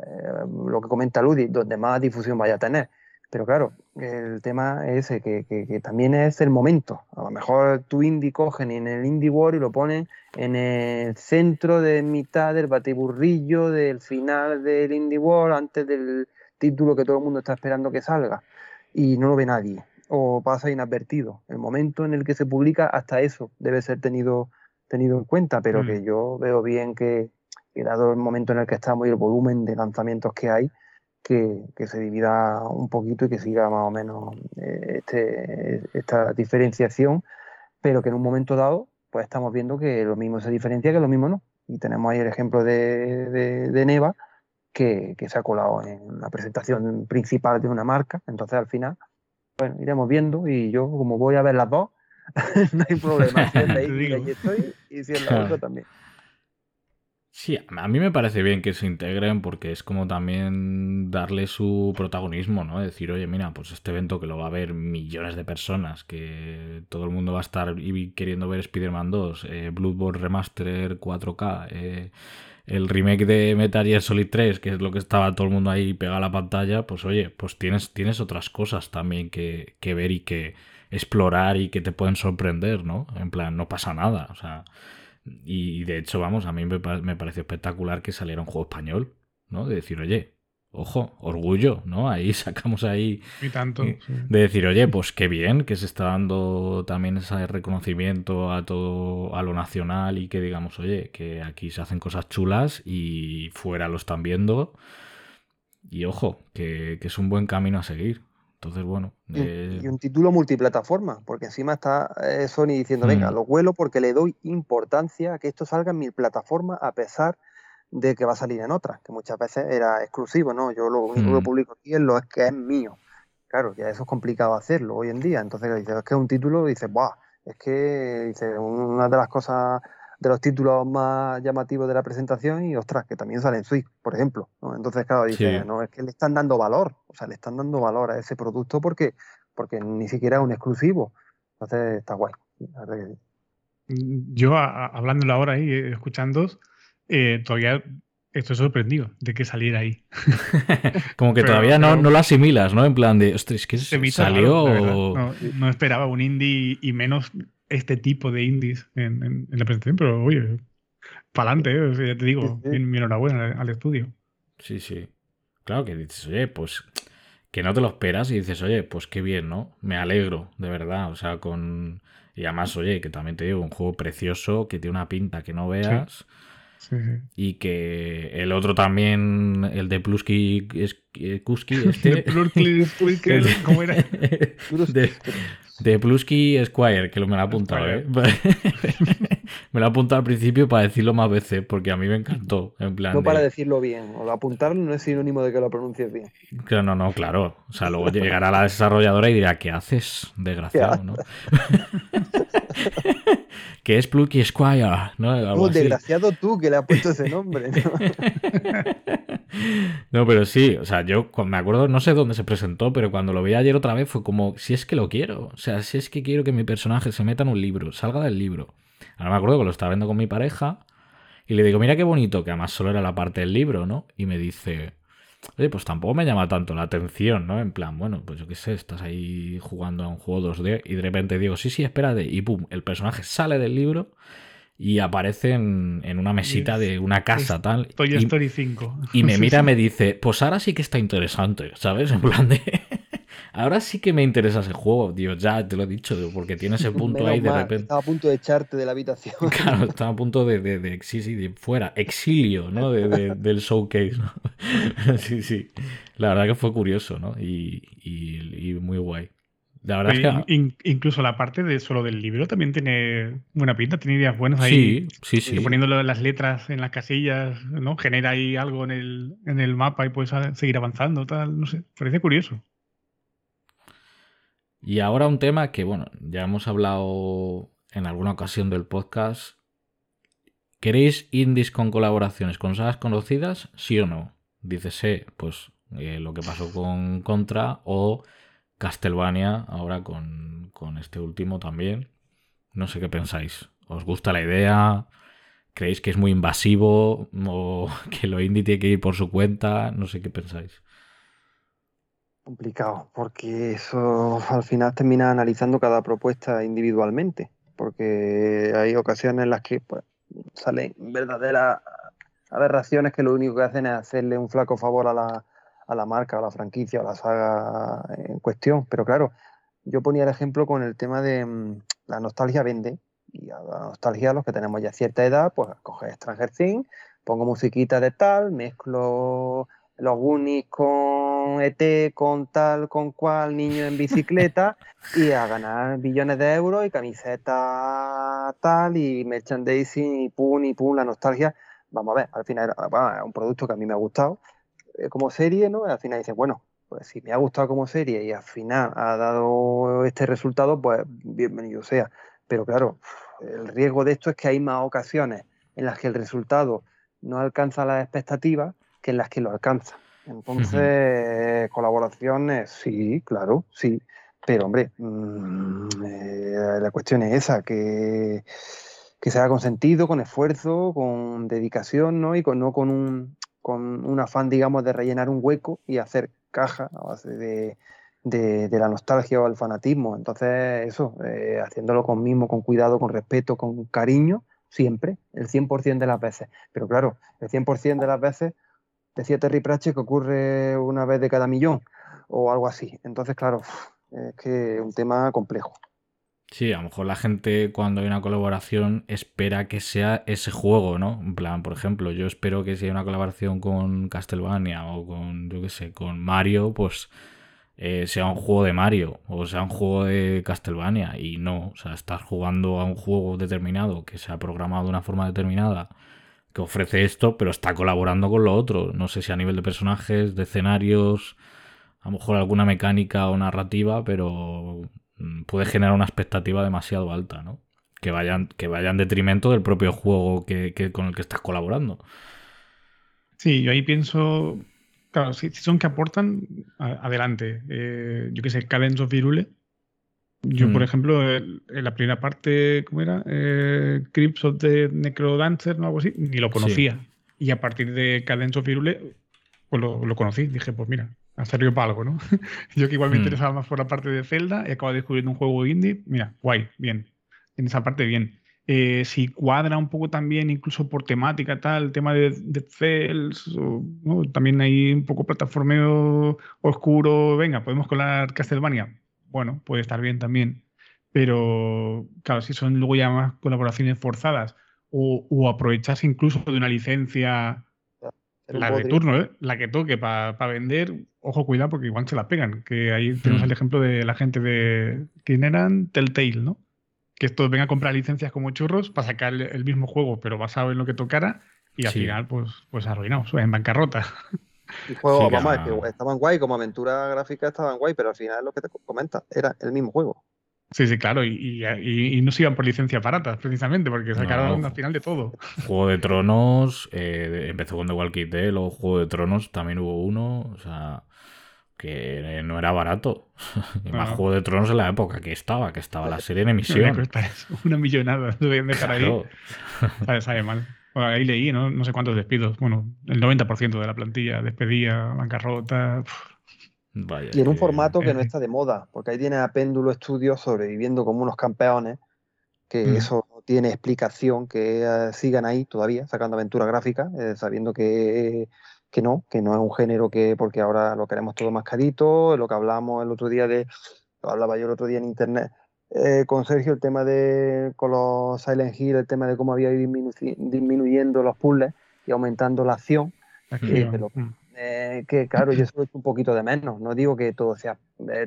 lo que comenta Ludi, donde más difusión vaya a tener. Pero claro, el tema es ese, que, que, también es el momento. A lo mejor tu indie cogen en el Indie World y lo ponen en el centro de mitad del batiburrillo del final del Indie World, antes del título que todo el mundo está esperando que salga y no lo ve nadie o pasa inadvertido. El momento en el que se publica, hasta eso debe ser tenido, tenido en cuenta, pero que mm. yo veo bien que, dado el momento en el que estamos y el volumen de lanzamientos que hay, que, se divida un poquito y que siga más o menos eh, este, esta diferenciación, pero que en un momento dado, pues estamos viendo que lo mismo se diferencia que lo mismo no. Y tenemos ahí el ejemplo de, de Neva, que, se ha colado en la presentación principal de una marca. Entonces, al final, bueno, iremos viendo y yo, como voy a ver las dos, no hay problema. Si ahí, estoy, y si es la otra también. Sí, a mí me parece bien que se integren porque es como también darle su protagonismo, ¿no? Decir, oye, mira, pues este evento que lo va a ver millones de personas, que todo el mundo va a estar queriendo ver Spider-Man 2, eh, Bloodborne Remaster 4K, eh, el remake de Metal Gear Solid 3, que es lo que estaba todo el mundo ahí pegado a la pantalla, pues oye, pues tienes, tienes otras cosas también que, que ver y que explorar y que te pueden sorprender, ¿no? En plan, no pasa nada, o sea... Y de hecho, vamos, a mí me, me pareció espectacular que saliera un juego español, ¿no? De decir, oye, ojo, orgullo, ¿no? Ahí sacamos ahí. Y tanto. De decir, oye, pues qué bien que se está dando también ese reconocimiento a todo, a lo nacional y que digamos, oye, que aquí se hacen cosas chulas y fuera lo están viendo. Y ojo, que, es un buen camino a seguir. Entonces, bueno. Y, eh, un título multiplataforma, porque encima está eh, Sony diciendo, venga, mm. lo vuelo porque le doy importancia a que esto salga en mi plataforma a pesar de que va a salir en otras, que muchas veces era exclusivo, ¿no? Yo lo único que mm. publico aquí es lo que es mío. Claro, ya eso es complicado hacerlo hoy en día. Entonces, dices, es que un título, dices, ¡buah! Es que dice, una de las cosas, de los títulos más llamativos de la presentación y, ostras, que también sale en Switch, por ejemplo. Entonces, claro, dice, no, es que le están dando valor, o sea, le están dando valor a ese producto porque, porque ni siquiera es un exclusivo. Entonces, está guay. Yo, hablándolo ahora y escuchando, eh, todavía estoy sorprendido de que saliera ahí. Como que todavía no, no, lo asimilas, ¿no? En plan de, ostras, ¿qué se salió? no, esperaba un indie y menos este tipo de indies en, la presentación, pero oye, para adelante, ¿eh? ya te digo, mi, enhorabuena al estudio. Sí, sí. Claro que dices, oye, pues que no te lo esperas y dices, oye, pues qué bien, ¿no? Me alegro, de verdad. O sea, con. Y además, oye, que también te digo, un juego precioso, que tiene una pinta que no veas. Y que el otro también, el de Plusky eh, Kuski, este. ¿Cómo era? de, Plusky Squire, que lo me lo ha apuntado, ¿eh? me lo ha apuntado al principio para decirlo más veces, porque a mí me encantó. En plan no para decirlo bien, o apuntarlo no es sinónimo de que lo pronuncies bien. Claro, no, no, claro. O sea, luego llegará la desarrolladora y dirá, ¿qué haces, desgraciado? ¿no? Que es Plucky Squire, ¿no? desgraciado tú que le has puesto ese nombre. ¿no? pero sí, o sea, yo me acuerdo, no sé dónde se presentó, pero cuando lo vi ayer otra vez fue como, si es que lo quiero, o sea, si es que quiero que mi personaje se meta en un libro, salga del libro. Ahora me acuerdo que lo estaba viendo con mi pareja y le digo, mira qué bonito, que además solo era la parte del libro, ¿no? Y me dice, Oye, pues tampoco me llama tanto la atención, ¿no? En plan, bueno, pues yo qué sé, estás ahí jugando a un juego 2D y de repente digo, sí, sí, espérate, y pum, el personaje sale del libro y aparece en, una mesita de una casa tal. Toy Story 5. Y me mira y me dice, pues ahora sí que está interesante, ¿sabes? En plan de... Ahora sí que me interesa ese juego, Dios, ya te lo he dicho, porque tiene ese punto ahí de repente. Estaba a punto de echarte de la habitación. Claro, estaba a punto de, de, de, sí, sí, de fuera, exilio, ¿no? De, del showcase, ¿no? sí, sí. La verdad que fue curioso, ¿no? Y, y, muy guay. La verdad es que... incluso la parte de solo del libro también tiene buena pinta, tiene ideas buenas ahí. Sí, sí, sí. Poniéndolo las letras en las casillas, ¿no? Genera ahí algo en el, en el mapa y puedes seguir avanzando, tal, no sé. Parece curioso. Y ahora un tema que, bueno, ya hemos hablado en alguna ocasión del podcast. ¿Queréis indies con colaboraciones con sagas conocidas? ¿Sí o no? Dícese, pues eh, lo que pasó con Contra o Castlevania, ahora con, con este último también. No sé qué pensáis. ¿Os gusta la idea? ¿Creéis que es muy invasivo? ¿O que lo indie tiene que ir por su cuenta? No sé qué pensáis. Complicado, porque eso al final termina analizando cada propuesta individualmente, porque hay ocasiones en las que pues, salen verdaderas aberraciones que lo único que hacen es hacerle un flaco favor a la, a la marca, a la franquicia, a la saga en cuestión. Pero claro, yo ponía el ejemplo con el tema de mm, la nostalgia vende, y a la nostalgia, los que tenemos ya cierta edad, pues coge Stranger Things, pongo musiquita de tal, mezclo los Goonies con ET, con tal, con cual, niño en bicicleta, y a ganar billones de euros y camiseta tal, y merchandising, y pum, y pum, la nostalgia. Vamos a ver, al final es un producto que a mí me ha gustado eh, como serie, ¿no? al final dices, bueno, pues si me ha gustado como serie y al final ha dado este resultado, pues bienvenido sea. Pero claro, el riesgo de esto es que hay más ocasiones en las que el resultado no alcanza las expectativas que en las que lo alcanza. Entonces, colaboraciones, sí, claro, sí. Pero hombre, mm, eh, la cuestión es esa, que, que se haga con sentido, con esfuerzo, con dedicación, ¿no? Y con, no con un, con un afán, digamos, de rellenar un hueco y hacer caja de, de, la nostalgia o el fanatismo. Entonces, eso, eh, haciéndolo con mimo, con cuidado, con respeto, con cariño, siempre, el 100% de las veces. Pero claro, el 100% de las veces, decía Terry Pratchett que ocurre una vez de cada millón o algo así. Entonces, claro, es que es un tema complejo. Sí, a lo mejor la gente cuando hay una colaboración espera que sea ese juego, ¿no? En plan, por ejemplo, yo espero que si hay una colaboración con Castlevania o con, yo qué sé, con Mario, pues eh, sea un juego de Mario o sea un juego de Castlevania y no, o sea, estás jugando a un juego determinado que se ha programado de una forma determinada que ofrece esto, pero está colaborando con lo otro. No sé si a nivel de personajes, de escenarios, a lo mejor alguna mecánica o narrativa, pero mm, puede generar una expectativa demasiado alta, ¿no? Que vayan, que vaya en detrimento del propio juego que, con el que estás colaborando. Sí, yo ahí pienso Claro, si, son que aportan, adelante. Eh, yo qué sé, Cadence of Virule. Yo, por mm. ejemplo, en la primera parte, ¿cómo era? Eh, Crips of the Necrodancer, ¿no? Algo así, ni lo conocía. Y a partir de Cadence of Virule, pues lo, conocí. Dije, pues mira, ha servido para algo, ¿no? yo que igual me mm. interesaba más por la parte de Zelda, he acabado descubriendo un juego indie. Mira, guay, bien. En esa parte, bien. Eh, si cuadra un poco también, incluso por temática, tal, el tema de, de Cells, también hay un poco plataformeo oscuro, venga, podemos colar Castlevania. Bueno, puede estar bien también. Pero, claro, si son luego ya más colaboraciones forzadas o, o aprovecharse incluso de una licencia, la de turno, ¿eh? la que toque para vender, ojo, cuidado, porque igual se la pegan. Que ahí tenemos hmm. el ejemplo de la gente de. ¿Quién eran? Telltale, ¿no? que esto venga a comprar licencias como churros para sacar el mismo juego, pero basado en lo que tocara, y al final, pues, pues arruinados, en bancarrota. El juego, vamos, que estaban guay, como aventura gráfica estaban guay, pero al final lo que te comenta era el mismo juego. Sí, sí, claro, y, y, no se iban por licencias baratas, precisamente, porque sacaron al final de todo. Juego de Tronos, eh, empezó con The Walking Dead, luego Juego de Tronos también hubo uno, o sea, que no era barato. Y más Juego de Tronos en la época que estaba, que estaba la serie en emisión. Una millonada, de claro. ahí. Sabe, mal. Ahí leí, ¿no? no sé cuántos despidos. Bueno, el 90% de la plantilla despedía, bancarrota. y en un formato que no está de moda, porque ahí tiene a Péndulo Estudios sobreviviendo como unos campeones, que mm. eso no tiene explicación, que eh, sigan ahí todavía sacando aventura gráfica, eh, sabiendo que que no, que no es un género que, porque ahora lo queremos todo más carito, lo que hablamos el otro día de, lo hablaba yo el otro día en internet eh, con Sergio, el tema de, con los Silent Hill, el tema de cómo había ido disminuyendo los puzzles y aumentando la acción, eh, mm. eh, que claro, yo eso un poquito de menos, no digo que todo sea,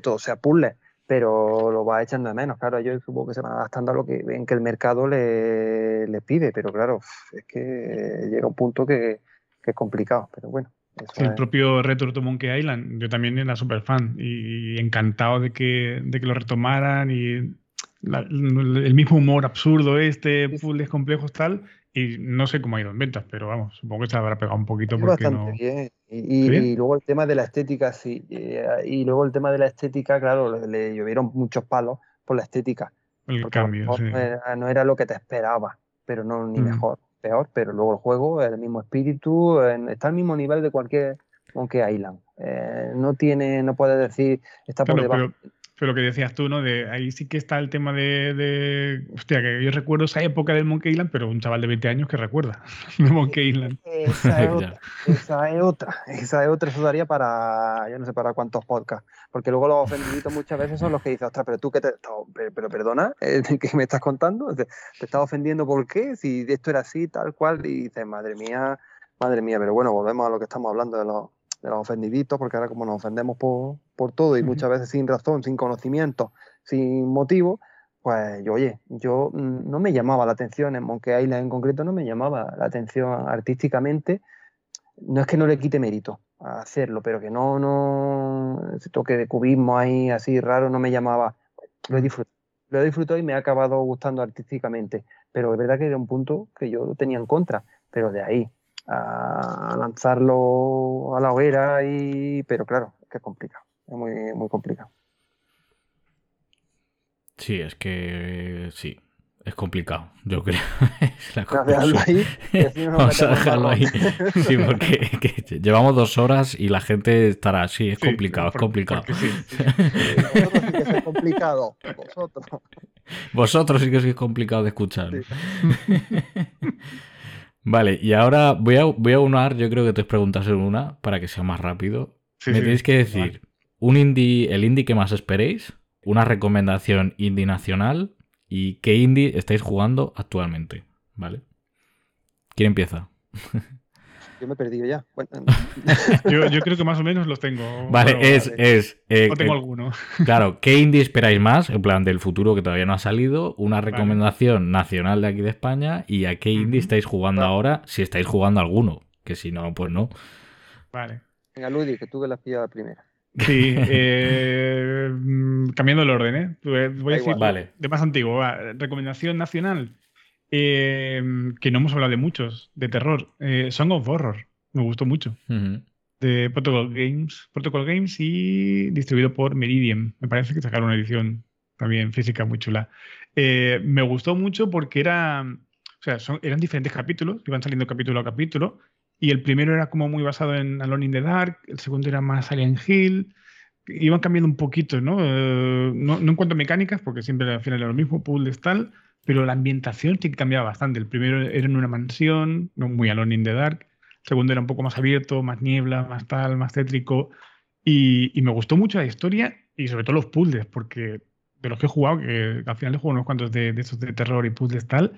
todo sea puzzle, pero lo va echando de menos, claro, yo supongo que se van adaptando a lo que ven que el mercado le, le pide, pero claro, es que llega un punto que, que es complicado, pero bueno, el propio Retro to Monkey Island, yo también era súper fan y encantado de que, de que lo retomaran y el mismo humor absurdo este, puzzles complejos tal, y no sé cómo ha ido en ventas, pero vamos, supongo que se habrá pegado un poquito. Porque bastante bien. Y, luego el tema de la estética, sí. Eh, y, luego el tema de la estética, claro, le, llovieron muchos palos por la estética. El cambio, sí. no, era, lo que te esperaba, pero no ni mm. mejor, peor. Pero luego el juego, el mismo espíritu, está al mismo nivel de cualquier Monkey Island. Eh, no tiene, no puedes decir, está por debajo. Pero lo que decías tú, ¿no? De ahí sí que está el tema de, Hostia, que yo recuerdo esa época del Monkey Island, pero un chaval de 20 años que recuerda de Monkey Island. Esa es, otra, esa es otra. Esa es otra. Eso daría para. Yo no sé para cuántos podcasts. Porque luego los ofendiditos muchas veces son los que dicen, ostras, pero tú que te. Pero, perdona, ¿eh? ¿qué me estás contando? ¿Te, te estás ofendiendo por qué? Si esto era así, tal cual. Y dices, madre mía, madre mía. Pero bueno, volvemos a lo que estamos hablando de los de los ofendiditos, porque ahora como nos ofendemos por, por todo y muchas veces sin razón, sin conocimiento, sin motivo, pues yo, oye, yo mm, no me llamaba la atención, en Monkey Island en concreto no me llamaba la atención artísticamente, no es que no le quite mérito a hacerlo, pero que no, no, ese toque de cubismo ahí así raro no me llamaba, lo he disfrutado, lo he disfrutado y me ha acabado gustando artísticamente, pero es verdad que era un punto que yo tenía en contra, pero de ahí a lanzarlo a la hoguera, y, pero claro, es que es complicado, es muy, muy complicado. Sí, es que sí, es complicado, yo creo. Vamos a dejarlo ahí. Sí, porque llevamos dos horas y la gente estará así, es complicado, es complicado. Vosotros sí que es complicado, vosotros. Vosotros sí que es complicado de escuchar. Vale, y ahora voy a, voy a unar, yo creo que tres preguntas en una para que sea más rápido. Me tenéis que decir un indie, el indie que más esperéis, una recomendación indie nacional y qué indie estáis jugando actualmente. ¿Vale? ¿Quién empieza? Yo me he perdido ya. yo, creo que más o menos los tengo. Vale, es. es eh, no tengo alguno. Claro, ¿qué indie esperáis más? En plan, del futuro que todavía no ha salido. Una recomendación nacional de aquí de España. ¿Y a qué indie estáis jugando ahora? Si estáis jugando alguno. Que si no, pues no. Vale. Venga, Ludi, que tú que la has pillado primera. Sí, eh, mm, cambiando el orden, ¿eh? Voy a decir vale. de más antiguo. Recomendación nacional. Em, que no hemos hablado de muchos, de terror. Eh, Song of Horror, me gustó mucho. De Protocol Games. Protocol Games y distribuido por Meridian. Me parece que sacaron una edición también física muy chula. Eh, me gustó mucho porque era. O sea, eran diferentes capítulos, iban saliendo capítulo a capítulo. Y el primero era como muy basado en Alone in the Dark, el segundo era más Alien Hill. Iban cambiando un poquito, ¿no? Eh, no, no, en cuanto a mecánicas, porque siempre al final era lo mismo, puzzles tal pero la ambientación sí que cambiaba bastante. El primero era en una mansión, muy Alone in the Dark. El segundo era un poco más abierto, más niebla, más tal, más tétrico. Y, me gustó mucho la historia y sobre todo los puzzles, porque de los que he jugado, que al final he jugado unos cuantos de, de estos de terror y puzzles tal,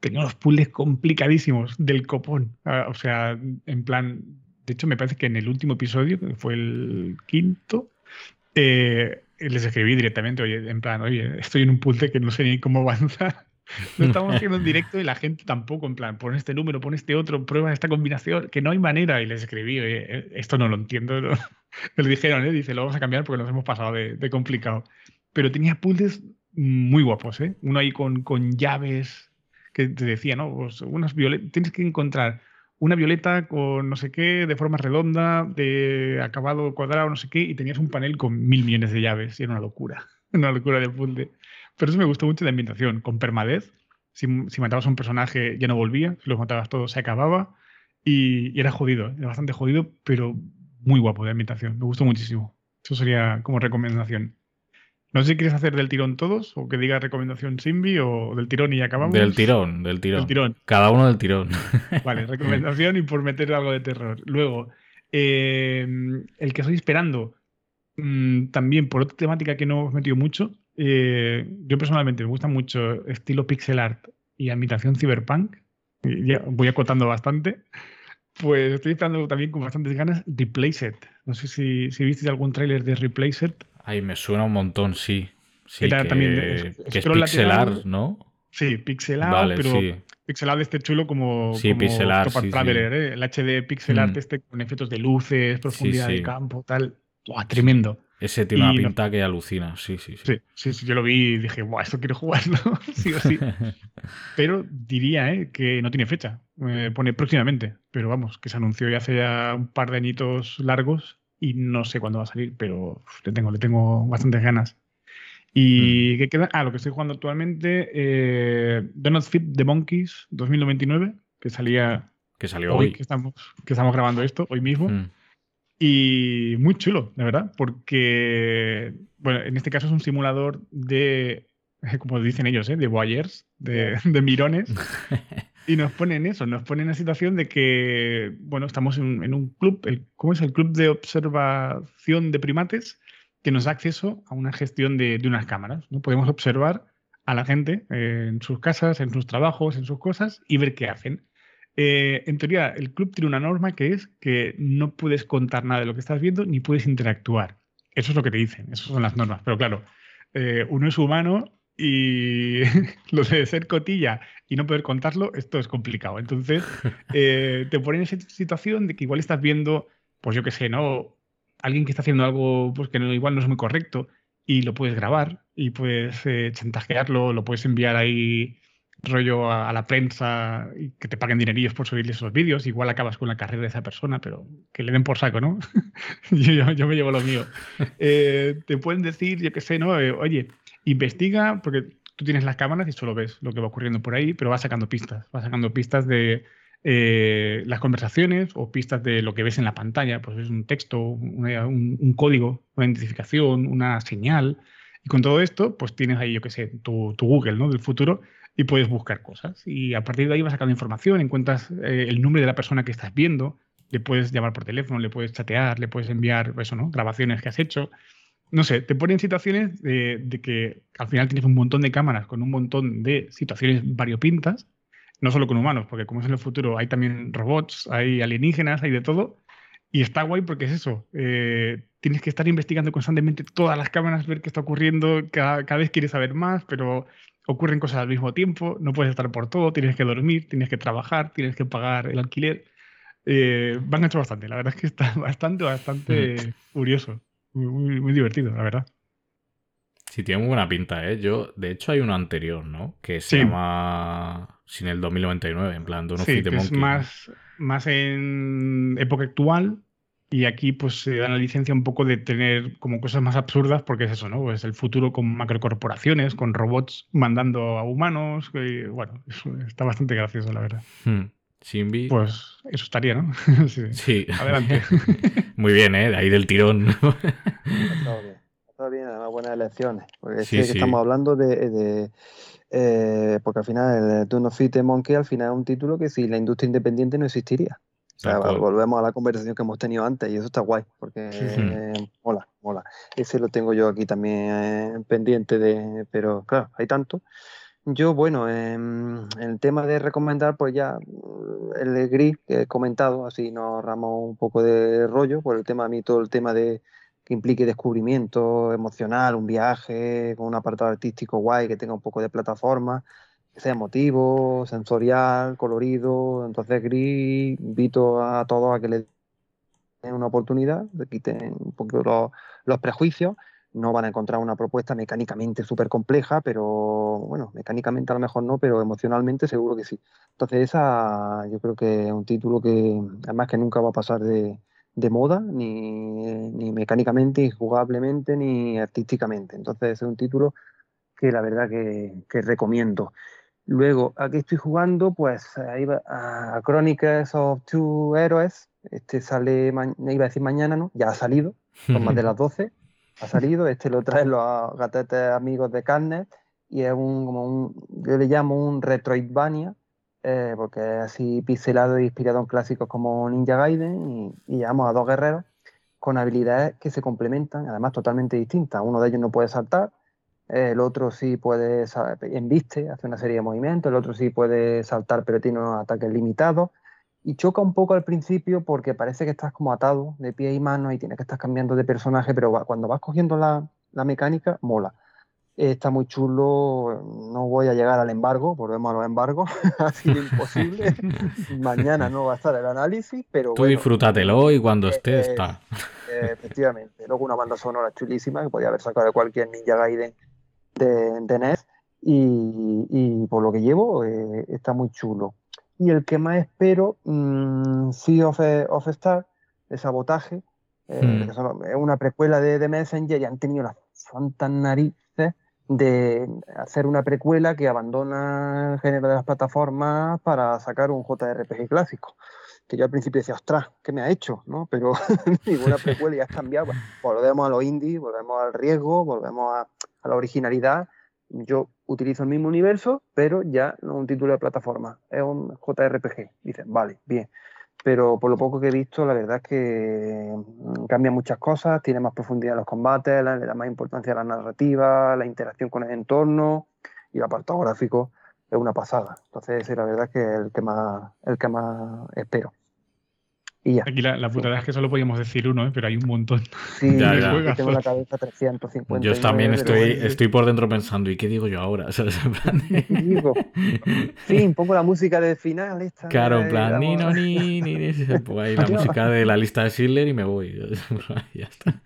tenía unos puzzles complicadísimos del copón. Ah, o sea, en plan, de hecho me parece que en el último episodio, que fue el quinto, eh, les escribí directamente, oye, en plan, oye, estoy en un puzzle que no sé ni cómo avanzar. Lo estamos haciendo en directo y la gente tampoco, en plan, pon este número, pon este otro, prueba esta combinación, que no hay manera. Y les escribí, eh, esto no lo entiendo. Me lo dijeron, ¿eh? dice, lo vamos a cambiar porque nos hemos pasado de, complicado. Pero tenía puzzles muy guapos, ¿eh? Uno ahí con, con llaves que te decía, ¿no? Pues unas tienes que encontrar una violeta con no sé qué, de forma redonda, de acabado cuadrado, no sé qué, y tenías un panel con mil millones de llaves. Y era una locura, una locura de puzzle. Pero eso me gustó mucho de ambientación, con permadez. Si, matabas a un personaje ya no volvía, si los matabas todos se acababa. Y, era jodido, era bastante jodido, pero muy guapo de ambientación. Me gustó muchísimo. Eso sería como recomendación. No sé si quieres hacer del tirón todos o que diga recomendación Simbi o del tirón y acabamos. Del tirón, del tirón. Del tirón. Cada uno del tirón. Vale, recomendación y por meter algo de terror. Luego, eh, el que estoy esperando, mm, también por otra temática que no hemos metido mucho, eh, yo personalmente me gusta mucho estilo pixel art y ambientación cyberpunk. Ya voy acotando bastante. Pues estoy esperando también con bastantes ganas Replace It. No sé si, si visteis algún tráiler de Replace It. Ay, me suena un montón, sí. sí que, también que es pixel art, ¿no? Sí, pixel art, pero pixel art este chulo como, Sí, como pixel art, sí, sí. Traveler, ¿eh? El HD pixel art Mm. este con efectos de luces, profundidad sí. de campo, tal. Buah, tremendo. Ese tiene una no- pinta que alucina, sí, sí, sí. Sí, sí, sí, yo lo vi y dije, Buah, esto quiero jugarlo, sí o sí. Pero diría ¿eh? que no tiene fecha. Eh, pone próximamente. Pero vamos, que se anunció ya hace ya un par de añitos largos y no sé cuándo va a salir, pero uf, le tengo, le tengo bastantes ganas. ¿Y qué queda? Ah, lo que estoy jugando actualmente, eh, Don't Fit the Monkeys 2099, que salía que salió hoy, hoy. que, estamos, que estamos grabando esto, hoy mismo. Mm. Y muy chulo, la verdad, porque, bueno, en este caso es un simulador de, como dicen ellos, ¿eh? de voyeurs, de, de mirones. Y nos ponen eso, nos ponen la situación de que, bueno, estamos en, en un club, el, ¿cómo es? El Club de Observación de Primates, que nos da acceso a una gestión de, de unas cámaras. ¿no? Podemos observar a la gente eh, en sus casas, en sus trabajos, en sus cosas y ver qué hacen. Eh, en teoría, el club tiene una norma que es que no puedes contar nada de lo que estás viendo ni puedes interactuar. Eso es lo que te dicen, esas son las normas. Pero claro, eh, uno es humano y lo de ser cotilla y no poder contarlo, esto es complicado. Entonces, eh, te ponen en esa situación de que igual estás viendo, pues yo qué sé, ¿no? Alguien que está haciendo algo pues, que no, igual no es muy correcto y lo puedes grabar y puedes eh, chantajearlo, lo puedes enviar ahí rollo a, a la prensa y que te paguen dinerillos por subir esos vídeos. Igual acabas con la carrera de esa persona, pero que le den por saco, ¿no? yo, yo- yo me llevo lo mío. Eh, te pueden decir, yo qué sé, ¿no? Eh, oye, investiga, porque tú tienes las cámaras y solo ves lo que va ocurriendo por ahí, pero vas sacando pistas, vas sacando pistas de eh, las conversaciones o pistas de lo que ves en la pantalla, pues es un texto, un, código, una identificación, una señal. Y con todo esto, pues tienes ahí, yo qué sé, tu, tu Google, ¿no? Del futuro y puedes buscar cosas. Y a partir de ahí vas sacando información, encuentras eh, el nombre de la persona que estás viendo, le puedes llamar por teléfono, le puedes chatear, le puedes enviar eso, ¿no? grabaciones que has hecho. No sé, te ponen situaciones de, de que al final tienes un montón de cámaras con un montón de situaciones variopintas, no solo con humanos, porque como es en el futuro, hay también robots, hay alienígenas, hay de todo. Y está guay porque es eso. eh, tienes que estar investigando constantemente todas las cámaras, ver qué está ocurriendo. Cada, cada vez quieres saber más, pero ocurren cosas al mismo tiempo. No puedes estar por todo. Tienes que dormir, tienes que trabajar, tienes que pagar el alquiler. Eh, van hecho bastante. La verdad es que está bastante, bastante curioso. Muy, muy, muy divertido, la verdad. Sí, tiene muy buena pinta, ¿eh? Yo, de hecho, hay uno anterior, ¿no? Que se Sí. llama Sin el 2099, en plan, Don't Sí, que es Monkey. ¿no? más, más en época actual. Y aquí pues se dan la licencia un poco de tener como cosas más absurdas porque es eso, ¿no? Pues el futuro con macrocorporaciones, con robots mandando a humanos. que, bueno, está bastante gracioso, la verdad. Hmm. Shinbi. Pues eso estaría, ¿no? sí. sí. Adelante. muy bien, ¿eh? De ahí del tirón. Estado bien. Bien, además buenas elecciones. Porque es Sí, que sí. estamos hablando de. de, eh, porque al final, el Do Not Fit the Monkey al final es un título que si la industria independiente no existiría. O sea, volvemos a la conversación que hemos tenido antes y eso está guay, porque Sí, sí. eh, mola, mola. Ese lo tengo yo aquí también eh, pendiente de, pero claro, hay tanto. Yo, bueno, em, el tema de recomendar, pues ya el gris que he comentado, así nos ahorramos un poco de rollo, por el tema, a mí todo el tema de que implique descubrimiento emocional, un viaje con un apartado artístico guay, que tenga un poco de plataforma, que sea emotivo, sensorial, colorido. Entonces, gris, invito a todos a que le den una oportunidad, le quiten un poco los prejuicios. No van a encontrar una propuesta mecánicamente súper compleja, pero bueno, mecánicamente a lo mejor no, pero emocionalmente seguro que sí. Entonces, esa yo creo que es un título que además que nunca va a pasar de, de moda, ni, ni mecánicamente, ni jugablemente, ni artísticamente. Entonces, es un título que la verdad que, que recomiendo. Luego, aquí estoy jugando, pues ahí va, a Chronicles of Two Heroes. Este sale, iba a decir mañana, ¿no? Ya ha salido, son más de las 12. Ha salido, este lo traen los gatetes amigos de Carnet y es un, como un, yo le llamo un Retroidvania, eh, porque es así pixelado e inspirado en clásicos como Ninja Gaiden y, y llevamos a dos guerreros con habilidades que se complementan, además totalmente distintas. Uno de ellos no puede saltar, el otro sí puede, embiste, hace una serie de movimientos, el otro sí puede saltar pero tiene unos ataques limitados. Y choca un poco al principio porque parece que estás como atado de pie y mano y tienes que estar cambiando de personaje, pero va- cuando vas cogiendo la, la mecánica, mola. Está muy chulo, no voy a llegar al embargo, volvemos a los embargos, ha sido imposible. Mañana no va a estar el análisis, pero... Tú disfrútatelo y cuando esté está. efectivamente. Luego una banda sonora chulísima que podía haber sacado de cualquier Ninja Gaiden de, de NES y, por lo que llevo eh, está muy chulo. Y el que más espero, mmm, Sea of, of Star, de sabotaje, eh, hmm. es una precuela de, de, Messenger y han tenido las santas narices de hacer una precuela que abandona el género de las plataformas para sacar un JRPG clásico. Que yo al principio decía, ostras, ¿qué me ha hecho? ¿no? Pero ninguna precuela ya has cambiado. Volvemos a los indie, volvemos al riesgo, volvemos a, a la originalidad. Yo utilizo el mismo universo, pero ya no un título de plataforma, es un JRPG. Dicen, vale, bien pero por lo poco que he visto, la verdad es que mm, cambia muchas cosas, tiene más profundidad en los combates, le da más importancia a la narrativa, la interacción con el entorno y el apartado gráfico es una pasada. Entonces, la verdad es que es el que más, el que más espero. Aquí la, la putada es que solo podíamos decir uno, ¿eh? pero hay un montón. Sí, ya, ya. tengo la cabeza 350. Yo también estoy, estoy por dentro pensando, ¿y qué digo yo ahora? Sí, un poco la música de final. Esta, claro, en plan, ni, no, ni, ni, pues ahí la música de la lista de Schindler y me voy. ya está.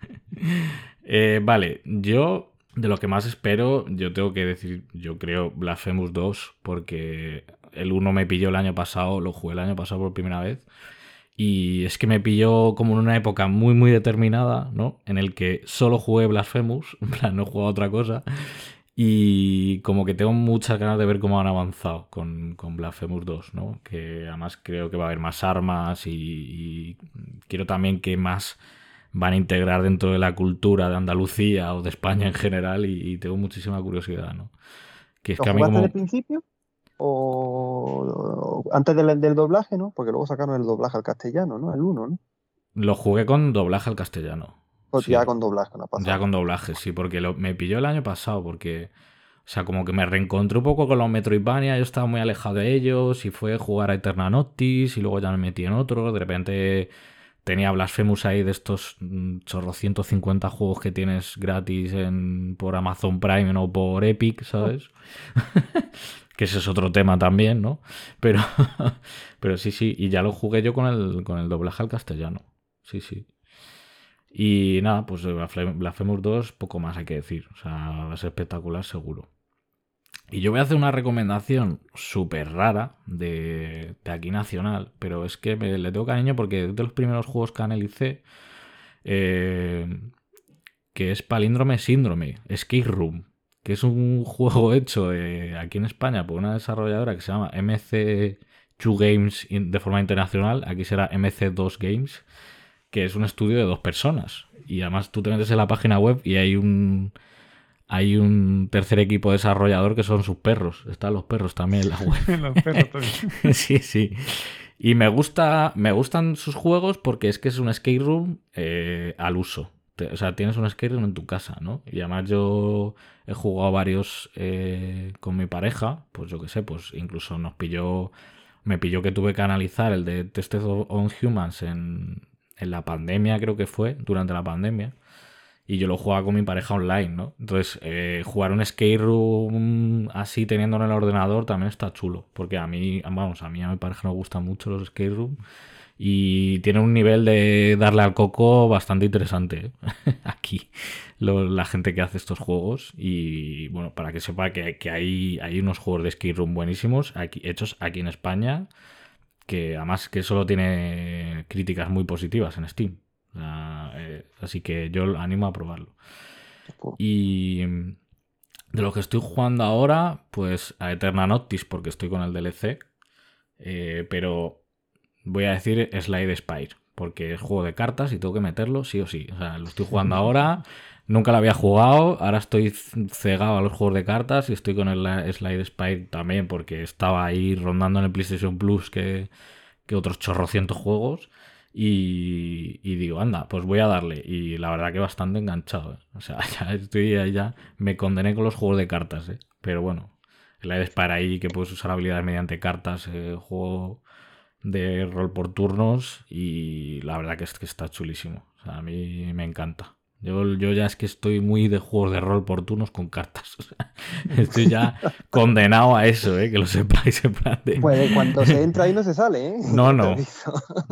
Eh, vale, yo de lo que más espero, yo tengo que decir, yo creo Blasphemous 2, porque el 1 me pilló el año pasado, lo jugué el año pasado por primera vez. Y es que me pilló como en una época muy, muy determinada, ¿no? En el que solo jugué Blasphemous, en plan, no jugado otra cosa. Y como que tengo muchas ganas de ver cómo han avanzado con, con Blasphemous 2, ¿no? Que además creo que va a haber más armas y, quiero también que más van a integrar dentro de la cultura de Andalucía o de España en general y, tengo muchísima curiosidad, ¿no? Que es que a mí como... principio? O antes del, del, doblaje, ¿no? Porque luego sacaron el doblaje al castellano, ¿no? El 1, ¿no? Lo jugué con doblaje al castellano. Pues ya con doblaje, ¿no? Ya con doblaje, sí, porque me pilló el año pasado, porque, o sea, como que me reencontré un poco con los Metroidvania, yo estaba muy alejado de ellos, y fue jugar a Eterna Noctis, y luego ya me metí en otro, de repente tenía Blasphemous ahí de estos mm, chorro 150 juegos que tienes gratis en, por Amazon Prime o por Epic, ¿sabes? que ese es otro tema también, ¿no? Pero, pero sí, sí, y ya lo jugué yo con el, con el doblaje al castellano. Sí, sí. Y nada, pues Blasphemous 2, poco más hay que decir. O sea, ser espectacular seguro. Y yo voy a hacer una recomendación súper rara de, de, aquí nacional, pero es que le tengo cariño porque es de los primeros juegos que analicé, eh, que es Palíndrome Síndrome, Escape Room que es un juego hecho eh, aquí en España por una desarrolladora que se llama MC2 Games de forma internacional, aquí será MC2 Games, que es un estudio de dos personas. Y además tú te metes en la página web y hay un hay un tercer equipo desarrollador que son sus perros. Están los perros también en la web. los perros también. sí, sí. Y me gusta, me gustan sus juegos porque es que es un escape room eh, al uso o sea, tienes un skate en tu casa, ¿no? Y además yo he jugado varios eh, con mi pareja, pues yo qué sé, pues incluso nos pilló, me pilló que tuve que analizar el de Tested on Humans en, la pandemia, creo que fue, durante la pandemia. Y yo lo jugaba con mi pareja online, ¿no? Entonces, eh, jugar un skate room así teniendo en el ordenador también está chulo. Porque a mí, vamos, a mí a mi pareja nos gustan mucho los skate rooms y tiene un nivel de darle al coco bastante interesante ¿eh? aquí la gente que hace estos juegos. Y bueno para que sepa que, que hay, hay unos juegos de skate room buenísimos aquí, hechos aquí en España que además que solo tiene críticas muy positivas en Steam. Eh, así que yo animo a probarlo. Y de lo que estoy jugando ahora pues a Eterna Noctis porque estoy con el DLC eh, pero voy a decir Slide Spire, porque es juego de cartas y tengo que meterlo sí o sí. O sea, lo estoy jugando ahora, nunca lo había jugado, ahora estoy cegado a los juegos de cartas y estoy con el Slide Spire también, porque estaba ahí rondando en el PlayStation Plus que, que otros chorrocientos juegos. Y, digo, anda, pues voy a darle. Y la verdad que bastante enganchado. ¿eh? O sea, ya estoy ya, me condené con los juegos de cartas, ¿eh? Pero bueno, el Spire ahí que puedes usar habilidades mediante cartas, eh, juego de rol por turnos y la verdad que es que está chulísimo. a mí me encanta. Yo, yo ya es que estoy muy de juegos de rol por turnos con cartas. estoy ya condenado a eso, ¿eh? que lo sepáis. En plan de... Pues cuando se entra ahí no se sale, ¿eh? No, no.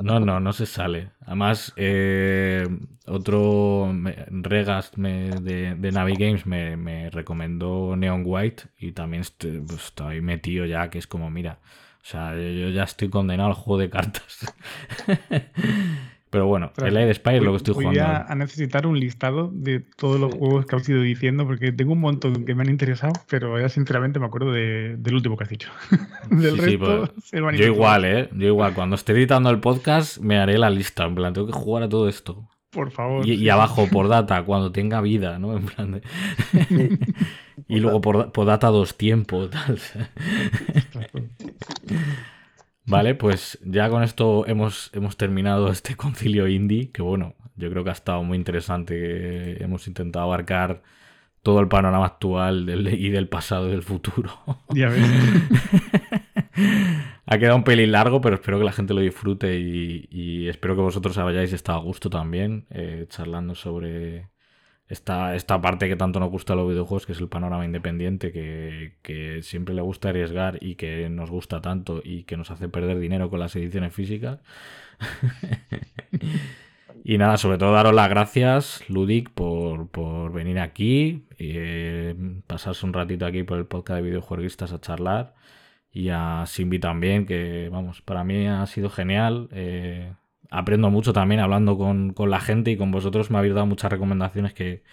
No, no, no se sale. Además, eh, otro Regas de, de Navi Games me, recomendó Neon White y también estoy, pues, estoy metido ya, que es como, mira, o sea, yo ya estoy condenado al juego de cartas. Pero bueno, el Air Spy es lo que estoy voy jugando. Voy a, necesitar un listado de todos los juegos que has ido diciendo, porque tengo un montón que me han interesado, pero ya sinceramente me acuerdo del último que has dicho. del resto, pues, yo igual, ¿eh? Yo igual, cuando esté editando el podcast me haré la lista, en plan, tengo que jugar a todo esto. Por favor. Y, abajo, por data, cuando tenga vida, ¿no? En plan de... y luego por, por, data dos tiempos, tal. Vale, pues ya con esto hemos, hemos terminado este concilio indie, que bueno, yo creo que ha estado muy interesante. Hemos intentado abarcar todo el panorama actual y del pasado y del futuro. Ya ves. ha quedado un pelín largo, pero espero que la gente lo disfrute y, espero que vosotros hayáis estado a gusto también, eh, charlando sobre, esta, esta parte que tanto nos gusta a los videojuegos, que es el panorama independiente, que, siempre le gusta arriesgar y que nos gusta tanto y que nos hace perder dinero con las ediciones físicas. y nada, sobre todo daros las gracias, Ludic, por, venir aquí, y, eh, pasarse un ratito aquí por el podcast de videojueguistas a charlar. Y a Simbi también, que vamos, para mí ha sido genial. Eh, aprendo mucho también hablando con, la gente y con vosotros me habéis dado muchas recomendaciones que,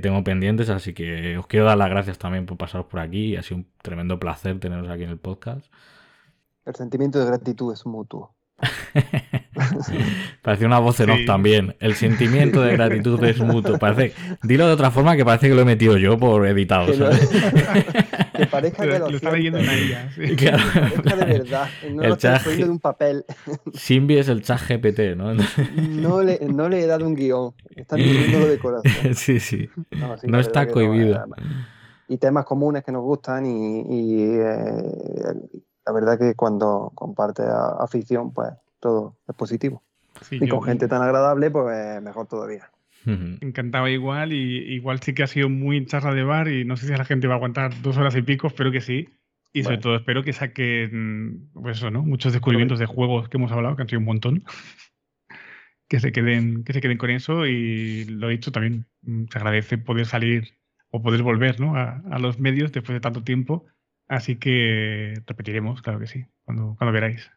tengo pendientes, así que os quiero dar las gracias también por pasaros por aquí. Ha sido un tremendo placer teneros aquí en el podcast. El sentimiento de gratitud es mutuo. parece una voz en off también. El sentimiento de gratitud es mutuo. Parece, dilo de otra forma que parece que lo he metido yo por editado. Que, parezca que lo, está leyendo en ella. Sí. Claro. Que de verdad. No el lo chat, de un papel. Simbi es el chat GPT, ¿no? No le, no le he dado un guion. Están diciéndolo de corazón. Sí, sí. No, está cohibido. y temas comunes que nos gustan y, y eh, la verdad que cuando comparte afición, pues todo es positivo. y con gente tan agradable, pues mejor todavía. Encantado igual, y igual sí que ha sido muy charla de bar y no sé si la gente va a aguantar dos horas y pico, espero que sí. Y sobre todo espero que saquen pues eso, ¿no? muchos descubrimientos de juegos que hemos hablado, que han sido un montón. que se queden, que se queden con eso y lo dicho también, mm, se agradece poder salir o poder volver ¿no? a, a los medios después de tanto tiempo Así que repetiremos, claro que sí, cuando, cuando queráis.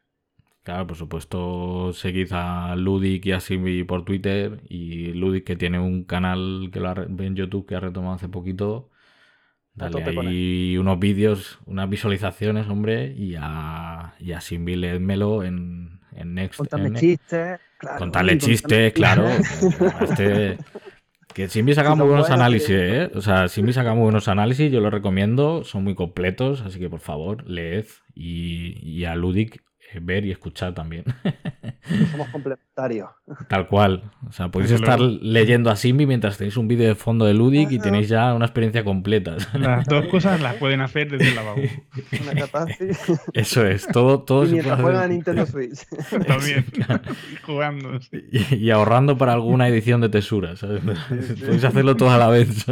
Claro, por supuesto, seguid a Ludic y a Simbi por Twitter. Y Ludic, que tiene un canal que lo ha, en YouTube que ha retomado hace poquito. Dale ahí unos vídeos, unas visualizaciones, hombre. Y a, y a Simbi leedmelo en, en Next. Contarle chistes, claro. Contarle chistes, claro. este, que Simbi saca muy buenos análisis, ¿eh? O sea, Simbi saca muy buenos análisis, yo los recomiendo, son muy completos, así que por favor, leed y, y a Ludic ver y escuchar también. Somos complementarios. Tal cual. O sea, podéis estar leyendo a Simbi mientras tenéis un vídeo de fondo de Ludic y tenéis ya una experiencia completa. Las dos cosas las pueden hacer desde el lavabo. Una. Eso es, todo, todo y mientras juegan a Nintendo Switch. También. Jugando. Y, ahorrando para alguna edición de tesuras. Podéis hacerlo todo a la vez.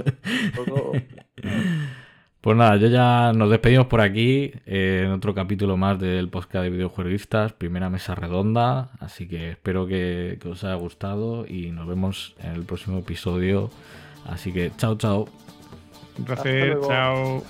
Todo. Pues nada, yo ya nos despedimos por aquí eh, en otro capítulo más del podcast de videojueguistas, primera mesa redonda, así que espero que, que, os haya gustado y nos vemos en el próximo episodio. Así que chao, chao. Un placer, chao.